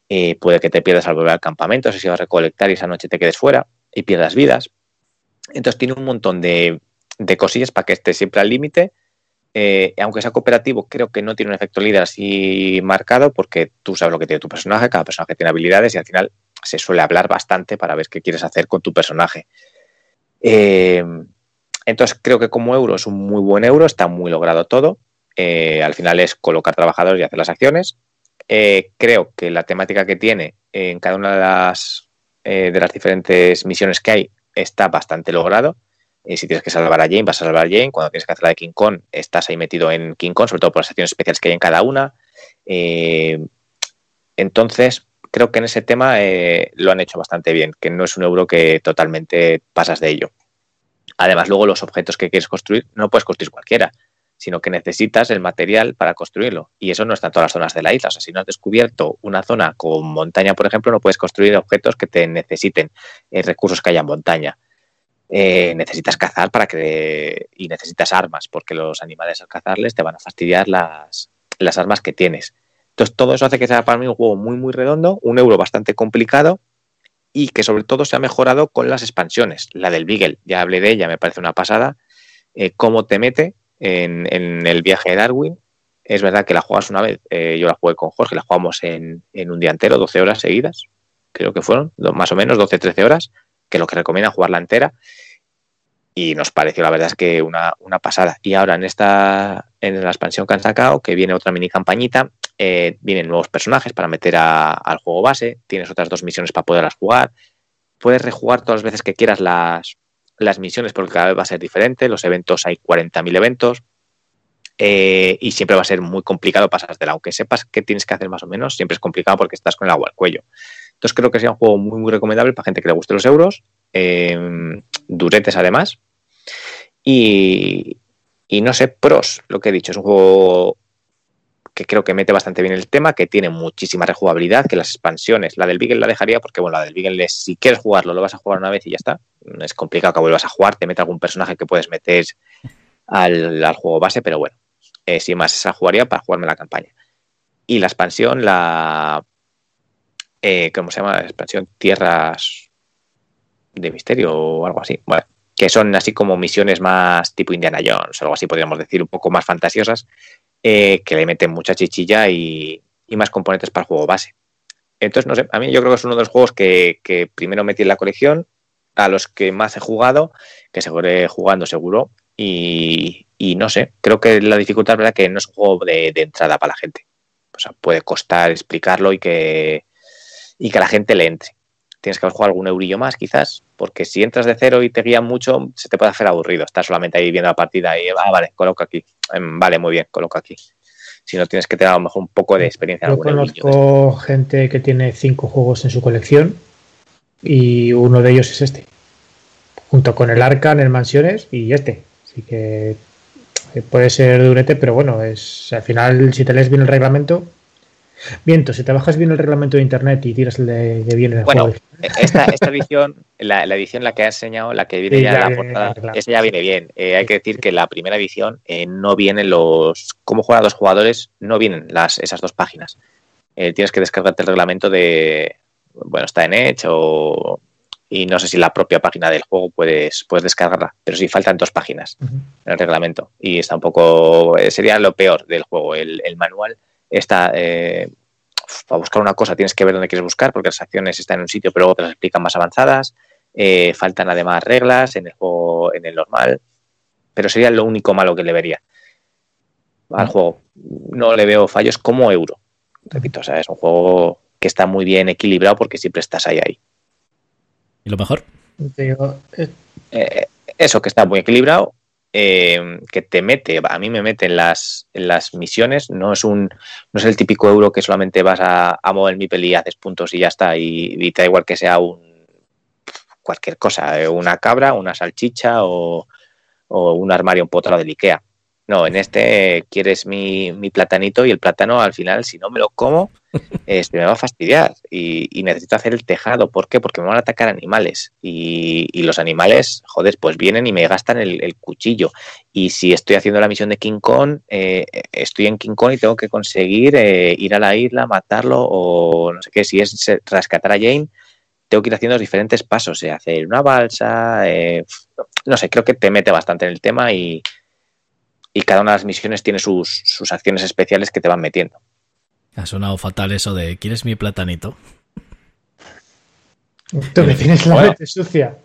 Eh, puede que te pierdas al volver al campamento, si vas a recolectar y esa noche te quedes fuera y pierdas vidas. Entonces tiene un montón de, de cosillas para que esté siempre al límite. Eh, aunque sea cooperativo, creo que no tiene un efecto líder así marcado porque tú sabes lo que tiene tu personaje, cada personaje tiene habilidades y al final se suele hablar bastante para ver qué quieres hacer con tu personaje. Eh, entonces creo que como euro es un muy buen euro, está muy logrado todo. Eh, al final es colocar trabajadores y hacer las acciones. Eh, creo que la temática que tiene en cada una de las de las diferentes misiones que hay está bastante logrado. Si tienes que salvar a Jane, vas a salvar a Jane. Cuando tienes que hacer la de King Kong, estás ahí metido en King Kong, sobre todo por las acciones especiales que hay en cada una. Entonces, creo que en ese tema eh, lo han hecho bastante bien, que no es un euro que totalmente pasas de ello. Además, luego los objetos que quieres construir no puedes construir cualquiera, sino que necesitas el material para construirlo. Y eso no está en todas las zonas de la isla. O sea, si no has descubierto una zona con montaña, por ejemplo, no puedes construir objetos que te necesiten eh, recursos que haya en montaña. Eh, necesitas cazar para que y necesitas armas, porque los animales al cazarles te van a fastidiar las, las armas que tienes. Entonces, todo eso hace que sea para mí un juego muy, muy redondo, un euro bastante complicado y que sobre todo se ha mejorado con las expansiones. La del Beagle, ya hablé de ella, me parece una pasada. Eh, cómo te mete en, el viaje de Darwin. Es verdad que la juegas una vez, eh, yo la jugué con Jorge, la jugamos en, en, un día entero, 12 horas seguidas, creo que fueron, más o menos 12-13 horas, que lo que recomienda jugarla entera. Y nos pareció, la verdad es que una, una pasada. Y ahora en esta, en la expansión que han sacado, que viene otra mini campañita, eh, vienen nuevos personajes para meter a, al juego base, tienes otras dos misiones para poderlas jugar, puedes rejugar todas las veces que quieras las, las misiones porque cada vez va a ser diferente, los eventos hay 40.000 eventos eh, y siempre va a ser muy complicado pasártela, aunque sepas qué tienes que hacer más o menos, siempre es complicado porque estás con el agua al cuello. Entonces creo que sea un juego muy, muy recomendable para gente que le guste los euros, eh, duretes además, y, no sé, pros, lo que he dicho, es un juego que creo que mete bastante bien el tema, que tiene muchísima rejugabilidad, que las expansiones, la del Beagle la dejaría porque, bueno, la del Beagle si quieres jugarlo, lo vas a jugar una vez y ya está. Es complicado que vuelvas a jugar, te mete algún personaje que puedes meter al, juego base, pero bueno, eh, sin más, esa jugaría para jugarme la campaña. Y la expansión, la... Eh, ¿Cómo se llama? La expansión Tierras de Misterio o algo así. Bueno, que son así como misiones más tipo Indiana Jones, algo así podríamos decir, un poco más fantasiosas, eh, que le meten mucha chichilla y, más componentes para el juego base. Entonces, no sé, a mí yo creo que es uno de los juegos que, primero metí en la colección, a los que más he jugado, que seguiré jugando seguro, y, no sé, creo que la dificultad verdad que no es un juego de, de, entrada para la gente. O sea, puede costar explicarlo y que, y que la gente le entre. Tienes que haber jugado algún eurillo más, quizás, porque si entras de cero y te guían mucho, se te puede hacer aburrido. Estás solamente ahí viendo la partida y, ah, vale, coloca aquí. Vale, muy bien, coloca aquí. si no tienes que tener a lo mejor un poco de experiencia. Yo conozco gente que tiene cinco juegos en su colección y uno de ellos es este, junto con el Arcan, el Mansiones y este. Así que eh, puede ser durete, pero bueno, es al final si te lees bien el reglamento, Viento, si te bajas bien el reglamento de internet y tiras el de, bien en el bueno, Esta, esta edición, la, edición la que ha enseñado, la que viene ya, la portada, esa ya viene bien. Eh, hay que decir que la primera edición eh, no vienen los. Cómo juegan dos jugadores, no vienen las, esas dos páginas. tienes que descargarte el reglamento de. Bueno, está en Edge o, y no sé si la propia página del juego puedes, puedes descargarla, pero sí faltan dos páginas en el reglamento y está un poco, eh, sería lo peor del juego, el, manual está, eh, para buscar una cosa tienes que ver dónde quieres buscar porque las acciones están en un sitio pero luego te las explican más avanzadas, eh, faltan además reglas en el juego, en el normal, pero sería lo único malo que le vería al juego. No le veo fallos como euro, repito, o sea, es un juego que está muy bien equilibrado porque siempre estás ahí ahí. ¿Y lo mejor? Eh, eh, eso, que está muy equilibrado, eh, que te mete, a mí me mete en las, las misiones, no es un no es el típico euro que solamente vas a, mover mi peli y haces puntos y ya está, y, te da igual que sea un cualquier cosa, una cabra, una salchicha o, un armario empotrado de Ikea. No, en este quieres mi, mi, platanito y el plátano al final, si no me lo como, este, me va a fastidiar y, necesito hacer el tejado. ¿Por qué? Porque me van a atacar animales y, los animales, joder, pues vienen y me gastan el, cuchillo. Y si estoy haciendo la misión de King Kong, eh, estoy en King Kong y tengo que conseguir eh, ir a la isla, matarlo o no sé qué. Si es rescatar a Jane, tengo que ir haciendo diferentes pasos, eh, hacer una balsa, no sé, creo que te mete bastante en el tema y y cada una de las misiones tiene sus, acciones especiales que te van metiendo. Ha sonado fatal eso de ¿quieres mi platanito? Tú me tienes la mente sucia.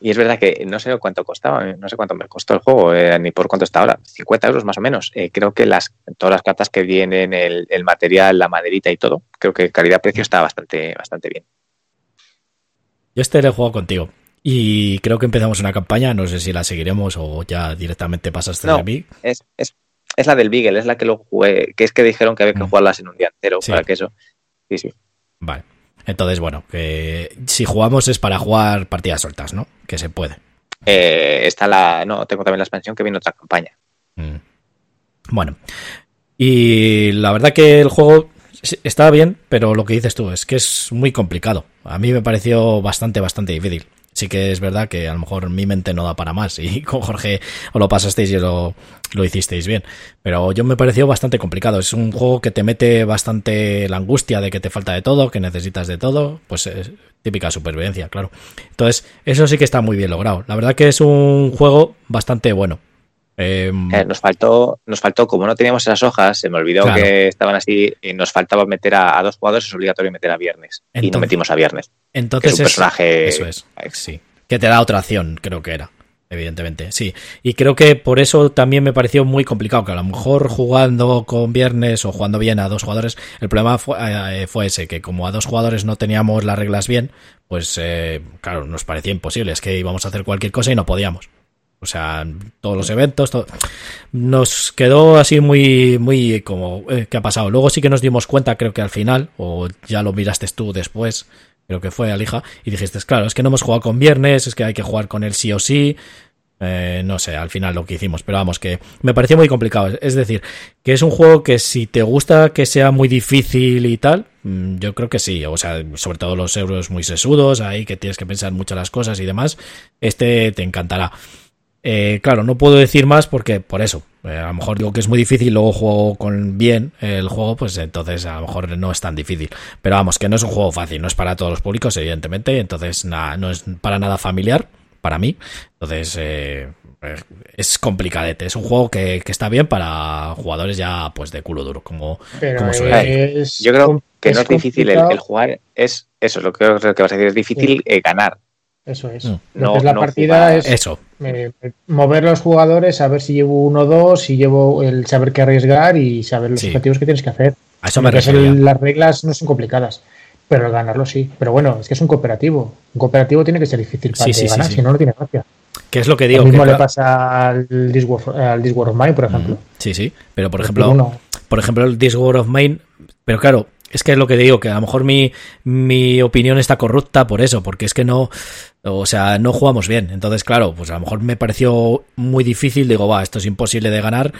Y es verdad que no sé cuánto costaba, no sé cuánto me costó el juego, eh, ni por cuánto está ahora, 50 euros más o menos. Eh, creo que las todas las cartas que vienen, el, el material, la maderita y todo, creo que calidad-precio está bastante, bastante bien. Yo este le juego contigo. Y creo que empezamos una campaña, no sé si la seguiremos o ya directamente pasaste no, de mí. Es, es, es, la del Beagle, es la que lo jugué, que es que dijeron que había que mm. jugarlas en un día entero para que eso. Sí, sí. Vale. Entonces, bueno, que si jugamos es para jugar partidas sueltas, ¿no? Que se puede. Eh, está la. No, tengo también la expansión que viene otra campaña. Mm. Bueno. Y la verdad que el juego está bien, pero lo que dices tú es que es muy complicado. A mí me pareció bastante, bastante difícil sí que es verdad que a lo mejor mi mente no da para más y con Jorge os lo pasasteis y lo, lo hicisteis bien. Pero yo me pareció bastante complicado. Es un juego que te mete bastante la angustia de que te falta de todo, que necesitas de todo. Pues es típica supervivencia, claro. Entonces, eso sí que está muy bien logrado. La verdad que es un juego bastante bueno. Em, eh, nos faltó, nos faltó, como no teníamos esas hojas, se me olvidó que estaban así, y nos faltaba meter a, dos jugadores, es obligatorio meter a viernes. y no metimos a viernes. Entonces es un personaje. Eso es. Sí. Que te da otra acción, creo que era. Evidentemente, sí. Y creo que por eso también me pareció muy complicado, que a lo mejor jugando con viernes o jugando bien a dos jugadores, el problema fue, eh, fue ese, que como a dos jugadores no teníamos las reglas bien, pues eh, claro, nos parecía imposible, es que íbamos a hacer cualquier cosa y no podíamos. O sea, todos los eventos, todo. nos quedó así muy, muy como, eh, ¿qué ha pasado? Luego sí que nos dimos cuenta, creo que al final, o ya lo miraste tú después, creo que fue Alija, y dijiste, claro, es que no hemos jugado con viernes, es que hay que jugar con él sí o sí. Eh, no sé, al final lo que hicimos, pero vamos, que me pareció muy complicado. Es decir, que es un juego que si te gusta que sea muy difícil y tal, mm, yo creo que sí. O sea, sobre todo los euros muy sesudos, ahí que tienes que pensar mucho las cosas y demás, este te encantará. Eh, claro, no puedo decir más porque por eso. Eh, a lo mejor digo que es muy difícil, luego juego con bien el juego, pues entonces a lo mejor no es tan difícil. Pero vamos, que no es un juego fácil, no es para todos los públicos, evidentemente, entonces nada, no es para nada familiar para mí. Entonces eh, es complicadete. Es un juego que, está bien para jugadores ya pues de culo duro, como, como suele. Yo creo que no es difícil el, jugar, es eso, es lo que, que vas a decir, es difícil ganar eso es. Mm. Lo que es la partida es eso. Mover los jugadores, saber si llevo uno o dos, si llevo el saber qué arriesgar y saber los objetivos que tienes que hacer. A eso me Las reglas no son complicadas. Pero ganarlo sí. Pero bueno, es que es un cooperativo. Un cooperativo tiene que ser difícil para ganar, si no, no tiene gracia. ¿Qué es lo que digo? Lo mismo le pasa al War, of Mine, por ejemplo. Sí, sí. Pero por ejemplo, por ejemplo, el War of Mine. Pero claro, es que es lo que digo, que a lo mejor mi, mi opinión está corrupta por eso, porque es que no, o sea, no jugamos bien. Entonces, claro, pues a lo mejor me pareció muy difícil, digo, va, esto es imposible de ganar,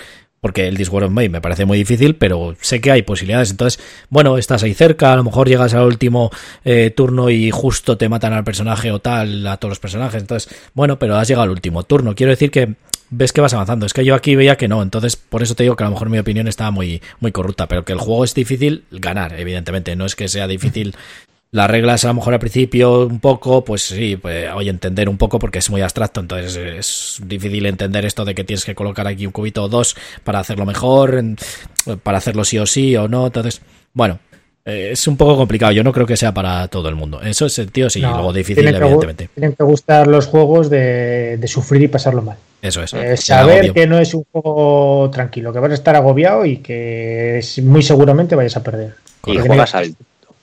porque el Discord of May me parece muy difícil, pero sé que hay posibilidades. Entonces, bueno, estás ahí cerca, a lo mejor llegas al último eh, turno y justo te matan al personaje o tal, a todos los personajes. Entonces, bueno, pero has llegado al último turno. Quiero decir que ves que vas avanzando. Es que yo aquí veía que no, entonces por eso te digo que a lo mejor mi opinión está muy, muy corrupta, pero que el juego es difícil ganar, evidentemente. No es que sea difícil las reglas a lo mejor al principio un poco, pues sí, pues oye, entender un poco porque es muy abstracto, entonces es difícil entender esto de que tienes que colocar aquí un cubito o dos para hacerlo mejor, para hacerlo sí o sí o no, entonces, bueno, eh, es un poco complicado, yo no creo que sea para todo el mundo, eso es sentido sí, y luego difícil evidentemente. Tienen que gustar los juegos de, sufrir y pasarlo mal. Eso es. Eh, saber que no es un juego tranquilo, que vas a estar agobiado y que muy seguramente vayas a perder. Y juegas al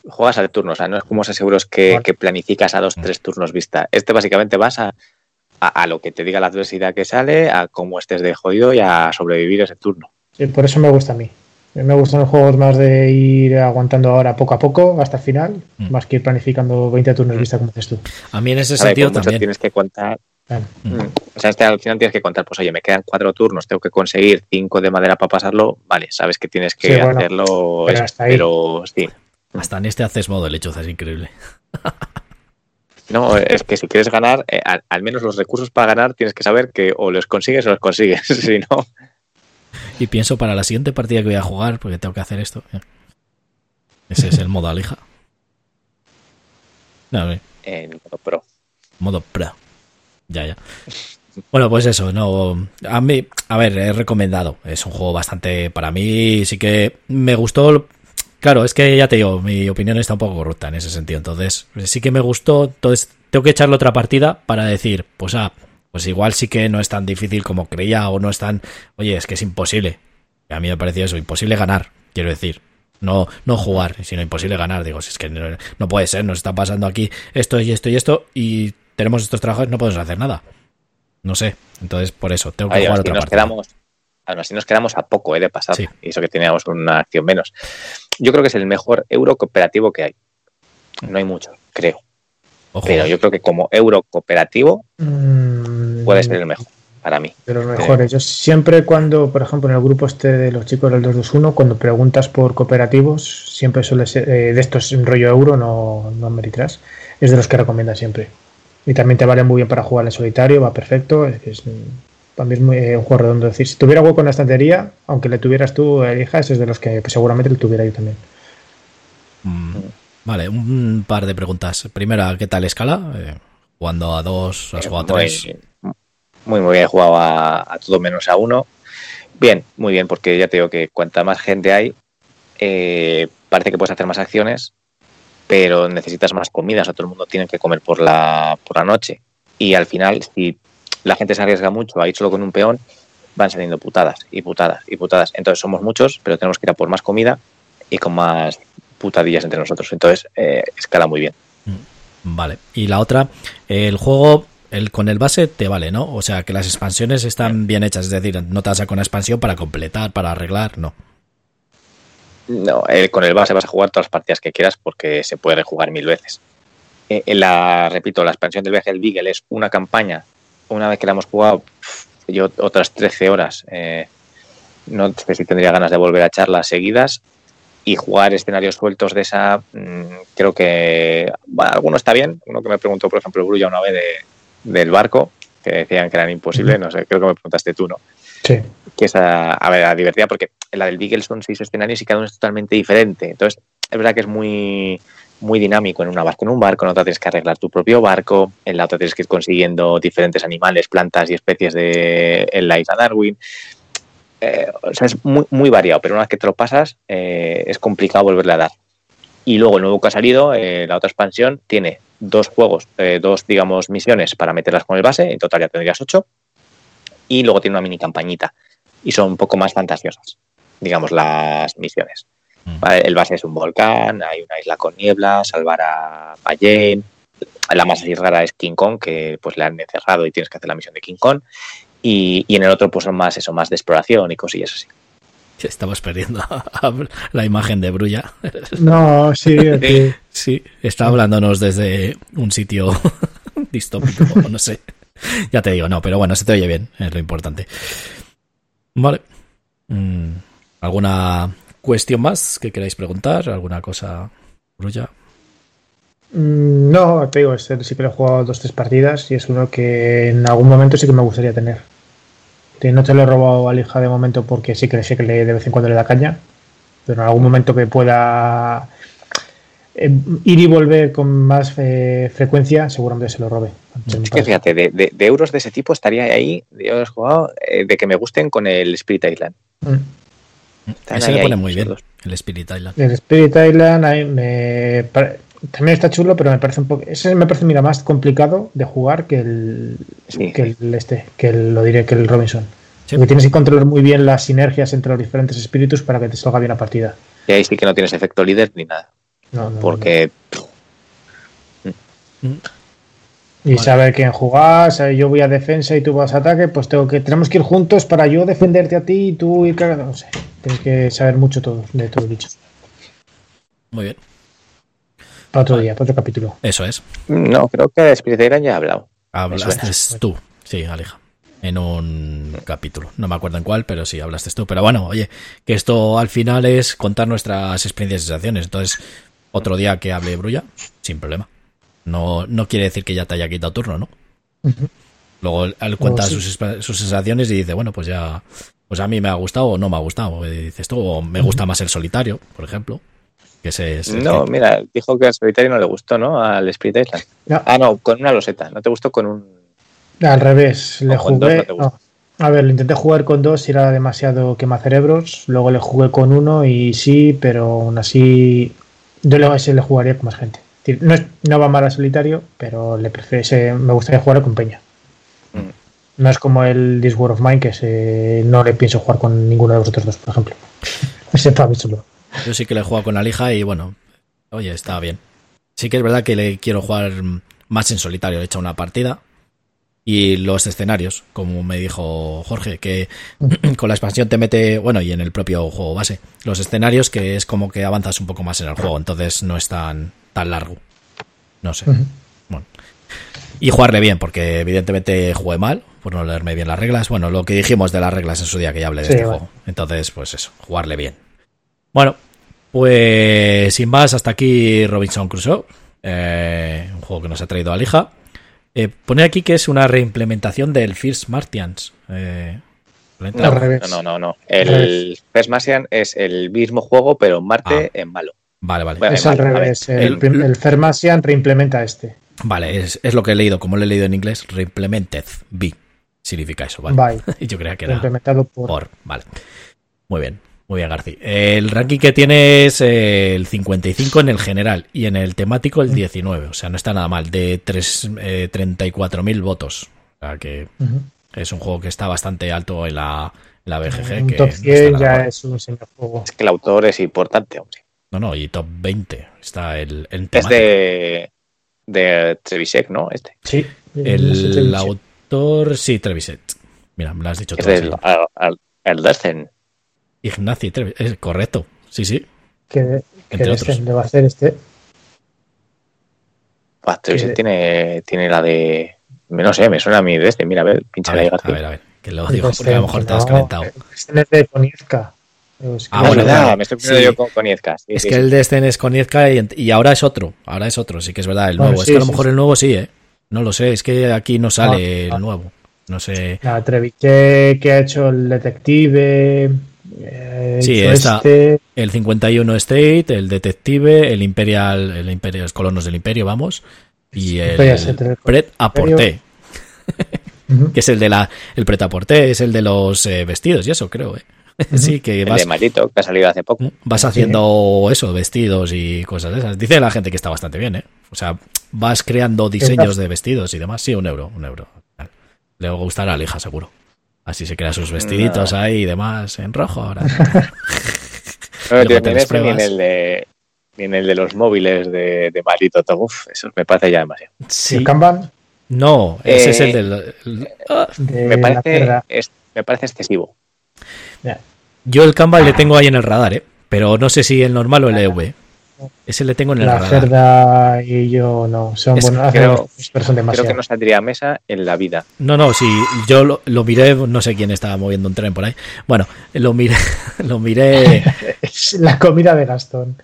juegas al turno, o sea, no es como esos seguros que, que planificas a dos, tres turnos vista. Este básicamente vas a, a, lo que te diga la adversidad que sale, a cómo estés de jodido y a sobrevivir ese turno. Sí, por eso me gusta a mí. Me gustan los juegos más de ir aguantando ahora poco a poco hasta el final, mm. más que ir planificando 20 turnos mm. vista como dices tú. A mí en ese sentido también. Tienes que contar. Mm. O sea, este, al final tienes que contar, pues oye, me quedan cuatro turnos, tengo que conseguir cinco de madera para pasarlo. Vale, sabes que tienes que hacerlo, pero, pero sí. Hasta en este haces modo lechuza, es increíble. No, es que si quieres ganar, eh, al, menos los recursos para ganar tienes que saber que o los consigues o los consigues, si no. Y pienso para la siguiente partida que voy a jugar, porque tengo que hacer esto. Ese es el modo alija. No, en modo pro. Modo pro. Ya, ya. Bueno, pues eso, no. A mí, a ver, he recomendado. Es un juego bastante. Para mí, sí que me gustó Claro, es que ya te digo, mi opinión está un poco corrupta en ese sentido. Entonces, sí que me gustó. Entonces, tengo que echarle otra partida para decir, pues ah, pues igual sí que no es tan difícil como creía o no es tan. Oye, es que es imposible. A mí me parecía eso, imposible ganar, quiero decir. No, no jugar, sino imposible ganar. Digo, si es que no, puede ser, nos está pasando aquí esto y esto y esto y tenemos estos trabajos, no podemos hacer nada. No sé, entonces por eso tengo que jugar otra partida así nos quedamos a poco ¿eh? de pasar. Y eso que teníamos una acción menos. Yo creo que es el mejor euro cooperativo que hay. No hay mucho, creo. Pero yo creo que como euro cooperativo mm. puede ser el mejor para mí. De los mejores. Yo siempre cuando, por ejemplo, en el grupo este de los chicos del 221, cuando preguntas por cooperativos, siempre suele ser, eh, de estos en rollo euro, no, no Ameritrash, es de los que recomienda siempre. Y también te vale muy bien para jugar en solitario, va perfecto, es, también es muy, eh, un juego redondo. Es decir, si tuviera hueco en la estantería, aunque le tuvieras tú, elijas, es de los que pues, seguramente le tuviera yo también. Mm, vale, un par de preguntas. Primera, ¿qué tal escala? Eh, jugando a dos, has jugado a tres. Muy, muy bien, he jugado a, todo menos a uno. Bien, muy bien, porque ya te digo que cuanta más gente hay, eh, parece que puedes hacer más acciones, pero necesitas más comida, o sea, todo el mundo tiene que comer por la, por la noche. Y al final, si la gente se arriesga mucho a ir solo con un peón, van saliendo putadas y putadas y putadas. Entonces somos muchos, pero tenemos que ir a por más comida y con más putadillas entre nosotros. Entonces eh, escala muy bien. Mm, vale. Y la otra, el juego el, con el base te vale, ¿no? O sea, que las expansiones están bien hechas, es decir, no te vas a con una expansión para completar, para arreglar, no. No, con el base vas a jugar todas las partidas que quieras porque se puede rejugar mil veces. Eh, la, repito, la expansión del viaje del Beagle es una campaña una vez que la hemos jugado, yo otras 13 horas, eh, no sé si tendría ganas de volver a echarlas seguidas y jugar escenarios sueltos de esa, mm, creo que, bueno, alguno está bien. Uno que me preguntó, por ejemplo, Brulla una vez del barco, que decían que eran imposibles, no sé, creo que me preguntaste tú, ¿no? Sí. Que es, a, ver, divertida porque la del Beagle son seis escenarios y cada uno es totalmente diferente. Entonces, es verdad que es muy, muy dinámico en una barco. En un barco, en otra tienes que arreglar tu propio barco, en la otra tienes que ir consiguiendo diferentes animales, plantas y especies de en la isla Darwin. Eh, o sea, es muy, muy, variado, pero una vez que te lo pasas, eh, es complicado volverle a dar. Y luego el nuevo que ha salido, eh, la otra expansión, tiene dos juegos, dos, digamos, misiones para meterlas con el base, en total ya tendrías ocho, y luego tiene una mini campañita, y son un poco más fantasiosas, digamos, las misiones. Mm. El base es un volcán, hay una isla con niebla, salvar a Ballén. La más así rara es King Kong, que pues le han encerrado y tienes que hacer la misión de King Kong. Y, en el otro pues son más eso, más de exploración y cosillas así. Estamos perdiendo la imagen de Brulla. No, sí, sí, está hablándonos desde un sitio distópico, no sé. Ya te digo, no, pero bueno, se te oye bien, es lo importante. Vale. Mm, ¿Alguna cuestión más que queráis preguntar? ¿Alguna cosa, Brulla? Mm, no, te digo, este sí que lo he jugado dos tres partidas y es uno que en algún momento sí que me gustaría tener. No te lo he robado al hija de momento porque sí que sé que le, de vez en cuando le da caña, pero en algún momento que pueda eh, ir y volver con más eh, frecuencia, seguramente se lo robe. Es que fíjate, de, euros de ese tipo estaría ahí, yo he jugado, eh, de que me gusten con el Spirit Island. Mm. Ese le pone muy bien, el Spirit Island. El Spirit Island me, también está chulo, pero me parece un poco. Ese me parece, mira, más complicado de jugar que el. que el este, que lo diré, que el Robinson. Porque tienes que controlar muy bien las sinergias entre los diferentes espíritus para que te salga bien la partida. Y ahí sí que no tienes efecto líder ni nada. No, no, porque. Y saber quién jugar, saber yo voy a defensa y tú vas a ataque, pues tengo que tenemos que ir juntos para yo defenderte a ti y tú ir cagando. No sé, tienes que saber mucho todo de todo dicho. Muy bien. Para otro día, para otro capítulo. Eso es. No, creo que de Spirit ya he hablado. Hablaste tú, sí, Aleja. En un capítulo. No me acuerdo en cuál, pero sí, hablaste tú. Pero bueno, oye, que esto al final es contar nuestras experiencias y sensaciones. Entonces, otro día que hable Brulla, sin problema. No, no quiere decir que ya te haya quitado turno, ¿no? Luego él cuenta sus, sus, sensaciones y dice, bueno, pues ya, pues a mí me ha gustado o no me ha gustado. Y dices tú, o me gusta más el solitario, por ejemplo no, mira, dijo que al solitario no le gustó, ¿no? Al Spirit Island. Ah, no, con una loseta. ¿No te gustó con un...? Al revés, le jugué... A ver, le intenté jugar con dos y era demasiado quemacerebros. Luego le jugué con uno y sí, pero aún así yo le, le jugaría con más gente. No, no va mal al solitario, pero le prefiero, me gustaría jugar con Peña. Mm. No es como el This War of Mine, que no le pienso jugar con ninguno de vosotros dos, por ejemplo. Ese para mí solo. Yo sí que le he jugado con la lija y bueno, oye, está bien. Sí que es verdad que le quiero jugar más en solitario. He hecho una partida y los escenarios, como me dijo Jorge, que con la expansión te mete, bueno, y en el propio juego base, los escenarios que es como que avanzas un poco más en el juego, entonces no es tan, tan largo. No sé. Bueno. Y jugarle bien, porque evidentemente jugué mal, por no leerme bien las reglas. Bueno, lo que dijimos de las reglas en su día que ya hablé de este juego. Entonces, pues eso, jugarle bien. Bueno, pues sin más, hasta aquí Robinson Crusoe, eh, un juego que nos ha traído a Lija. Eh, pone aquí que es una reimplementación del First Martians. Eh, no, no, no, no, El First Martian es el mismo juego, pero en Marte ah. en malo. Vale, vale. es al revés. El, el, First Martian reimplementa este. Vale, es, lo que he leído, como lo he leído en inglés, reimplemented, B. Significa eso, ¿vale? Yo creía que era reimplementado por. Vale. Muy bien. Muy bien, García. El ranking que tiene es el 55 en el general y en el temático el 19. O sea, no está nada mal. De 34.000 eh, votos. O sea, que es un juego que está bastante alto en la, la BGG. que top 100 ya es un señor juego. Es que el autor es importante, hombre. No, no, y top 20 está el, el Es de, de Trevisek, ¿no? Este. Sí. El, autor, sí, Trevisek. Mira, me lo has dicho es El, el, el Ignacio es correcto, sí, sí. ¿Qué, le va a hacer este? tiene, tiene la de. No sé, me suena a mí de este. Mira, a ver, pincha ahí, A ver, a ver, que lo digo porque a lo mejor te has calentado. Este es de Coniezca. ah, bueno, ya, me estoy poniendo yo con Coniezca. es que el de este es Coniezca y, ahora es otro. Ahora es otro, sí que es verdad, el nuevo. es que a lo mejor el nuevo sí, ¿eh? No lo sé, es que aquí no sale ah, el nuevo. No sé. La Treviche que ha hecho el detective. Eh, sí, está este... el 51 State, el Detective, el Imperial, el Imperio, los colonos del Imperio, vamos, y el, Pret Aporté, que es el de la, el Pret Aporté, es el de los eh, vestidos y eso, creo, ¿eh? Sí, que vas, el de maldito, que ha salido hace poco. Mm, vas haciendo eso, vestidos y cosas de esas. Dice la gente que está bastante bien, ¿eh? O sea, vas creando diseños de vestidos y demás. Sí, un euro, un euro. Le gustará a la hija, seguro. Así se crea sus vestiditos ahí y demás en rojo ahora. No, tío, ni en las ese ni en pruebas. el de, ni en el de los móviles de, de maldito todo. Uf, eso me parece ya demasiado. Sí. El Kanban No, ese es el Eh, del... el- ah. de Me parece, es- me parece excesivo. Yo el Kanban le tengo ahí en el radar, ¿eh? Pero no sé si el normal o el EV. Ese le tengo en el La radar. cerda y yo no. Son Es- buenos, creo- Creo demasiado. que no saldría a mesa en la vida. No, no, sí, yo lo, lo miré, no sé quién estaba moviendo un tren por ahí. Bueno, lo miré, lo miré. Es la comida de Gastón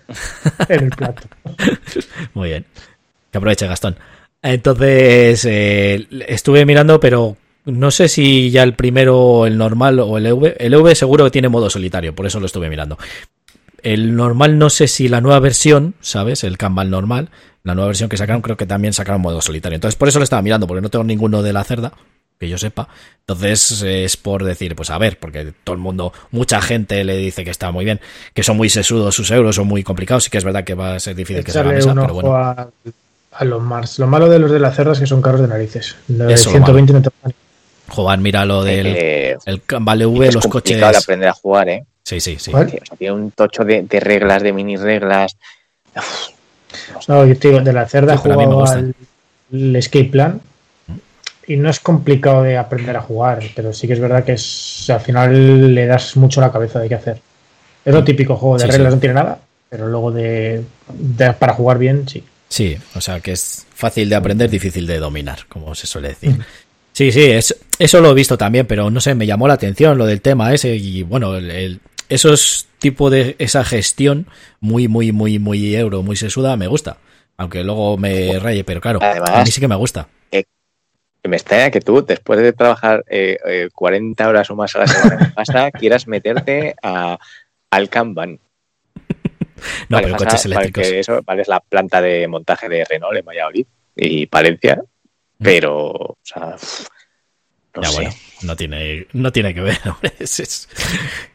en el plato. Muy bien. Que aproveche Gastón. Entonces, eh, estuve mirando, pero no sé si ya el primero, el normal o el EV. El EV seguro que tiene modo solitario, por eso lo estuve mirando. El normal no sé si la nueva versión, ¿sabes? El Kanban normal, la nueva versión que sacaron, creo que también sacaron modo solitario. Entonces, por eso lo estaba mirando, porque no tengo ninguno de la cerda, que yo sepa. Entonces, es por decir, pues a ver, porque todo el mundo, mucha gente le dice que está muy bien, que son muy sesudos sus euros, son muy complicados, sí que es verdad que va a ser difícil que se haga mesa, pero bueno. a, a los Mars. Lo malo de los de la cerda es que son caros de narices. Lo de Eso, lo 120 no te Joder, mira lo del Eh, el Kanban V, es los complicado coches. de aprender a jugar, ¿eh? Sí, sí, sí. ¿Cuál? Sí, o sea, tiene un tocho de, de reglas, de mini reglas. Uf, No, yo te digo, de la cerda Sí, jugado al el Escape Plan y no es complicado de aprender a jugar, pero sí que es verdad que es, al final le das mucho la cabeza de qué hacer. Es lo típico juego de Sí, reglas, sí. no tiene nada, pero luego de, de- para jugar bien, sí. Sí, o sea que es fácil de aprender, difícil de dominar, como se suele decir. Sí, sí, es, eso lo he visto también, pero no sé, me llamó la atención lo del tema ese y bueno, el, el- esos tipo de esa gestión muy, muy, muy, muy euro, muy sesuda, me gusta. Aunque luego me raye, pero claro, Además- a mí sí que me gusta. Me extraña que tú, después de trabajar eh, eh, 40 horas o más a la semana en quieras meterte a, al Kanban. No, Vale, pero pasa- coches vale, eléctricos. que eso vale, es la planta de montaje de Renault en Valladolid y Palencia, pero, o sea, no ya sé. bueno, no tiene, no tiene que ver, hombre. es- es-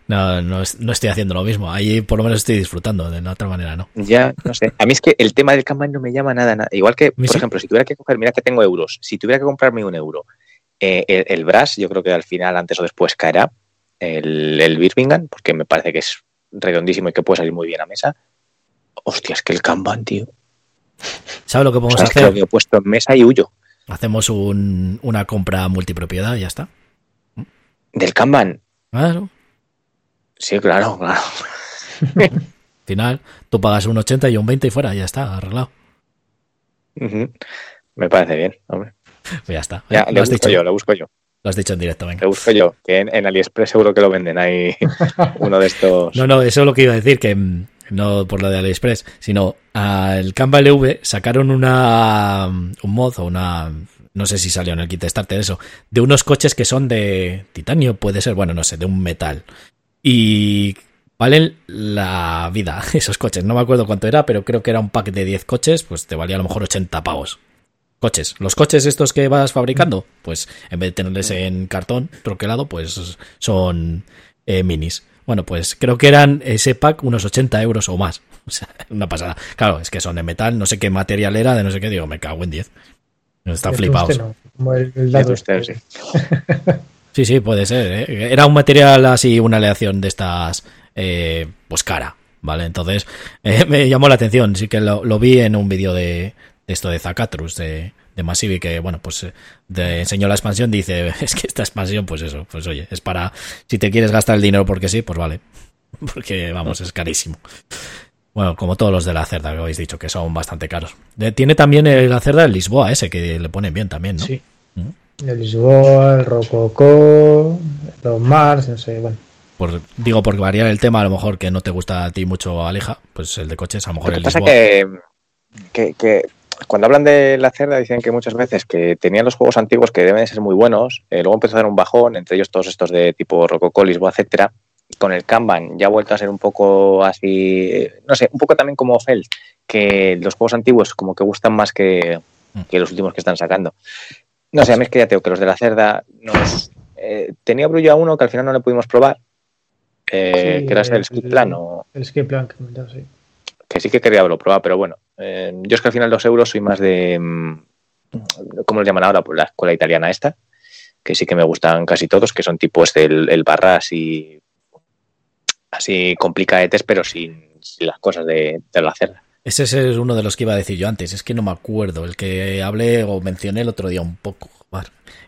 no, no, no estoy haciendo lo mismo. Ahí por lo menos estoy disfrutando, de otra manera no. Ya, no sé. A mí es que el tema del Kanban no me llama nada, nada. Igual que, por sí. ejemplo, si tuviera que coger, mira que tengo euros, si tuviera que comprarme un euro, eh, el, el Brass, yo creo que al final, antes o después, caerá. El, el Birmingham, porque me parece que es redondísimo y que puede salir muy bien a mesa. Hostia, es que el Kanban, tío. ¿Sabes lo que O podemos es que hacer? lo he puesto en mesa y huyo. Hacemos un, una compra multipropiedad y ya está. Del Kanban. Claro. Sí, claro, claro. Al final, tú pagas un 80 y un 20 y fuera, ya está, arreglado. Me parece bien, hombre. Pues ya está. Ya, lo, has busco dicho, yo, lo busco yo. lo has dicho en directo, venga. Lo busco yo. Que en, en AliExpress seguro que lo venden ahí uno de estos. No, no, eso es lo que iba a decir, que mm, no por lo de AliExpress, sino al Canva LV sacaron una un mod o una no sé si salió en el kit starter eso, de unos coches que son de titanio, puede ser, bueno, no sé, de un metal. Y valen la vida esos coches. No me acuerdo cuánto era, pero creo que era un pack de 10 coches, pues te valía a lo mejor 80 pavos. Coches. Los coches estos que vas fabricando, pues en vez de tenerles en cartón troquelado, pues son eh, minis. Bueno, pues creo que eran ese pack unos 80 euros o más. O sea, una pasada. Claro, es que son de metal, no sé qué material era, de no sé qué, digo, me cago en 10. Están flipados. tungsteno, como el, el De dado tungsteno, este. Sí, sí, puede ser. ¿eh? Era un material así, una aleación de estas, eh, pues cara, ¿vale? Entonces, eh, me llamó la atención. Sí que lo, lo vi en un vídeo de, de esto de Zacatrus, de, de Massive, que, bueno, pues eh, de- enseñó la expansión. Dice, es que esta expansión, pues eso, pues oye, es para, si te quieres gastar el dinero porque sí, pues vale. Porque, vamos, es carísimo. Bueno, como todos los de la cerda que habéis dicho, que son bastante caros. De- tiene también el- la cerda el Lisboa ese, que le ponen bien también, ¿no? Sí. ¿Mm? El Lisboa, el Rococó, los Mars, no sé, bueno. por, digo, por variar el tema, a lo mejor que no te gusta a ti mucho Aleja, pues el de coches, a lo mejor Lo que el pasa Lisboa. que, que, que cuando hablan de la cerda dicen que muchas veces que tenían los juegos antiguos que deben de ser muy buenos, eh, luego empezó a dar un bajón, entre ellos todos estos de tipo Rococó, Lisboa, etcétera, con el Kanban ya ha vuelto a ser un poco así, eh, no sé, un poco también como Feld, que los juegos antiguos como que gustan más que, que los últimos que están sacando. No sé, a mí es que ya tengo que los de la cerda nos... eh, tenía Brullo a uno que al final no le pudimos probar, eh, Sí, que era el el- Skid Plan o El Plan que sí. que sí que quería haberlo probado, pero bueno, eh, yo es que al final los euros soy más de, mm, ¿cómo lo llaman ahora? Pues la escuela italiana esta, que sí que me gustan casi todos, que son tipo este, el, el Barras y así complicadetes, pero sin, las cosas de, de la cerda. Ese es uno de los que iba a decir yo antes, es que no me acuerdo, el que hablé o mencioné el otro día un poco,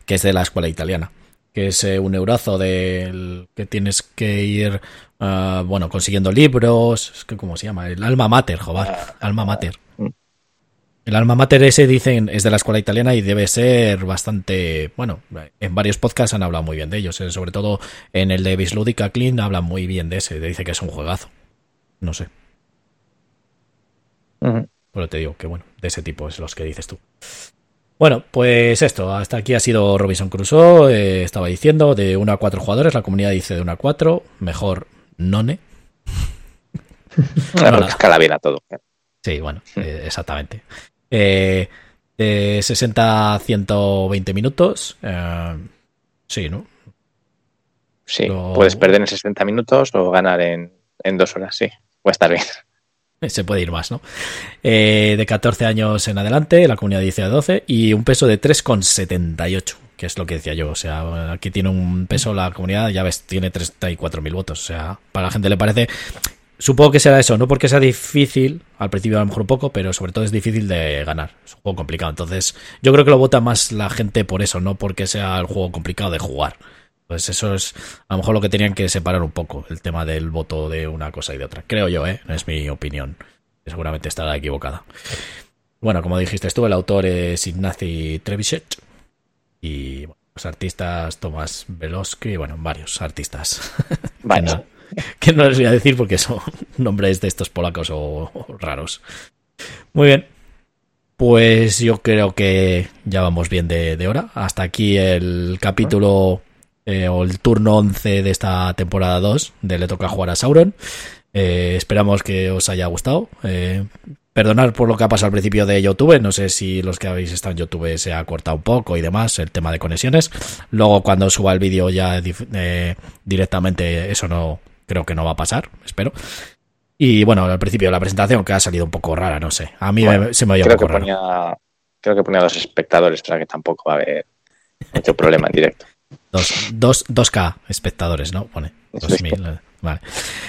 que es de la escuela italiana, que es eh, un eurazo del que tienes que ir, uh, bueno, consiguiendo libros, cómo se llama, el alma mater, joder, alma mater. El alma mater ese dicen es de la escuela italiana y debe ser bastante, bueno, en varios podcasts han hablado muy bien de ellos, eh, sobre todo en el de Bisludica Clean hablan muy bien de ese, dice que es un juegazo. No sé. Pero te digo que bueno, de ese tipo es los que dices tú. Bueno, pues esto, hasta aquí ha sido Robinson Crusoe, eh, estaba diciendo, de 1 a 4 jugadores, la comunidad dice de 1 a 4, mejor none. Claro, escala bien a todo. Sí, bueno, eh, exactamente. Eh, de 60 a 120 minutos, eh, sí, ¿no? Sí, Lo... puedes perder en 60 minutos o ganar en, en dos horas, sí, a estar bien. Se puede ir más, ¿no? Eh, de 14 años en adelante, la comunidad dice a 12 y un peso de 3,78, que es lo que decía yo. O sea, aquí tiene un peso la comunidad, ya ves, tiene 34.000 votos. O sea, para la gente le parece. Supongo que será eso, no porque sea difícil, al principio a lo mejor un poco, pero sobre todo es difícil de ganar. Es un juego complicado. Entonces, yo creo que lo vota más la gente por eso, no porque sea el juego complicado de jugar. Pues eso es a lo mejor lo que tenían que separar un poco, el tema del voto de una cosa y de otra. Creo yo, ¿eh? Es mi opinión. Seguramente estará equivocada. Bueno, como dijiste tú, el autor es Ignacy Trebishet. Y bueno, los artistas Tomás Velosky, bueno, varios artistas. Vale. que, no, que no les voy a decir porque son nombres de estos polacos o, o raros. Muy bien. Pues yo creo que ya vamos bien de, de hora. Hasta aquí el capítulo eh, o el turno 11 de esta temporada 2 de Le Toca Jugar a Sauron. Eh, esperamos que os haya gustado. Eh, perdonar por lo que ha pasado al principio de YouTube. No sé si los que habéis estado en YouTube se ha cortado un poco y demás, el tema de conexiones. Luego, cuando suba el vídeo ya eh, directamente, eso no creo que no va a pasar, espero. Y bueno, al principio la presentación que ha salido un poco rara, no sé. A mí bueno, me, se me oye un poco que ponía. Creo que ponía a los espectadores, o sea que tampoco va a haber mucho problema en directo. Dos, dos, 2K espectadores, ¿no? Pone 2000. Vale.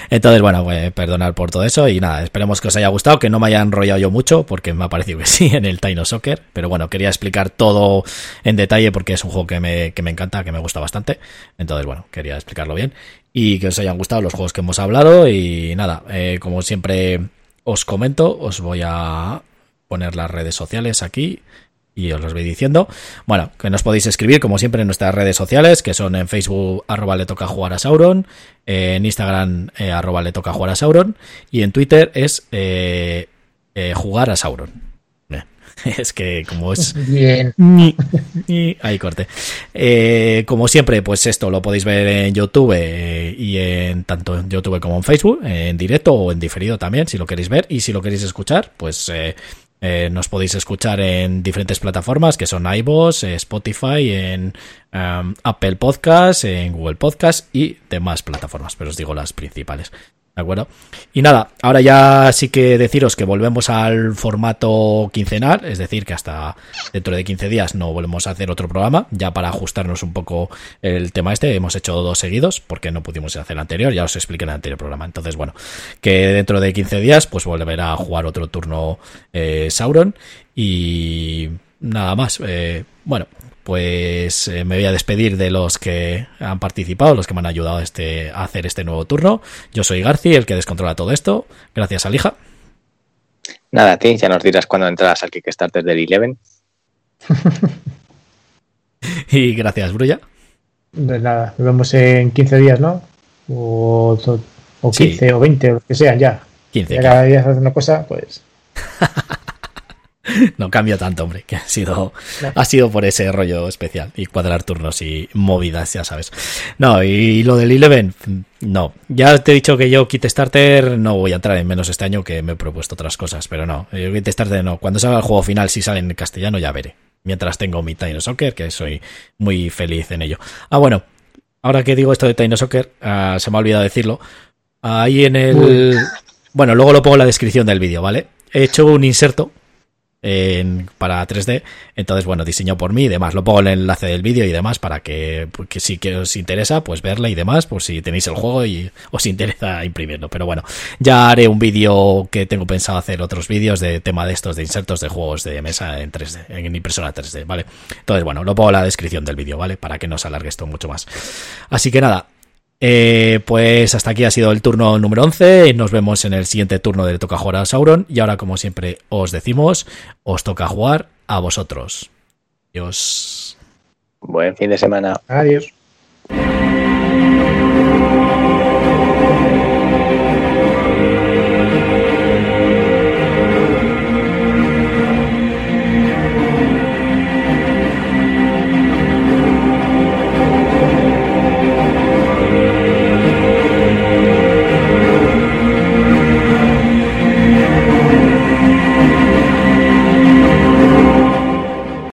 Entonces, bueno, pues, perdonar por todo eso y nada, esperemos que os haya gustado, que no me haya enrollado yo mucho, porque me ha parecido que sí en el Taino Soccer, pero bueno, quería explicar todo en detalle porque es un juego que me, que me encanta, que me gusta bastante. Entonces, bueno, quería explicarlo bien y que os hayan gustado los juegos que hemos hablado y nada, eh, como siempre os comento, os voy a poner las redes sociales aquí y os los voy diciendo. Bueno, que nos podéis escribir como siempre en nuestras redes sociales, que son en Facebook arroba le toca jugar a Sauron, eh, en Instagram eh, arroba le toca jugar a Sauron y en Twitter es eh, eh jugar a Sauron. Es que como es... Bien. Ahí corte. Eh, como siempre, pues esto lo podéis ver en YouTube eh, y en tanto en YouTube como en Facebook, en directo o en diferido también, si lo queréis ver. Y si lo queréis escuchar, pues eh, nos podéis escuchar en diferentes plataformas que son iVoox, eh, Spotify, en um, Apple Podcast, en Google Podcast y demás plataformas, pero os digo las principales. ¿De acuerdo? Y nada, ahora ya sí que deciros que volvemos al formato quincenal, es decir, que hasta dentro de 15 días no volvemos a hacer otro programa, ya para ajustarnos un poco el tema este, hemos hecho dos seguidos, porque no pudimos hacer el anterior, ya os expliqué en el anterior programa. Entonces, bueno, que dentro de 15 días, pues volverá a jugar otro turno eh, Sauron y nada más. Eh, bueno, pues eh, me voy a despedir de los que han participado, los que me han ayudado a, este, a hacer este nuevo turno. Yo soy Garci, el que descontrola todo esto. Gracias, Alija. Nada, a ti, ya nos dirás cuando entrarás al Kickstarter del Eleven. y gracias, Brulla. De nada, nos vemos en 15 días, ¿no? O, o 15 sí. o 20, o lo que sean ya. 15. Ya cada día haces una cosa, pues. no cambia tanto, hombre, que ha sido, ha sido por ese rollo especial y cuadrar turnos y movidas, ya sabes. No, y lo del Eleven, no. Ya te he dicho que yo Starter no voy a entrar en menos este año que me he propuesto otras cosas, pero no, yo Starter no. Cuando salga el juego final, si sale en castellano, ya veré. Mientras tengo mi Tiny Soccer, que soy muy feliz en ello. Ah, bueno, ahora que digo esto de Tiny Soccer, uh, se me ha olvidado decirlo. Ahí en el. Bueno, luego lo pongo en la descripción del vídeo, ¿vale? He hecho un inserto para 3D. Entonces, bueno, diseñado por mí y demás. Lo pongo en el enlace del vídeo y demás para que, si que os interesa, pues verla y demás, por si tenéis el juego y os interesa imprimirlo. Pero bueno, ya haré un vídeo que tengo pensado hacer otros vídeos de tema de estos, de insertos de juegos de mesa en 3D, en impresora 3D, ¿vale? Entonces, bueno, lo pongo en la descripción del vídeo, ¿vale? Para que no se alargue esto mucho más. Así que nada, eh, pues hasta aquí ha sido el turno número 11. Nos vemos en el siguiente turno de Toca jugar a Sauron. Y ahora, como siempre os decimos, os toca jugar a vosotros. Adiós. Buen fin de semana. Adiós.